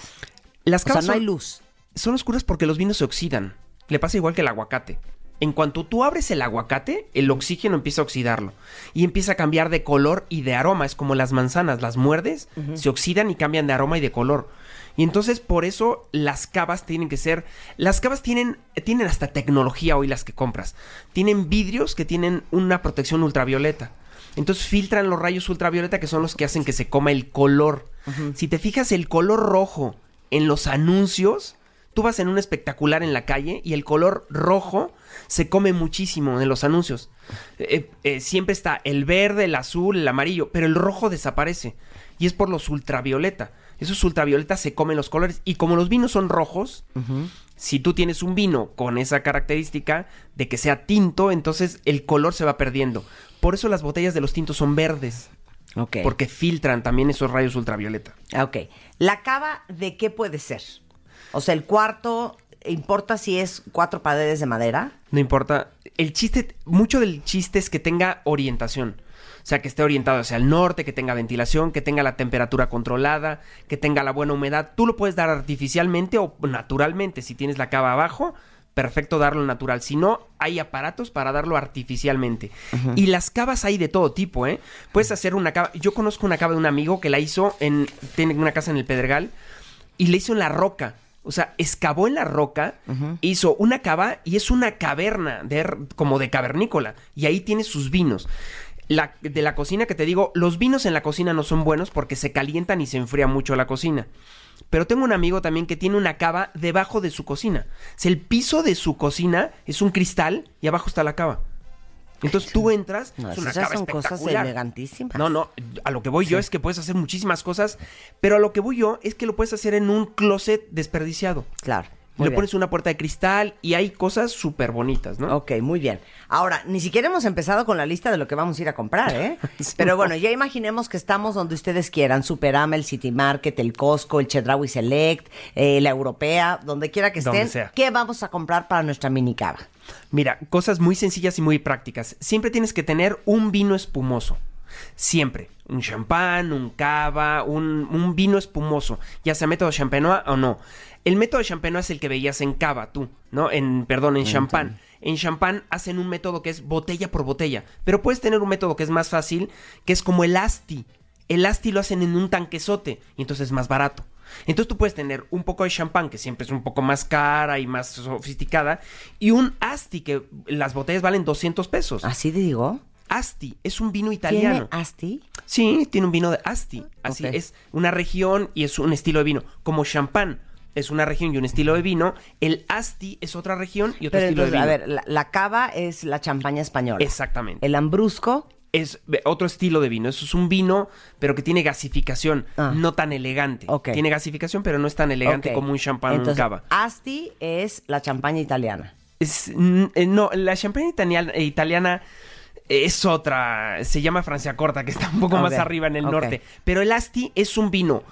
Las O sea, cavas no hay luz. Son oscuras porque los vinos se oxidan. Le pasa igual que el aguacate. En cuanto tú abres el aguacate, el oxígeno empieza a oxidarlo y empieza a cambiar de color y de aroma. Es como las manzanas, las muerdes, se oxidan y cambian de aroma y de color. Y entonces por eso las cavas tienen que ser, las cavas tienen tienen hasta tecnología hoy las que compras. Tienen vidrios que tienen una protección ultravioleta. Entonces filtran los rayos ultravioleta que son los que hacen que se coma el color. Si te fijas el color rojo en los anuncios, tú vas en un espectacular en la calle y el color rojo se come muchísimo en los anuncios. Eh, eh, siempre está el verde, el azul, el amarillo, pero el rojo desaparece. Y es por los ultravioleta. Esos ultravioletas se comen los colores. Y como los vinos son rojos, si tú tienes un vino con esa característica de que sea tinto, entonces el color se va perdiendo. Por eso las botellas de los tintos son verdes. Porque filtran también esos rayos ultravioleta. Ah, Ok. ¿La cava de qué puede ser? O sea, el cuarto, ¿importa si es cuatro paredes de madera? No importa. El chiste, mucho del chiste es que tenga orientación. O sea, que esté orientado hacia el norte, que tenga ventilación, que tenga la temperatura controlada, que tenga la buena humedad. Tú lo puedes dar artificialmente o naturalmente. Si tienes la cava abajo, perfecto darlo natural. Si no, hay aparatos para darlo artificialmente. Y las cavas hay de todo tipo, ¿eh? Puedes hacer una cava. Yo conozco una cava de un amigo que la hizo en. Tiene una casa en el Pedregal y la hizo en la roca. O sea, excavó en la roca, hizo una cava y es una caverna de, como de cavernícola. Y ahí tiene sus vinos. La, de la cocina que te digo, los vinos en la cocina no son buenos porque se calientan y se enfría mucho la cocina. Pero tengo un amigo también que tiene una cava debajo de su cocina. O sea, el piso de su cocina es un cristal y abajo está la cava. Entonces tú entras, No, es una esas cava son cosas elegantísimas. No, no, a lo que voy yo es que puedes hacer muchísimas cosas, pero a lo que voy yo es que lo puedes hacer en un closet desperdiciado. Claro. Le bien. pones una puerta de cristal y hay cosas súper bonitas, ¿no? Ok, muy bien. Ahora, ni siquiera hemos empezado con la lista de lo que vamos a ir a comprar, ¿eh? Pero bueno, ya imaginemos que estamos donde ustedes quieran. Superama, el City Market, el Costco, el Chedraui Select, eh, la Europea, donde quiera que estén. sea. ¿Qué vamos a comprar para nuestra mini cava? Mira, cosas muy sencillas y muy prácticas. Siempre tienes que tener un vino espumoso. Siempre. Un champán, un cava, un, un vino espumoso. Ya sea método champenois o no. El método champenois es el que veías en cava, tú, ¿no? En, perdón, en champán. En champán hacen un método que es botella por botella. Pero puedes tener un método que es más fácil, que es como el asti. El asti lo hacen en un tanquesote y entonces es más barato. Entonces tú puedes tener un poco de champán, que siempre es un poco más cara y más sofisticada, y un asti, que las botellas valen 200 pesos. ¿Así te digo? Asti, es un vino italiano. ¿Tiene Asti? Sí, tiene un vino de Asti. Así es una región y es un estilo de vino. Como champán es una región y un estilo de vino, el Asti es otra región y otro Pero estilo entonces, de a vino. ver, la, la cava es la champaña española. Exactamente. El ambrusco. Es otro estilo de vino. Eso es un vino, pero que tiene gasificación, Ah. no tan elegante. Tiene gasificación, pero no es tan elegante como un champán o un cava. Asti es la champaña italiana. Es- eh, no, la champaña italiana, eh, italiana es otra. Se llama Francia Corta, que está un poco más arriba en el norte. Pero el Asti es un vino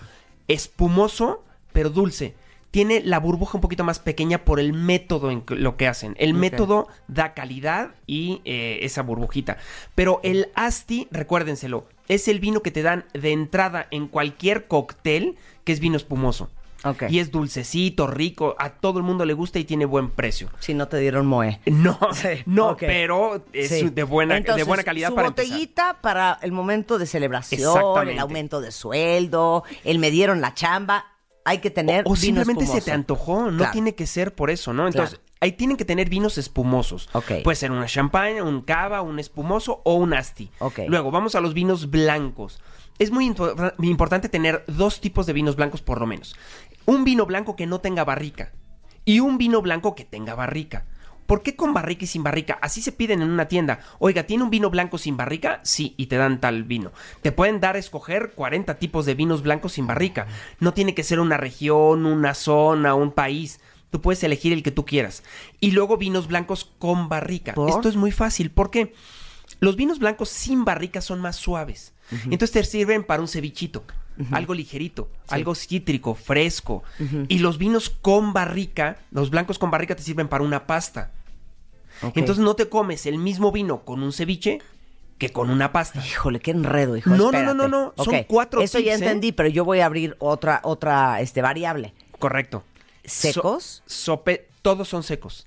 espumoso, pero dulce. Tiene la burbuja un poquito más pequeña por el método en lo que hacen. El método da calidad y eh, esa burbujita. Pero el Asti, recuérdenselo, es el vino que te dan de entrada en cualquier cóctel que es vino espumoso. Ok. Y es dulcecito, rico, a todo el mundo le gusta y tiene buen precio. Si no te dieron moe. No, no, pero es Sí. de buena, de buena calidad su para empezar. botellita para el momento de celebración, el aumento de sueldo, el me dieron la chamba. Hay que tener O vino simplemente se te antojó, no Claro. tiene que ser por eso, ¿no? Entonces, ahí tienen que tener vinos espumosos. Puede ser una champaña, un cava, un espumoso o un asti. Luego, vamos a los vinos blancos. Es muy impor- importante tener dos tipos de vinos blancos por lo menos. Un vino blanco que no tenga barrica y un vino blanco que tenga barrica. ¿Por qué con barrica y sin barrica? Así se piden en una tienda. Oiga, ¿tiene un vino blanco sin barrica? Sí, y te dan tal vino. Te pueden dar a escoger 40 tipos de vinos blancos sin barrica. No tiene que ser una región, una zona, un país. Tú puedes elegir el que tú quieras. Y luego vinos blancos con barrica. ¿Por? Esto es muy fácil. ¿Por qué? Los vinos blancos sin barrica son más suaves. Entonces te sirven para un cevichito. Algo ligerito, algo cítrico, fresco. Y los vinos con barrica, los blancos con barrica te sirven para una pasta. Entonces no te comes el mismo vino con un ceviche que con una pasta. Híjole, qué enredo, hijo. No, no, no, espérate. no, no. Son Ok, cuatro Eso ya ¿eh? entendí, pero yo voy a abrir otra, otra este, variable. Correcto. ¿Secos? So- sope, todos son secos.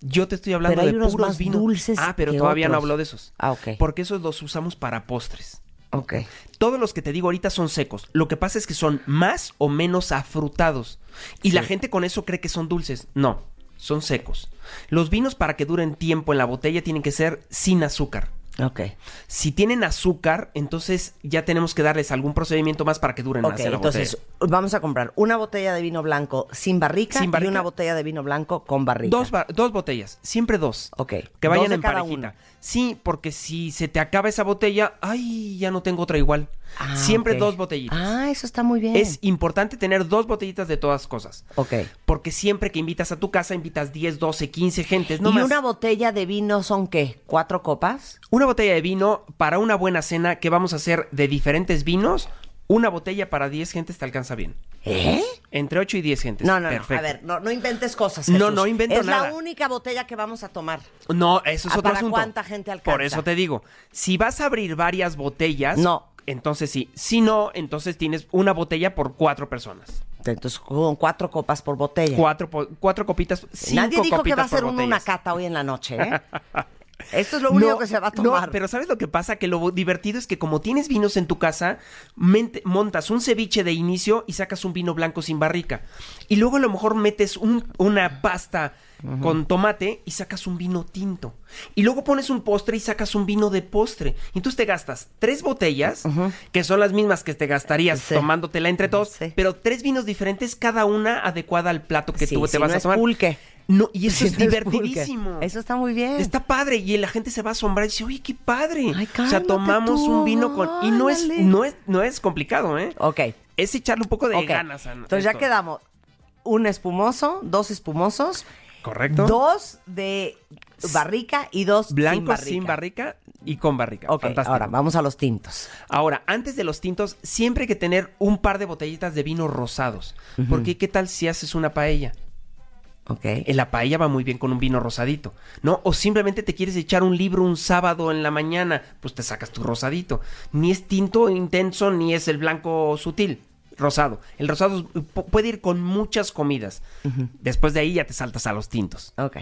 Yo te estoy hablando Pero hay de unos puros más vinos. dulces Ah, pero todavía no hablo de esos. Ah, ok. Porque esos los usamos para postres. Ok. Todos los que te digo ahorita son secos. Lo que pasa es que son más o menos afrutados. Y la gente con eso cree que son dulces. No, son secos. Los vinos para que duren tiempo en la botella tienen que ser sin azúcar. Ok. Si tienen azúcar, entonces ya tenemos que darles algún procedimiento más para que duren Ok, más en la entonces botella. vamos a comprar una botella de vino blanco sin barrica, Sin barrica. y una botella de vino blanco con barrica. Dos, ba- dos botellas, siempre dos. Ok. Que vayan Dos de en cada parejita. una. Sí, porque si se te acaba esa botella, ay, ya no tengo otra igual. Ah, siempre dos botellitas. Ah, eso está muy bien. Es importante tener dos botellitas de todas cosas. Ok. Porque siempre que invitas a tu casa, invitas 10, 12, 15 gentes. No ¿Y más. una botella de vino son qué? ¿Cuatro copas? Una botella de vino para una buena cena que vamos a hacer de diferentes vinos. Una botella para 10 gentes te alcanza bien. ¿Eh? Entre 8 y 10 gentes. No, no, Perfecto. no. A ver, no, no inventes cosas. No, Jesús. no invento es nada. la única botella que vamos a tomar. No, eso es ¿A otro para asunto. cuánta gente alcanza? Por eso te digo, si vas a abrir varias botellas, No. Entonces sí. Si no, entonces tienes una botella por cuatro personas. Entonces, con cuatro copas por botella. Cuatro, cuatro copitas, cinco Nadie dijo que va a ser una cata hoy en la noche, ¿eh? Esto es lo único No, que se va a no, tomar. pero ¿sabes lo que pasa? Que lo divertido es que como tienes vinos en tu casa, mente- montas un ceviche de inicio y sacas un vino blanco sin barrica. Y luego a lo mejor metes un- una pasta con tomate y sacas un vino tinto. Y luego pones un postre y sacas un vino de postre. Y entonces te gastas tres botellas, que son las mismas que te gastarías Sí. tomándotela entre todos, pero tres vinos diferentes, cada una adecuada al plato que Sí, tú te si vas no a es tomar. pulque. No, y eso es pulque. divertidísimo. Eso está muy bien. Está padre y la gente se va a asombrar y dice, oye, qué padre. o sea, tomamos tú, un vino con... Y no es, no, es, no es complicado, ¿eh? Ok. Es echarle un poco de ganas a Entonces ya quedamos. Un espumoso, dos espumosos, Correcto. dos de barrica y dos Blancos sin sin barrica. barrica y con barrica. Ok, Fantástico. ahora vamos a los tintos. Ahora, antes de los tintos, siempre hay que tener un par de botellitas de vinos rosados. Porque, ¿qué tal si haces una paella? Ok. En la paella va muy bien con un vino rosadito, ¿no? O simplemente te quieres echar un libro un sábado en la mañana, pues te sacas tu rosadito. Ni es tinto intenso, ni es el blanco sutil. Rosado. El rosado puede ir con muchas comidas. Después de ahí ya te saltas a los tintos. Ok.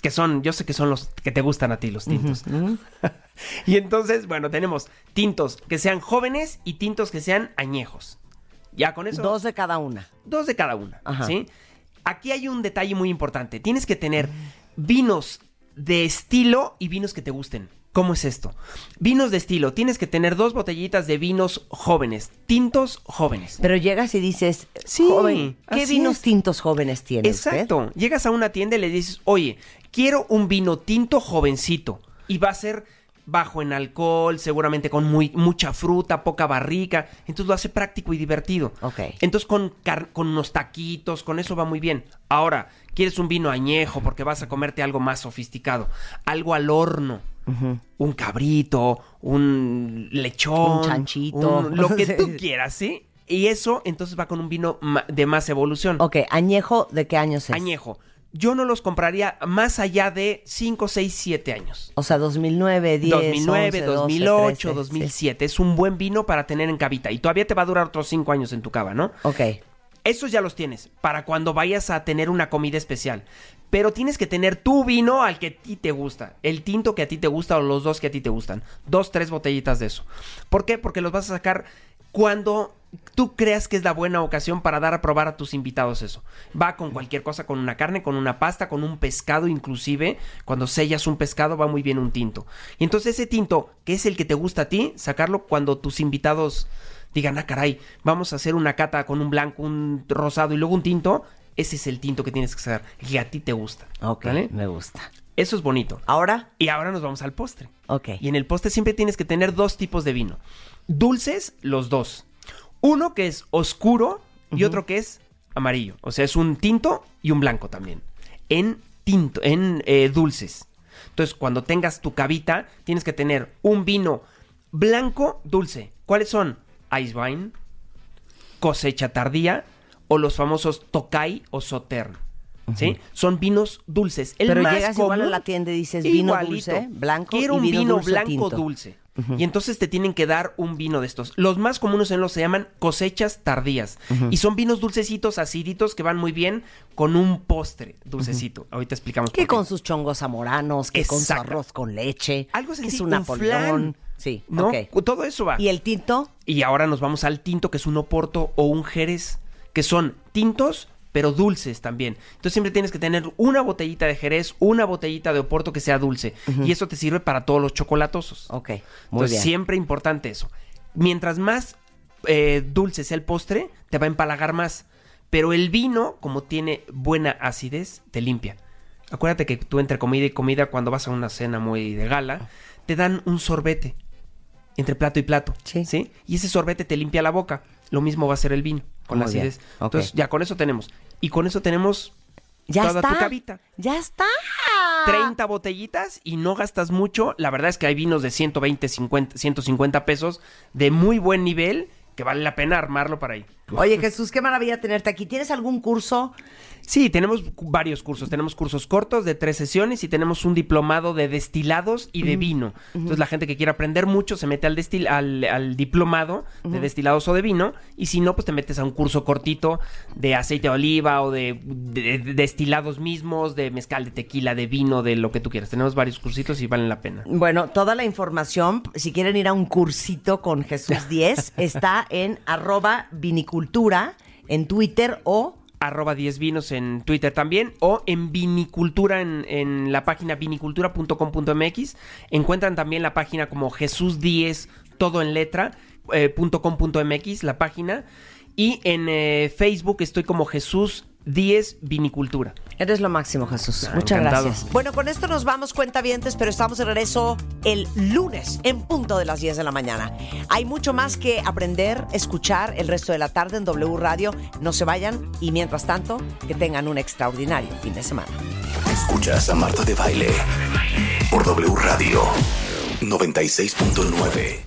Que son, yo sé que son los que te gustan a ti, los tintos. y entonces, bueno, tenemos tintos que sean jóvenes y tintos que sean añejos. Ya con eso. Dos de cada una. Dos de cada una, Ajá. ¿sí? Aquí hay un detalle muy importante. Tienes que tener vinos de estilo y vinos que te gusten. ¿Cómo es esto? Vinos de estilo. Tienes que tener dos botellitas de vinos jóvenes, tintos jóvenes. Pero llegas y dices, Sí, joven, ¿qué vinos es. tintos jóvenes tiene usted? Exacto. Llegas a una tienda y le dices, oye, quiero un vino tinto jovencito. Y va a ser bajo en alcohol, seguramente con muy, mucha fruta, poca barrica. Entonces lo hace práctico y divertido. Ok. Entonces con, con unos taquitos, con eso va muy bien. Ahora, quieres un vino añejo porque vas a comerte algo más sofisticado. Algo al horno. Un cabrito, un lechón. Un chanchito. un- lo que tú quieras, ¿sí? Y eso entonces va con un vino de más evolución. Ok, añejo, ¿de qué años es? Añejo. Yo no los compraría más allá de 5, 6, 7 años. O sea, 2009, 10, 2009, 11, 12, 2008, 13, 2007. Es un buen vino para tener en cavita. Y todavía te va a durar otros 5 años en tu cava, ¿no? Ok. Esos ya los tienes para cuando vayas a tener una comida especial. Pero tienes que tener tu vino al que a ti te gusta. El tinto que a ti te gusta o los dos que a ti te gustan. Dos, tres botellitas de eso. ¿Por qué? Porque los vas a sacar cuando tú creas que es la buena ocasión para dar a probar a tus invitados eso. Va con cualquier cosa, con una carne, con una pasta, con un pescado inclusive. Cuando sellas un pescado va muy bien un tinto. Y entonces ese tinto, que es el que te gusta a ti, sacarlo cuando tus invitados digan, ah, caray, vamos a hacer una cata con un blanco, un rosado y luego un tinto. Ese es el tinto que tienes que sacar, que a ti te gusta. Ok, ¿vale? me gusta. Eso es bonito. ¿Ahora? Y ahora nos vamos al postre. Ok. Y en el postre siempre tienes que tener dos tipos de vino. Dulces, los dos. Uno que es oscuro y otro que es amarillo. O sea, es un tinto y un blanco también. En tinto, en eh, dulces. Entonces, cuando tengas tu cavita, tienes que tener un vino blanco dulce. ¿Cuáles son? Ice wine, cosecha tardía o los famosos Tokai o Sauternes. ¿Sí? Son vinos dulces. El Pero más llegas igual a común- la tienda y dices vino Igualito. dulce, blanco Quiero y un vino vino dulce blanco tinto. dulce. Y entonces te tienen que dar un vino de estos. Los más comunes en los se llaman cosechas tardías. Y son vinos dulcecitos, aciditos, que van muy bien con un postre dulcecito. Ahorita explicamos por Que qué. con sus chongos zamoranos, que con su arroz con leche, Algo que sencillo, su un Napoleón. flan. Sí, ¿No? Todo eso va. ¿Y el tinto? Y ahora nos vamos al tinto, que es un oporto o un jerez, que son tintos, pero dulces también. Entonces siempre tienes que tener una botellita de jerez, una botellita de oporto que sea dulce. Y eso te sirve para todos los chocolatosos. Ok, muy Entonces bien. siempre importante eso. Mientras más eh, dulce sea el postre, te va a empalagar más. Pero el vino, como tiene buena acidez, te limpia. Acuérdate que tú entre comida y comida, cuando vas a una cena muy de gala, te dan un sorbete entre plato y plato. Sí. Y ese sorbete te limpia la boca. Lo mismo va a ser el vino, con la Muy bien, acidez. Entonces, ya con eso tenemos. Y con eso tenemos Ya toda tu está. cabita. Ya está. 30 botellitas y no gastas mucho. La verdad es que hay vinos de 120, 50, 150 pesos de muy buen nivel que vale la pena armarlo para ahí. Oye, Jesús, qué maravilla tenerte aquí. ¿Tienes algún curso? Sí, tenemos varios cursos. Tenemos cursos cortos de tres sesiones y tenemos un diplomado de destilados y de vino. Entonces la gente que quiere aprender mucho se mete al, destil al, al diplomado de destilados o de vino y si no, pues te metes a un curso cortito de aceite de oliva o de, de- de destilados mismos, de mezcal, de tequila, de vino, de lo que tú quieras. Tenemos varios cursitos y valen la pena. Bueno, toda la información, si quieren ir a un cursito con Jesús 10, está en arroba vinicultura en Twitter o arroba 10 vinos en Twitter también o en vinicultura en, en la página vinicultura.com.mx encuentran también la página como Jesús 10 todo en letra eh, la página. Y en eh, Facebook estoy como Jesús 10 vinicultura Eres lo máximo, Jesús. Ah, Muchas encantado. gracias. Bueno, con esto nos vamos cuentavientes, pero estamos de regreso el lunes en punto de las 10 de la mañana. Hay mucho más que aprender, escuchar el resto de la tarde en W Radio. No se vayan y mientras tanto, que tengan un extraordinario fin de semana. Escuchas a Marta de Baile por W Radio 96.9.